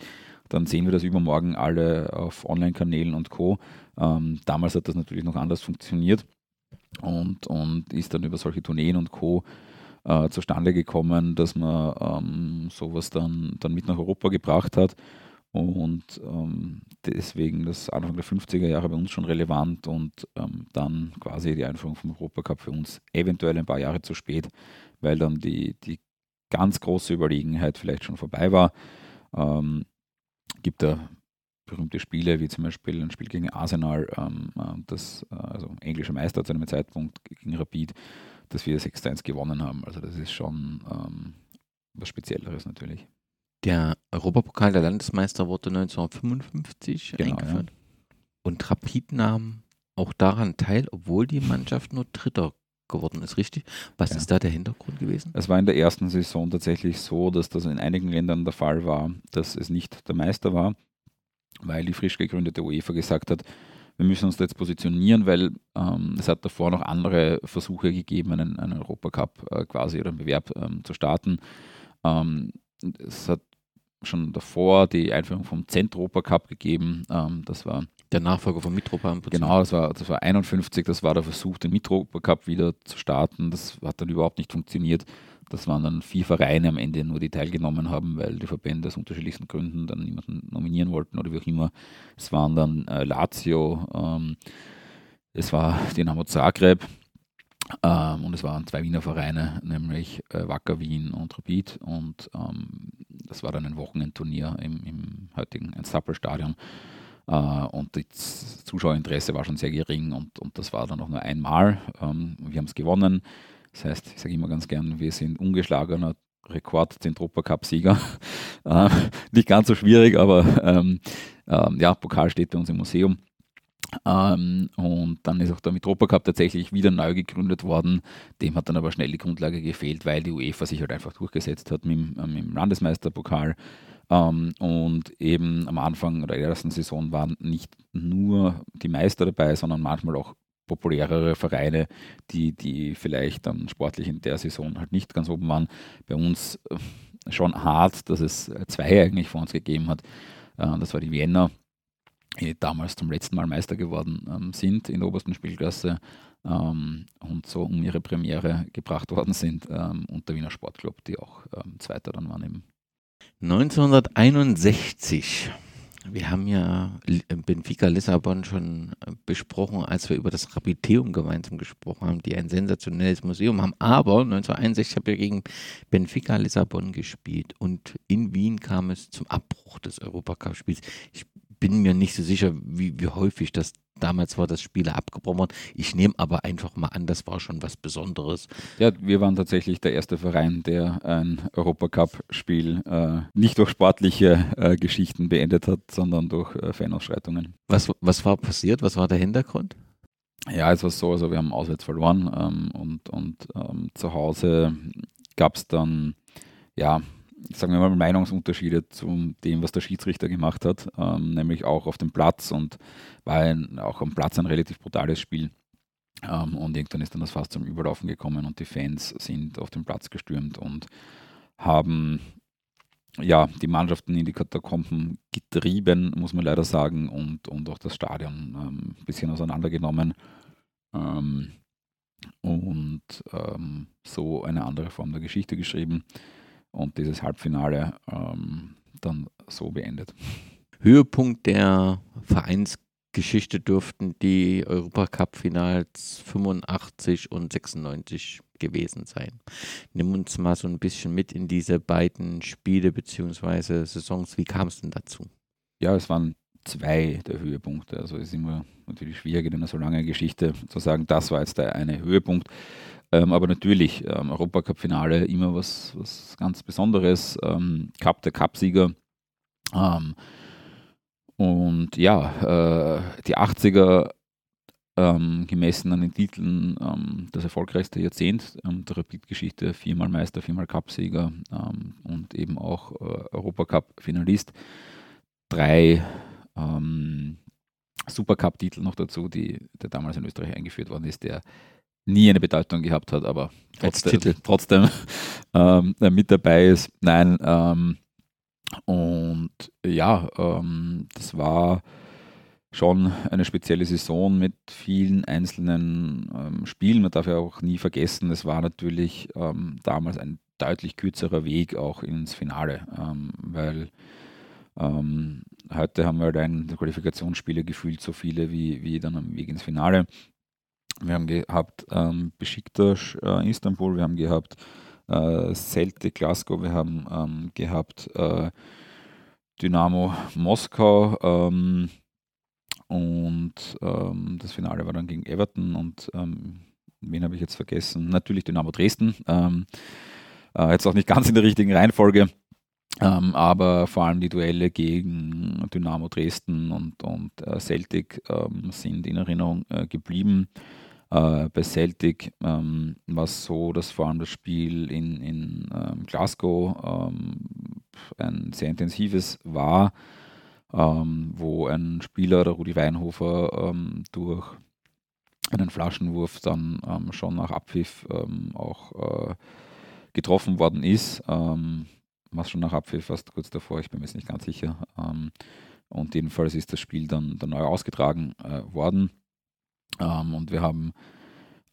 dann sehen wir das übermorgen alle auf Online-Kanälen und Co. Ähm, damals hat das natürlich noch anders funktioniert und, und ist dann über solche Tourneen und Co. Äh, zustande gekommen, dass man ähm, sowas dann, dann mit nach Europa gebracht hat. Und ähm, deswegen das Anfang der 50er Jahre bei uns schon relevant und ähm, dann quasi die Einführung vom Europacup für uns eventuell ein paar Jahre zu spät, weil dann die, die ganz große Überlegenheit vielleicht schon vorbei war. Ähm, gibt da berühmte Spiele, wie zum Beispiel ein Spiel gegen Arsenal, ähm, äh, das, äh, also englischer Meister zu einem Zeitpunkt gegen Rapid, dass wir 6-1 gewonnen haben. Also das ist schon ähm, was Spezielleres natürlich. Der Europapokal der Landesmeister wurde 1955 Genau, eingeführt. Und Rapid nahm auch daran teil, obwohl die Mannschaft nur Dritter geworden ist, richtig? Was Ja. ist da der Hintergrund gewesen? Es war in der ersten Saison tatsächlich so, dass das in einigen Ländern der Fall war, dass es nicht der Meister war, weil die frisch gegründete UEFA gesagt hat, wir müssen uns jetzt positionieren, weil ähm, es hat davor noch andere Versuche gegeben, einen, einen Europacup äh, quasi oder einen Bewerb ähm, zu starten. Ähm, es hat schon davor die Einführung vom Zentropa-Cup gegeben. Ähm, das war Der Nachfolger von Mitropa. Genau, das war, das war 51, das war der Versuch, den Mitropa Cup wieder zu starten. Das hat dann überhaupt nicht funktioniert. Das waren dann vier Vereine am Ende nur, die teilgenommen haben, weil die Verbände aus unterschiedlichsten Gründen dann niemanden nominieren wollten oder wie auch immer. Es waren dann äh, Lazio, ähm, es war Dynamo Zagreb ähm, und es waren zwei Wiener Vereine, nämlich äh, Wacker Wien und Rapid. Und ähm, das war dann ein Wochenendturnier im, im heutigen Stadion. Äh, und das Zuschauerinteresse war schon sehr gering und, und das war dann auch nur einmal. Ähm, wir haben es gewonnen. Das heißt, ich sage immer ganz gern, wir sind ungeschlagener Rekord Cup-Sieger. (laughs) äh, nicht ganz so schwierig, aber ähm, ähm, ja, Pokal steht bei uns im Museum. Ähm, und dann ist auch der Mitropa Cup tatsächlich wieder neu gegründet worden. Dem hat dann aber schnell die Grundlage gefehlt, weil die UEFA sich halt einfach durchgesetzt hat mit, dem- äh, mit dem Landesmeisterpokal. Ähm, und eben am Anfang der ersten Saison waren nicht nur die Meister dabei, sondern manchmal auch populärere Vereine, die, die vielleicht dann sportlich in der Saison halt nicht ganz oben waren. Bei uns äh, schon hart, dass es zwei eigentlich vor uns gegeben hat. Äh, das war die Vienna, damals zum letzten Mal Meister geworden ähm, sind in der obersten Spielklasse ähm, und so um ihre Premiere gebracht worden sind. Ähm, und der Wiener Sportclub, die auch ähm, Zweiter dann waren im 1961. Wir haben ja Li- Benfica Lissabon schon äh, besprochen, als wir über das Rapiteum gemeinsam gesprochen haben, die ein sensationelles Museum haben. Aber 1961 haben wir gegen Benfica Lissabon gespielt und in Wien kam es zum Abbruch des Europacup-Spiels. Ich bin mir nicht so sicher, wie, wie häufig das damals war, dass Spiele abgebrochen wurden. Ich nehme aber einfach mal an, das war schon was Besonderes. Ja, wir waren tatsächlich der erste Verein, der ein Europacup-Spiel äh, nicht durch sportliche äh, Geschichten beendet hat, sondern durch äh, Fanausschreitungen. Was, was war passiert? Was war der Hintergrund? Ja, es war so, also wir haben auswärts verloren ähm, und, und ähm, zu Hause gab es dann, ja, sagen wir mal, Meinungsunterschiede zu dem, was der Schiedsrichter gemacht hat, ähm, nämlich auch auf dem Platz und war ein, auch am Platz ein relativ brutales Spiel. Ähm, und irgendwann ist dann das fast zum Überlaufen gekommen und die Fans sind auf den Platz gestürmt und haben ja, die Mannschaften in die Katakomben getrieben, muss man leider sagen, und, und auch das Stadion ähm, ein bisschen auseinandergenommen. Ähm, und ähm, so eine andere Form der Geschichte geschrieben und dieses Halbfinale ähm, dann so beendet. Höhepunkt der Vereinsgeschichte dürften die Europacup-Finals 85 und 96 gewesen sein. Nimm uns mal so ein bisschen mit in diese beiden Spiele bzw. Saisons. Wie kam es denn dazu? Ja, es waren zwei der Höhepunkte. Also ist immer natürlich schwierig in einer so langen Geschichte zu sagen, das war jetzt der eine Höhepunkt. Ähm, aber natürlich, ähm, Europacup-Finale immer was, was ganz Besonderes. Ähm, Cup, der Cupsieger. Ähm, und ja, äh, die 80er ähm, gemessen an den Titeln ähm, das erfolgreichste Jahrzehnt ähm, der Rapid-Geschichte. Viermal Meister, viermal Cupsieger ähm, und eben auch äh, Europacup-Finalist. Drei ähm, Supercup-Titel noch dazu, die, der damals in Österreich eingeführt worden ist, der nie eine Bedeutung gehabt hat, aber trotzdem, (laughs) trotzdem ähm, mit dabei ist. Nein, ähm, und ja, ähm, das war schon eine spezielle Saison mit vielen einzelnen ähm, Spielen. Man darf ja auch nie vergessen, es war natürlich ähm, damals ein deutlich kürzerer Weg auch ins Finale, ähm, weil heute haben wir halt ein Qualifikationsspiele gefühlt so viele wie, wie dann am Weg ins Finale. Wir haben gehabt ähm, Besiktas äh, Istanbul, wir haben gehabt äh, Celtic Glasgow, wir haben ähm, gehabt äh, Dynamo Moskau ähm, und ähm, das Finale war dann gegen Everton und ähm, wen habe ich jetzt vergessen? Natürlich Dynamo Dresden. Ähm, äh, jetzt auch nicht ganz in der richtigen Reihenfolge. Ähm, aber vor allem die Duelle gegen Dynamo Dresden und, und äh, Celtic ähm, sind in Erinnerung äh, geblieben. Äh, bei Celtic ähm, war es so, dass vor allem das Spiel in, in ähm, Glasgow ähm, ein sehr intensives war, ähm, wo ein Spieler, der Rudi Weinhofer, durch einen Flaschenwurf dann schon nach Abpfiff auch äh, getroffen worden ist. Ähm, was schon nach Abpfiff, fast kurz davor, ich bin mir jetzt nicht ganz sicher. Ähm, und jedenfalls ist das Spiel dann, dann neu ausgetragen äh, worden. Ähm, und wir haben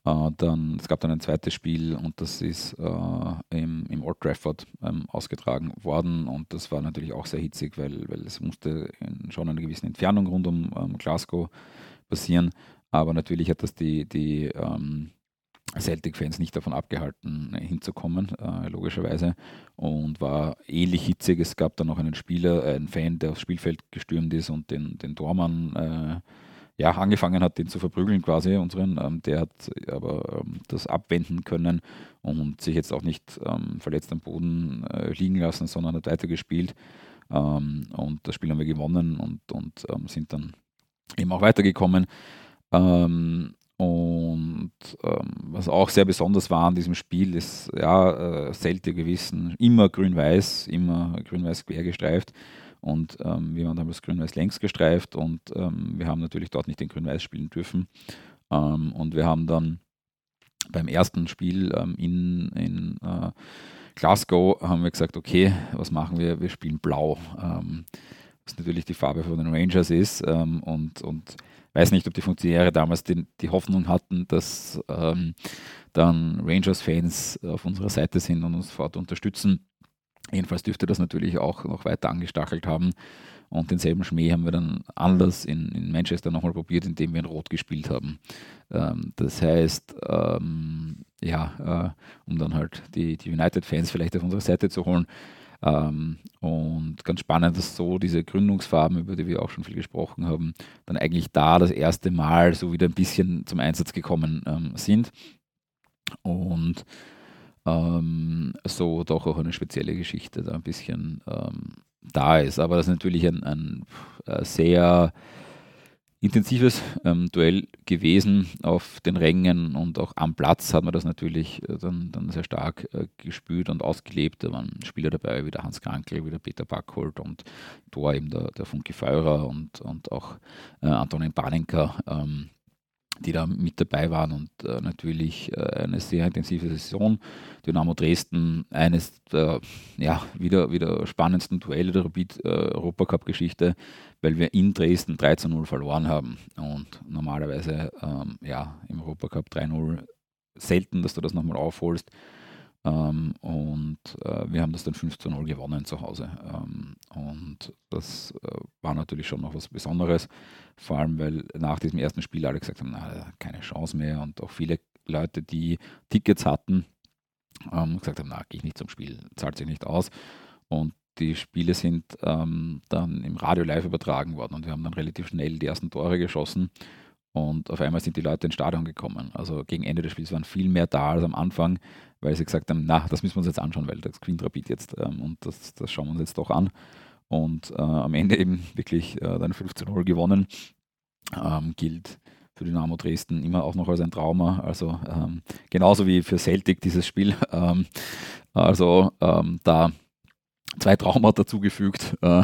äh, dann, es gab dann ein zweites Spiel und das ist äh, im, im Old Trafford ähm, ausgetragen worden. Und das war natürlich auch sehr hitzig, weil, weil es musste in schon eine gewisse Entfernung rund um ähm, Glasgow passieren. Aber natürlich hat das die, die ähm, Celtic-Fans nicht davon abgehalten, hinzukommen, äh, logischerweise. Und war ähnlich hitzig. Es gab dann noch einen Spieler, einen Fan, der aufs Spielfeld gestürmt ist und den, den Tormann äh, ja, angefangen hat, den zu verprügeln quasi, unseren. Ähm, der hat aber ähm, das abwenden können und sich jetzt auch nicht ähm, verletzt am Boden äh, liegen lassen, sondern hat weitergespielt. Ähm, und das Spiel haben wir gewonnen und, und ähm, sind dann eben auch weitergekommen. Ähm, und ähm, was auch sehr besonders war an diesem Spiel, ist ja äh, Celtic gewissen, immer grün-weiß, immer grün-weiß quer gestreift. Und ähm, wir haben das grün-weiß längs gestreift und ähm, wir haben natürlich dort nicht den grün-weiß spielen dürfen. Ähm, und wir haben dann beim ersten Spiel ähm, in, in äh, Glasgow haben wir gesagt, okay, was machen wir? Wir spielen blau. Ähm, was natürlich die Farbe von den Rangers ist. und, und weiß nicht, ob die Funktionäre damals die, die Hoffnung hatten, dass ähm, dann Rangers-Fans auf unserer Seite sind und uns sofort unterstützen. Jedenfalls dürfte das natürlich auch noch weiter angestachelt haben. Und denselben Schmäh haben wir dann anders in, in Manchester nochmal probiert, indem wir in Rot gespielt haben. Ähm, das heißt, ähm, ja, äh, um dann halt die, die United-Fans vielleicht auf unsere Seite zu holen, ähm, und ganz spannend, dass so diese Gründungsfarben, über die wir auch schon viel gesprochen haben, dann eigentlich da das erste Mal so wieder ein bisschen zum Einsatz gekommen ähm, sind. Und ähm, so doch auch eine spezielle Geschichte da ein bisschen ähm, da ist. Aber das ist natürlich ein, ein äh, sehr intensives ähm, Duell gewesen auf den Rängen und auch am Platz hat man das natürlich äh, dann, dann sehr stark äh, gespürt und ausgelebt. Da waren Spieler dabei, wie der Hans Krankel, wie der Peter Backholt und Thor eben der, der Funke Feurer und, und auch äh, Antonin Panenka. Ähm, die da mit dabei waren und äh, natürlich äh, eine sehr intensive Saison. Dynamo Dresden, eines der ja, wieder, wieder spannendsten Duelle der Rapid äh, Europacup-Geschichte, weil wir in Dresden 3 zu 0 verloren haben. Und normalerweise ähm, ja, im Europacup 3-0 selten, dass du das nochmal aufholst. Ähm, und äh, wir haben das dann 5 zu 0 gewonnen zu Hause. Ähm, und das äh, war natürlich schon noch was Besonderes, vor allem weil nach diesem ersten Spiel alle gesagt haben, na, keine Chance mehr und auch viele Leute, die Tickets hatten, ähm, gesagt haben, na, gehe ich nicht zum Spiel, zahlt sich nicht aus. Und die Spiele sind ähm, dann im Radio live übertragen worden und wir haben dann relativ schnell die ersten Tore geschossen und auf einmal sind die Leute ins Stadion gekommen. Also gegen Ende des Spiels waren viel mehr da als am Anfang, weil sie gesagt haben, na, das müssen wir uns jetzt anschauen, weil das gewinnt Rapid jetzt ähm, und das, das, schauen wir uns jetzt doch an. Und äh, am Ende eben wirklich äh, dann 15-0 gewonnen. Ähm, gilt für Dynamo Dresden immer auch noch als ein Trauma. Also ähm, genauso wie für Celtic dieses Spiel. (laughs) Ähm, also ähm, da zwei Traumata dazugefügt. Äh,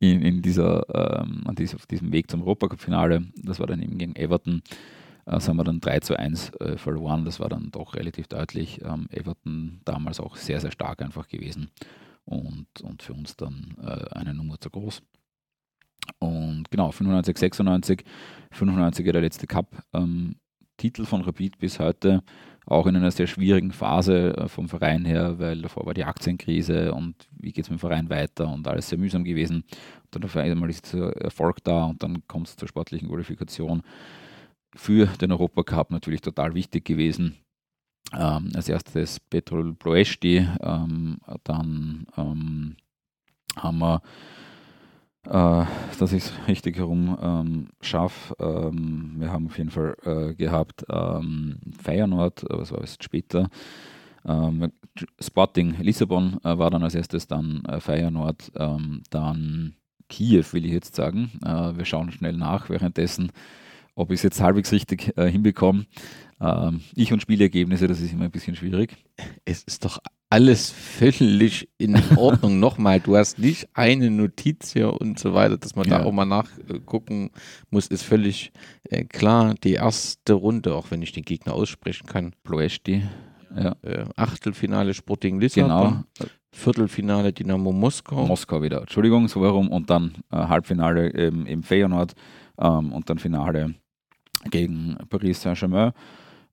in, in dieser, ähm, diesem, auf diesem Weg zum Europacup-Finale. Das war dann eben gegen Everton. äh, sind wir dann 3 zu 1 äh, verloren. Das war dann doch relativ deutlich. Ähm, Everton damals auch sehr, sehr stark einfach gewesen und, und für uns dann äh, eine Nummer zu groß. Und genau, 95, 96, 95 der letzte Cup-Titel ähm, von Rapid bis heute, auch in einer sehr schwierigen Phase äh, vom Verein her, weil davor war die Aktienkrise und wie geht es mit dem Verein weiter und alles sehr mühsam gewesen. Und dann auf einmal ist der Erfolg da und dann kommt es zur sportlichen Qualifikation. Für den Europacup natürlich total wichtig gewesen. Ähm, als erstes Petrol Ploesti, ähm, dann ähm, haben wir äh, dass ich es richtig herum ähm, schaffe. Ähm, wir haben auf jeden Fall äh, gehabt ähm, Feyenoord, was war es später. Ähm, Sporting Lissabon äh, war dann als erstes, dann äh, Feyenoord, ähm, dann Kiew, will ich jetzt sagen. Äh, wir schauen schnell nach währenddessen, ob ich es jetzt halbwegs richtig äh, hinbekomme. Ähm, ich und Spielergebnisse, das ist immer ein bisschen schwierig. Es ist doch alles völlig in Ordnung. (laughs) Nochmal, du hast nicht eine Notiz hier und so weiter, dass man ja. da auch mal nachgucken muss, ist völlig äh, klar. Die erste Runde, auch wenn ich den Gegner aussprechen kann, Ploesti, ja. äh, Achtelfinale Sporting Lissabon, genau. Viertelfinale Dynamo Moskau. Moskau wieder, Entschuldigung, so warum. Und dann äh, Halbfinale ähm, im Feyenoord ähm, und dann Finale gegen Paris Saint-Germain.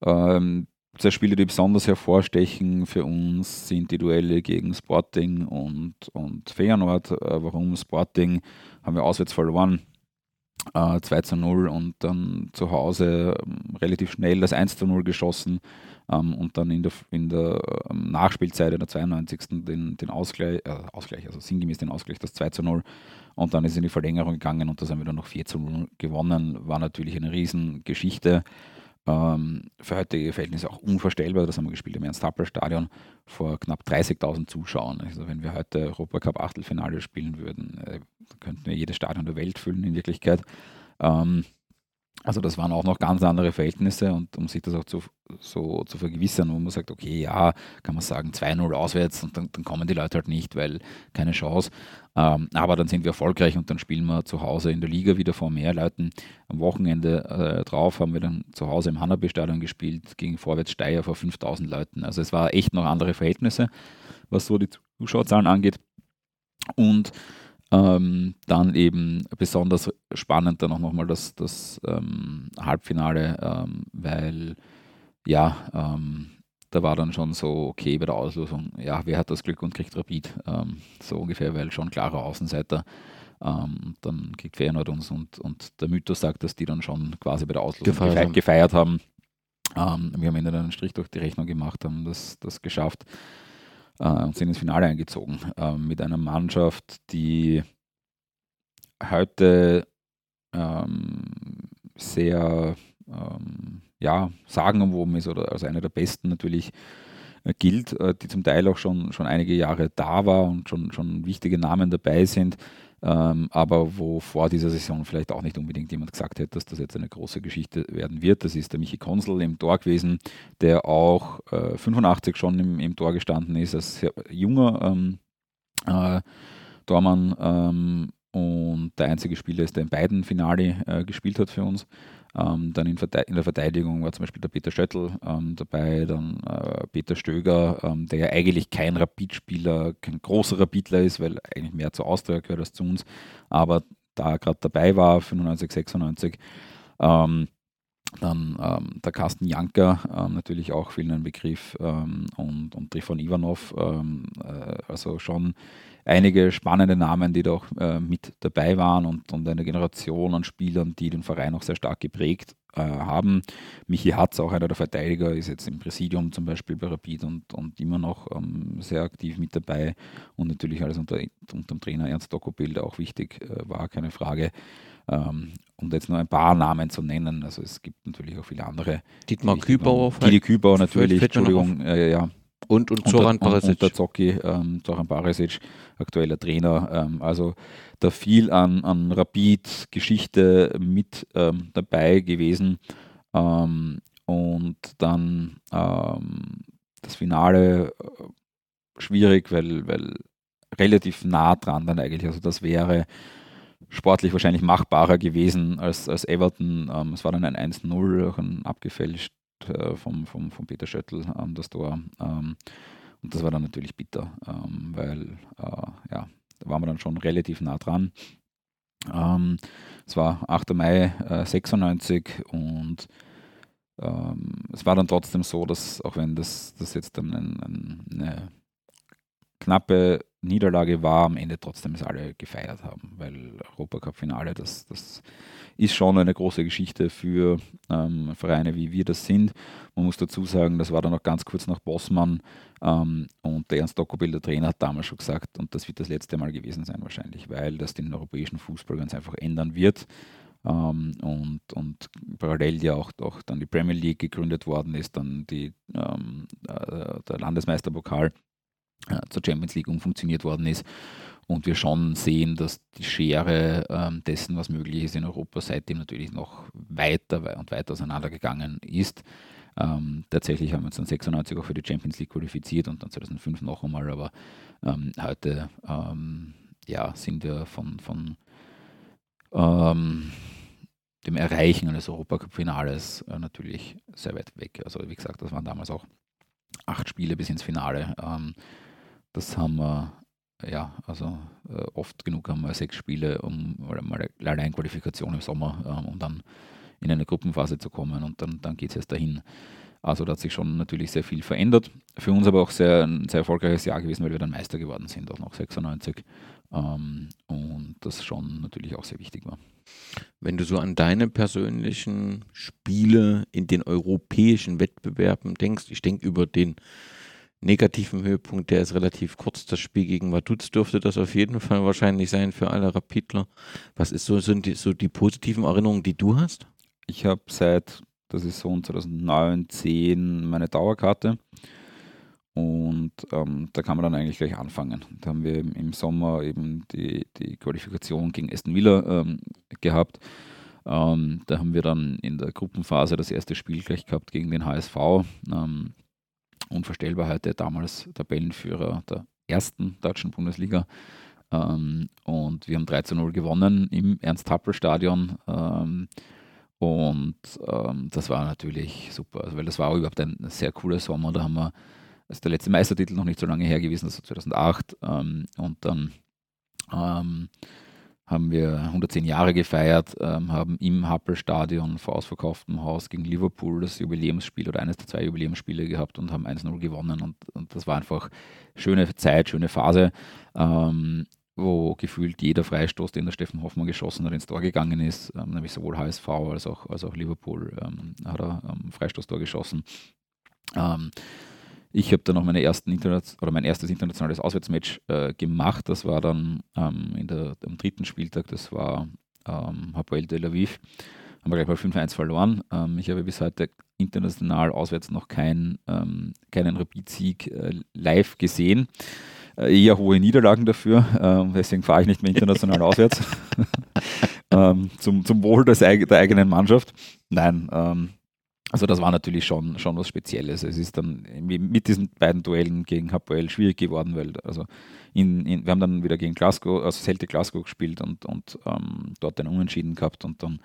Ähm, zwei Spiele, die besonders hervorstechen für uns, sind die Duelle gegen Sporting und, und Feyenoord. Äh, warum Sporting haben wir auswärts verloren, äh, 2 zu 0 und dann zu Hause äh, relativ schnell das 1 zu 0 geschossen ähm, und dann in der, in der ähm, Nachspielzeit in der 92. den, den Ausgleich, äh, Ausgleich, also sinngemäß den Ausgleich, das 2 zu 0 und dann ist es in die Verlängerung gegangen und da sind wir dann noch 4 zu 0 gewonnen. War natürlich eine Riesengeschichte. Ähm, für heutige Verhältnisse auch unvorstellbar. Das haben wir gespielt im Ernst-Happel-Stadion vor knapp 30.000 Zuschauern. Also wenn wir heute Europacup Achtelfinale spielen würden, äh, könnten wir jedes Stadion der Welt füllen in Wirklichkeit. Ähm, also das waren auch noch ganz andere Verhältnisse und um sich das auch zu, so zu vergewissern, wo man sagt, okay, ja, kann man sagen 2-0 auswärts und dann, dann, kommen die Leute halt nicht, weil keine Chance. Ähm, aber dann sind wir erfolgreich und dann spielen wir zu Hause in der Liga wieder vor mehr Leuten. Am Wochenende äh, drauf haben wir dann zu Hause im Hannabee-Stadion gespielt gegen Vorwärts Steyr vor 5000 Leuten. Also es war echt noch andere Verhältnisse, was so die Zuschauerzahlen angeht. Und ähm, dann eben besonders spannend dann auch nochmal das, das ähm, Halbfinale, ähm, weil ja, ähm, da war dann schon so, okay, bei der Auslosung, ja, wer hat das Glück und kriegt Rapid, ähm, so ungefähr, weil schon klarer Außenseiter. Ähm, dann kriegt Feyenoord uns und, und der Mythos sagt, dass die dann schon quasi bei der Auslosung gefeiert, haben. Gefeiert haben. wir haben am Ende einen Strich durch die Rechnung gemacht, haben das, das geschafft und sind ins Finale eingezogen äh, mit einer Mannschaft, die heute ähm, sehr ähm, ja, sagenumwoben ist oder als einer der besten natürlich äh, gilt, äh, die zum Teil auch schon, schon einige Jahre da war und schon, schon wichtige Namen dabei sind, ähm, aber wo vor dieser Saison vielleicht auch nicht unbedingt jemand gesagt hätte, dass das jetzt eine große Geschichte werden wird. Das ist der Michi Konsul im Tor gewesen, der auch äh, 85 schon im, im Tor gestanden ist, als junger ähm, äh, Tormann ähm, und der einzige Spieler ist, der in beiden Finale äh, gespielt hat für uns. Ähm, dann in, in, der Verteidigung war zum Beispiel der Peter Schöttl ähm, dabei, dann äh, Peter Stöger, ähm, der ja eigentlich kein Rapid-Spieler, kein großer Rapidler ist, weil eigentlich mehr zu Austria gehört als zu uns, aber da gerade dabei war, 95, 96. Ähm, dann ähm, der Carsten Janker, ähm, natürlich auch vielen ein Begriff, und, und Trifon Ivanov, äh, also schon einige spannende Namen, die doch äh, mit dabei waren und, und eine Generation an Spielern, die den Verein auch sehr stark geprägt äh, haben. Michi Hatz, auch einer der Verteidiger, ist jetzt im Präsidium zum Beispiel bei Rapid und, und immer noch ähm, sehr aktiv mit dabei und natürlich alles unter, unter dem Trainer Ernst Dokobild auch wichtig äh, war, keine Frage. Ähm, um jetzt nur ein paar Namen zu nennen, also es gibt natürlich auch viele andere. Dietmar Kübauer. Didi Kübauer natürlich, Entschuldigung, äh, ja, und, und Zoran Barisic. Und, der Zocki, ähm, Zoran Barisic, aktueller Trainer. Ähm, also da viel an, an Rapid-Geschichte mit ähm, dabei gewesen. Ähm, und dann ähm, das Finale äh, schwierig, weil, weil relativ nah dran dann eigentlich. Also das wäre sportlich wahrscheinlich machbarer gewesen als, als Everton. Ähm, es war dann ein 1-0, auch ein abgefälscht äh, vom, vom, vom Peter Schöttl, ähm, das Tor. Ähm, und das war dann natürlich bitter, ähm, weil äh, ja, da waren wir dann schon relativ nah dran. Ähm, es war 8. Mai äh, 96 und ähm, es war dann trotzdem so, dass auch wenn das, das jetzt dann ein, ein, eine knappe Niederlage war, am Ende trotzdem es alle gefeiert haben, weil Europacup-Finale, das, das ist schon eine große Geschichte für ähm, Vereine, wie wir das sind. Man muss dazu sagen, das war dann noch ganz kurz nach Bossmann ähm, und der Ernst Dokobel, der Trainer, hat damals schon gesagt, und das wird das letzte Mal gewesen sein wahrscheinlich, weil das den europäischen Fußball ganz einfach ändern wird. Ähm, und, und parallel ja auch, auch dann die Premier League gegründet worden ist, dann die, ähm, äh, der Landesmeisterpokal äh, zur Champions League umfunktioniert worden ist und wir schon sehen, dass die Schere ähm, dessen, was möglich ist in Europa, seitdem natürlich noch weiter und weiter auseinandergegangen ist. Ähm, tatsächlich haben wir uns dann 96 auch für die Champions League qualifiziert und dann 2005 noch einmal, aber ähm, heute ähm, ja, sind wir von, von ähm, dem Erreichen eines Europacup-Finales äh, natürlich sehr weit weg. Also wie gesagt, das waren damals auch acht Spiele bis ins Finale. Ähm, das haben wir ja, also äh, oft genug haben wir sechs Spiele, um mal allein Qualifikation im Sommer, äh, um dann in eine Gruppenphase zu kommen und dann, dann geht es erst dahin. Also da hat sich schon natürlich sehr viel verändert. Für uns aber auch sehr, ein sehr erfolgreiches Jahr gewesen, weil wir dann Meister geworden sind, auch noch 96. Ähm, und das schon natürlich auch sehr wichtig war. Wenn du so an deine persönlichen Spiele in den europäischen Wettbewerben denkst, ich denke über den negativen Höhepunkt, der ist relativ kurz. Das Spiel gegen Vaduz dürfte das auf jeden Fall wahrscheinlich sein für alle Rapidler. Was ist so, sind die, so die positiven Erinnerungen, die du hast? Ich habe seit der Saison 2009, 10 meine Dauerkarte. Und ähm, da kann man dann eigentlich gleich anfangen. Da haben wir im Sommer eben die, die Qualifikation gegen Aston Villa ähm, gehabt. Ähm, da haben wir dann in der Gruppenphase das erste Spiel gleich gehabt gegen den HSV. Ähm, unvorstellbar heute, damals Tabellenführer der ersten deutschen Bundesliga. Ähm, und wir haben 3 zu 0 gewonnen im Ernst-Happel-Stadion. Ähm, und ähm, das war natürlich super, also, weil das war überhaupt ein sehr cooler Sommer. Da haben wir, also der letzte Meistertitel noch nicht so lange her gewesen, das war 2008. Ähm, und dann ähm, haben wir 110 Jahre gefeiert, ähm, haben im Happel-Stadion vor ausverkauftem Haus gegen Liverpool das Jubiläumsspiel oder eines der zwei Jubiläumsspiele gehabt und haben 1-0 gewonnen. Und, und, das war einfach schöne Zeit, schöne Phase, ähm, wo gefühlt jeder Freistoß, den der Steffen Hoffmann geschossen hat, ins Tor gegangen ist, ähm, nämlich sowohl HSV als auch, als auch Liverpool ähm, hat er ähm, Freistoßtor geschossen. Ähm, ich habe dann noch meine ersten oder mein erstes internationales Auswärtsmatch äh, gemacht. Das war dann ähm, in der, am dritten Spieltag, das war ähm, Hapoel Tel Aviv. Haben wir gleich mal 5-1 verloren. Ähm, ich habe bis heute international auswärts noch kein, ähm, keinen Rapid-Sieg äh, live gesehen. Äh, eher hohe Niederlagen dafür. Ähm, deswegen fahre ich nicht mehr international (laughs) auswärts. (laughs) Ähm, zum, zum Wohl des, der eigenen Mannschaft. Nein, also das war natürlich schon, schon was Spezielles. Es ist dann mit diesen beiden Duellen gegen Hapoel schwierig geworden, weil also in, in, wir haben dann wieder gegen Glasgow, also Celtic Glasgow gespielt und, und ähm, dort einen Unentschieden gehabt und dann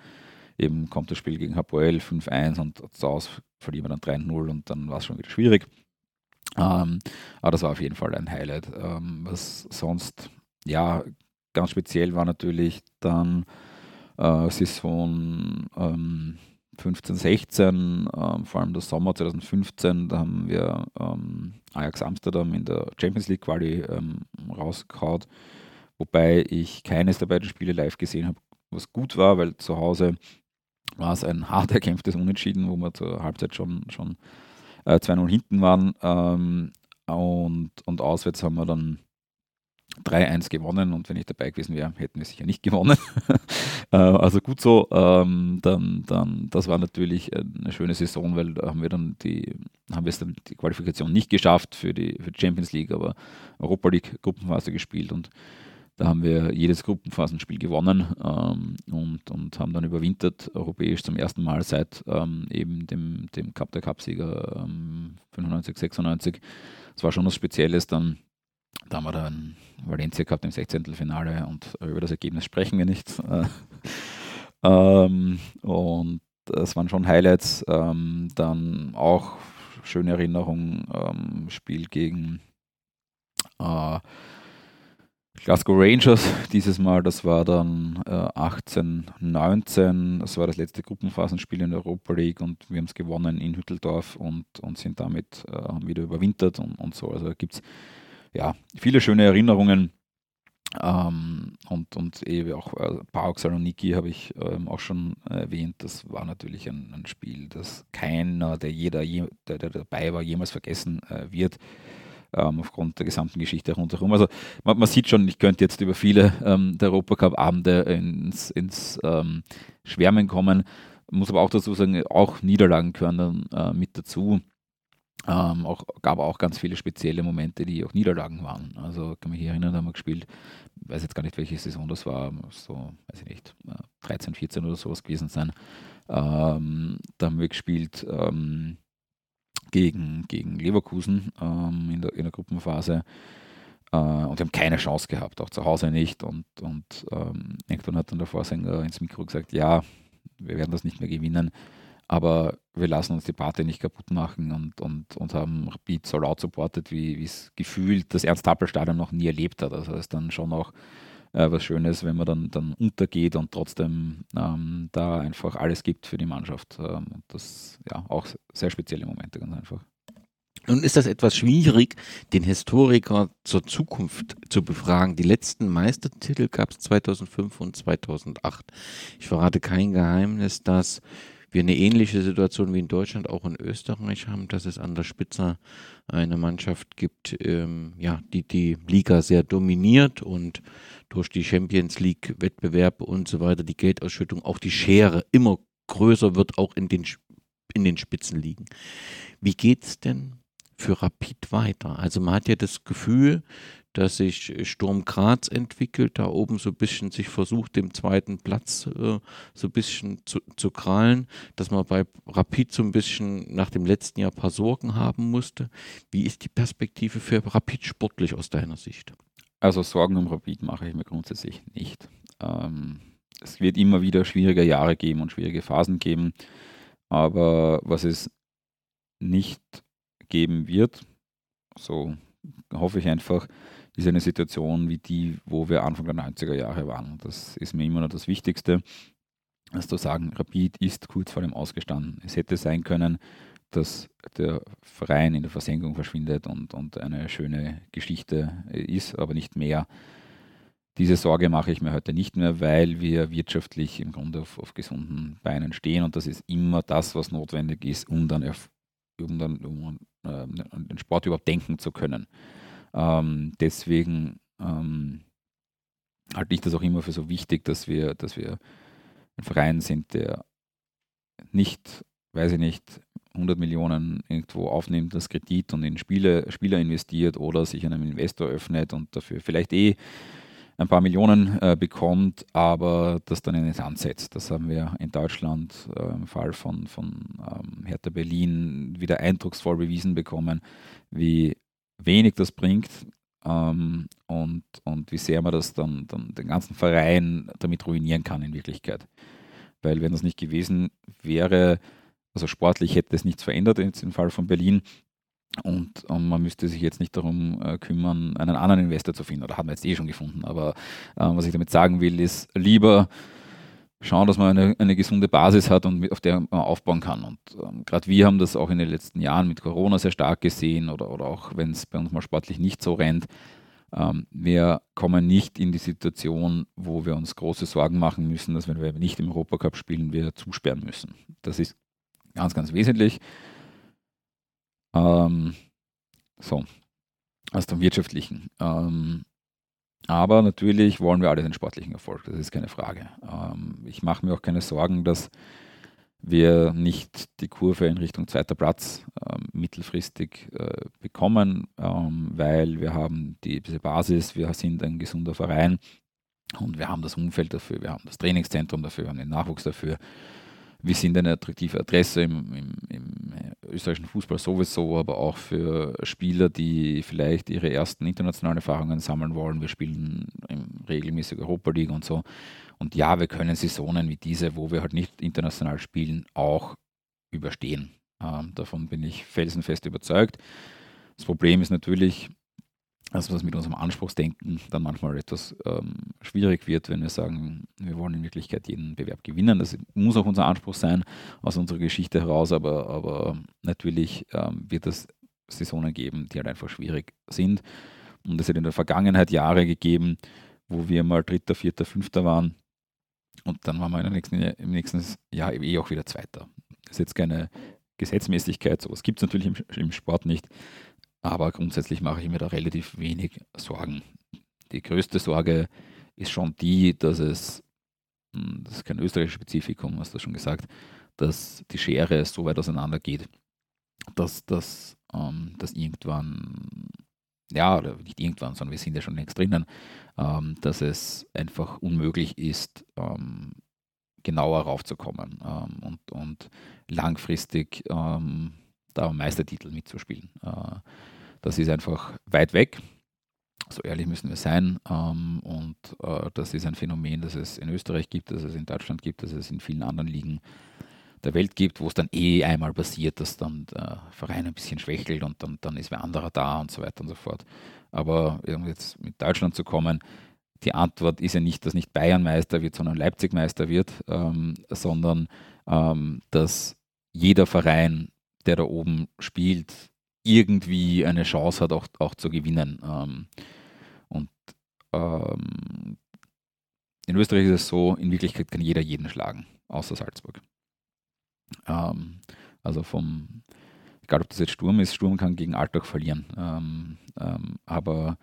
eben kommt das Spiel gegen Hapoel 5-1 und zu Hause verlieren wir dann 3-0 und dann war es schon wieder schwierig. Ähm, aber das war auf jeden Fall ein Highlight. Ähm, was sonst, ja, ganz speziell war natürlich dann äh, Saison ähm, 15, 16, ähm, vor allem der Sommer 2015, da haben wir ähm, Ajax Amsterdam in der Champions League Quali ähm, rausgehauen, wobei ich keines der beiden Spiele live gesehen habe, was gut war, weil zu Hause war es ein (laughs) hart erkämpftes Unentschieden, wo wir zur Halbzeit schon, schon äh, 2-0 hinten waren ähm, und, und auswärts haben wir dann 3-1 gewonnen und wenn ich dabei gewesen wäre, hätten wir sicher nicht gewonnen. (laughs) Äh, also gut so, ähm, dann, dann, das war natürlich eine schöne Saison, weil da haben wir dann die, haben wir es dann die Qualifikation nicht geschafft für die, für die Champions League, aber Europa League Gruppenphase gespielt und da haben wir jedes Gruppenphasenspiel gewonnen ähm, und, und haben dann überwintert, europäisch zum ersten Mal seit ähm, eben dem, dem Cup der Cupsieger ähm, 95, 96. Es war schon was Spezielles, dann da haben wir dann Valencia gehabt im 16. Finale und über das Ergebnis sprechen wir nicht. (laughs) ähm, und das waren schon Highlights. Ähm, dann auch schöne Erinnerung, ähm, Spiel gegen äh, Glasgow Rangers dieses Mal, das war dann äh, 18, 19, das war das letzte Gruppenphasenspiel in der Europa League und wir haben es gewonnen in Hütteldorf und, und sind damit äh, wieder überwintert und, und so. Also gibt es ja viele schöne Erinnerungen. Ähm, und, und eben auch äh, PAOK Saloniki habe ich ähm, auch schon erwähnt. Das war natürlich ein, ein Spiel, das keiner, der jeder, je, der, der, dabei war, jemals vergessen äh, wird ähm, aufgrund der gesamten Geschichte rundherum. Also man, man, sieht schon, ich könnte jetzt über viele ähm, der Europacup-Abende ins, ins ähm, Schwärmen kommen. Muss aber auch dazu sagen, auch Niederlagen gehören dann äh, mit dazu. Ähm, auch, gab auch ganz viele spezielle Momente, die auch Niederlagen waren. Also kann mich erinnern, da haben wir gespielt, weiß jetzt gar nicht, welche Saison das war, so, weiß ich nicht, 13, äh, 14 oder sowas gewesen sein. Ähm, da haben wir gespielt, ähm, gegen, gegen Leverkusen ähm, in, der, in der Gruppenphase. Äh, und wir haben keine Chance gehabt, auch zu Hause nicht. Und, und ähm, irgendwann hat dann der Vorsänger ins Mikro gesagt, ja, wir werden das nicht mehr gewinnen, aber wir lassen uns die Party nicht kaputt machen und, und, und haben Rapid so laut supportet, wie es gefühlt das Ernst-Happel-Stadion noch nie erlebt hat. Also ist dann schon auch äh, was Schönes, wenn man dann, dann untergeht und trotzdem ähm, da einfach alles gibt für die Mannschaft. Ähm, das ja auch sehr spezielle Momente ganz einfach. Nun ist das etwas schwierig, den Historiker zur Zukunft zu befragen. Die letzten Meistertitel gab es 2005 und 2008. Ich verrate kein Geheimnis, dass wir eine ähnliche Situation wie in Deutschland auch in Österreich haben, dass es an der Spitze eine Mannschaft gibt, ähm, ja, die die Liga sehr dominiert und durch die Champions League Wettbewerbe und so weiter die Geldausschüttung auch die Schere immer größer wird, auch in den, in den Spitzenligen. Wie geht es denn für Rapid weiter? Also man hat ja das Gefühl, dass sich Sturm Graz entwickelt, da oben so ein bisschen sich versucht, dem zweiten Platz äh, so ein bisschen zu, zu krallen, dass man bei Rapid so ein bisschen nach dem letzten Jahr ein paar Sorgen haben musste. Wie ist die Perspektive für Rapid sportlich aus deiner Sicht? Also Sorgen um Rapid mache ich mir grundsätzlich nicht. Ähm, es wird immer wieder schwierige Jahre geben und schwierige Phasen geben, aber was es nicht geben wird, so hoffe ich einfach, ist eine Situation wie die, wo wir Anfang der 90er Jahre waren. Das ist mir immer noch das Wichtigste, dass zu sagen, Rapid ist kurz vor dem ausgestanden. Es hätte sein können, dass der Verein in der Versenkung verschwindet und, und eine schöne Geschichte ist, aber nicht mehr. Diese Sorge mache ich mir heute nicht mehr, weil wir wirtschaftlich im Grunde auf, auf gesunden Beinen stehen und das ist immer das, was notwendig ist, um dann, um dann um, äh, den Sport überhaupt denken zu können. Ähm, deswegen ähm, halte ich das auch immer für so wichtig, dass wir, dass wir ein Verein sind, der nicht, weiß ich nicht, 100 Millionen irgendwo aufnimmt, das Kredit und in Spiele, Spieler investiert oder sich einem Investor öffnet und dafür vielleicht eh ein paar Millionen äh, bekommt, aber das dann in den Sand setzt. Das haben wir in Deutschland äh, im Fall von, von ähm, Hertha Berlin wieder eindrucksvoll bewiesen bekommen, wie wenig das bringt ähm, und, und wie sehr man das dann, dann den ganzen Verein damit ruinieren kann in Wirklichkeit. Weil wenn das nicht gewesen wäre, also sportlich hätte es nichts verändert jetzt im Fall von Berlin. Und, und, man müsste sich jetzt nicht darum äh, kümmern, einen anderen Investor zu finden. Oder haben wir jetzt eh schon gefunden. Aber äh, was ich damit sagen will, ist lieber schauen, dass man eine, eine gesunde Basis hat und mit, auf der man aufbauen kann. Und ähm, gerade wir haben das auch in den letzten Jahren mit Corona sehr stark gesehen oder, oder auch wenn es bei uns mal sportlich nicht so rennt. Ähm, wir kommen nicht in die Situation, wo wir uns große Sorgen machen müssen, dass wenn wir nicht im Europacup spielen, wir zusperren müssen. Das ist Ganz, ganz wesentlich. Ähm, so, aus dem Wirtschaftlichen. Ähm, aber natürlich wollen wir alle den sportlichen Erfolg, das ist keine Frage. Ähm, ich mache mir auch keine Sorgen, dass wir nicht die Kurve in Richtung zweiter Platz äh, mittelfristig äh, bekommen, ähm, weil wir haben die, diese Basis, wir sind ein gesunder Verein und wir haben das Umfeld dafür, wir haben das Trainingszentrum dafür, wir haben den Nachwuchs dafür wir sind eine attraktive Adresse im, im, im österreichischen Fußball sowieso, aber auch für Spieler, die vielleicht ihre ersten internationalen Erfahrungen sammeln wollen. Wir spielen regelmäßig Europa League und so. Und ja, wir können Saisonen wie diese, wo wir halt nicht international spielen, auch überstehen. Ähm, davon bin ich felsenfest überzeugt. Das Problem ist natürlich, dass was mit unserem Anspruchsdenken dann manchmal etwas ähm, schwierig wird, wenn wir sagen, wir wollen in Wirklichkeit jeden Bewerb gewinnen. Das muss auch unser Anspruch sein aus unserer Geschichte heraus, aber, aber natürlich ähm, wird es Saisonen geben, die halt einfach schwierig sind. Und es hat in der Vergangenheit Jahre gegeben, wo wir mal Dritter, Vierter, Fünfter waren und dann waren wir nächsten, im nächsten Jahr eh auch wieder Zweiter. Das ist jetzt keine Gesetzmäßigkeit, sowas gibt es natürlich im, im Sport nicht. Aber grundsätzlich mache ich mir da relativ wenig Sorgen. Die größte Sorge ist schon die, dass es, hm, das ist kein österreichisches Spezifikum, hast du schon gesagt, dass die Schere so weit auseinander geht, dass das ähm, dass irgendwann, ja, oder nicht irgendwann, sondern wir sind ja schon längst drinnen, ähm, dass es einfach unmöglich ist, ähm, genauer raufzukommen ähm, und, und langfristig ähm, da Meistertitel mitzuspielen. Äh, das ist einfach weit weg. So ehrlich müssen wir sein. Ähm, und äh, das ist ein Phänomen, das es in Österreich gibt, das es in Deutschland gibt, das es in vielen anderen Ligen der Welt gibt, wo es dann eh einmal passiert, dass dann der Verein ein bisschen schwächelt und dann, dann ist wer anderer da und so weiter und so fort. Aber um jetzt mit Deutschland zu kommen, die Antwort ist ja nicht, dass nicht Bayern Meister wird, sondern Leipzig Meister wird, ähm, sondern ähm, dass jeder Verein der da oben spielt, irgendwie eine Chance hat, auch, auch zu gewinnen. Ähm, und ähm, in Österreich ist es so, in Wirklichkeit kann jeder jeden schlagen, außer Salzburg. Ähm, also vom, egal ob das jetzt Sturm ist, Sturm kann gegen Alltag verlieren. Ähm, ähm, aber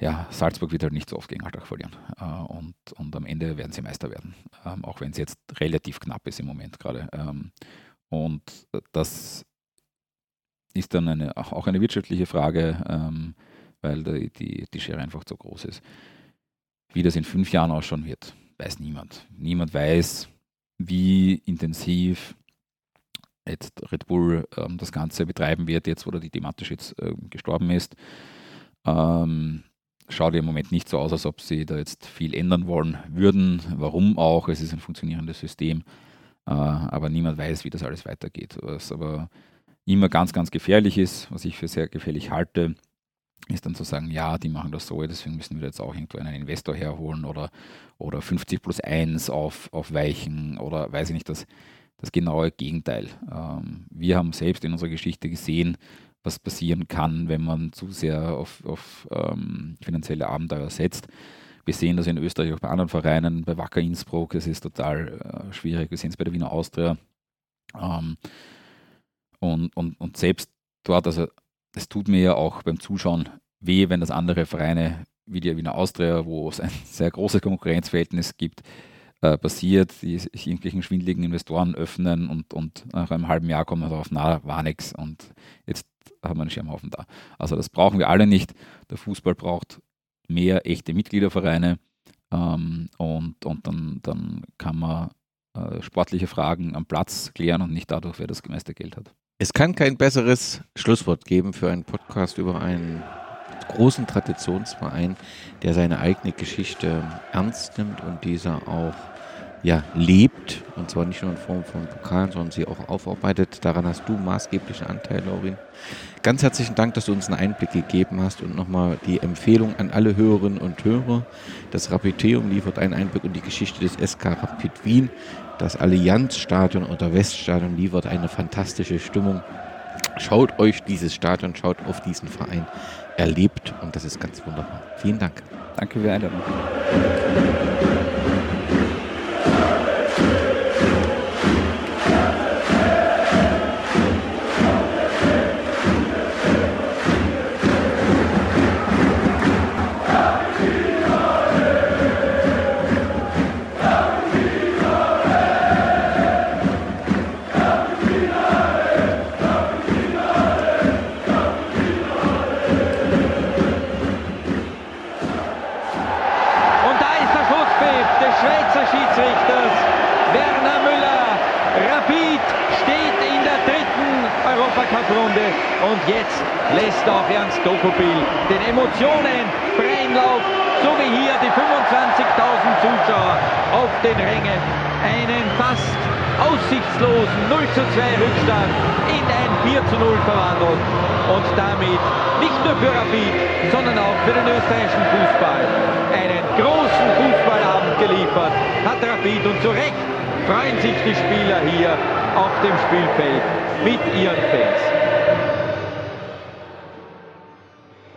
ja, Salzburg wird halt nicht so oft gegen Alltag verlieren. Äh, und, und am Ende werden sie Meister werden, ähm, auch wenn es jetzt relativ knapp ist im Moment gerade. Und das ist dann eine, auch eine wirtschaftliche Frage, ähm, weil die, die, die Schere einfach zu groß ist. Wie das in fünf Jahren ausschauen wird, weiß niemand. Niemand weiß, wie intensiv jetzt Red Bull ähm, das Ganze betreiben wird, jetzt wo die thematisch jetzt äh, gestorben ist. Ähm, schaut im Moment nicht so aus, als ob sie da jetzt viel ändern wollen würden. Warum auch? Es ist ein funktionierendes System. Äh, aber niemand weiß, wie das alles weitergeht. Was aber immer ganz, ganz gefährlich ist, was ich für sehr gefährlich halte, ist dann zu sagen, ja, die machen das so, deswegen müssen wir jetzt auch irgendwo einen Investor herholen oder, oder 50 plus 1 auf, aufweichen oder weiß ich nicht, das, das genaue Gegenteil. Ähm, wir haben selbst in unserer Geschichte gesehen, was passieren kann, wenn man zu sehr auf, auf ähm, finanzielle Abenteuer setzt. Wir sehen das in Österreich auch bei anderen Vereinen, bei Wacker Innsbruck, es ist total äh, schwierig. Wir sehen es bei der Wiener Austria. Ähm, und, und, und selbst dort, also es tut mir ja auch beim Zuschauen weh, wenn das andere Vereine wie die Wiener Austria, wo es ein (laughs) sehr großes Konkurrenzverhältnis gibt, äh, passiert, die sich irgendwelchen schwindeligen Investoren öffnen und, und nach einem halben Jahr kommen wir darauf, na, war nichts und jetzt haben wir einen Schirmhaufen da. Also das brauchen wir alle nicht. Der Fußball braucht mehr echte Mitgliedervereine ähm, und, und dann, dann kann man äh, sportliche Fragen am Platz klären und nicht dadurch, wer das meiste Geld hat. Es kann kein besseres Schlusswort geben für einen Podcast über einen großen Traditionsverein, der seine eigene Geschichte ernst nimmt und dieser auch ja, lebt, und zwar nicht nur in Form von Pokalen, sondern sie auch aufarbeitet. Daran hast du maßgeblichen Anteil, Laurin. Ganz herzlichen Dank, dass du uns einen Einblick gegeben hast und nochmal die Empfehlung an alle Hörerinnen und Hörer. Das Rapiteum liefert einen Einblick in die Geschichte des SK Rapid Wien. Das Allianzstadion oder Weststadion liefert eine fantastische Stimmung. Schaut euch dieses Stadion, schaut auf diesen Verein. Erlebt und das ist ganz wunderbar. Vielen Dank. Danke für die Einladung. Lässt auch Ernst Dokopil. Den Emotionen freien Lauf, so wie hier die 25.000 Zuschauer auf den Rängen. Einen fast aussichtslosen 0 zu 2 Rückstand in ein 4 zu 0 verwandelt und damit nicht nur für Rapid, sondern auch für den österreichischen Fußball. Einen großen Fußballabend geliefert hat Rapid. Und zu Recht freuen sich die Spieler hier auf dem Spielfeld mit ihren Fans.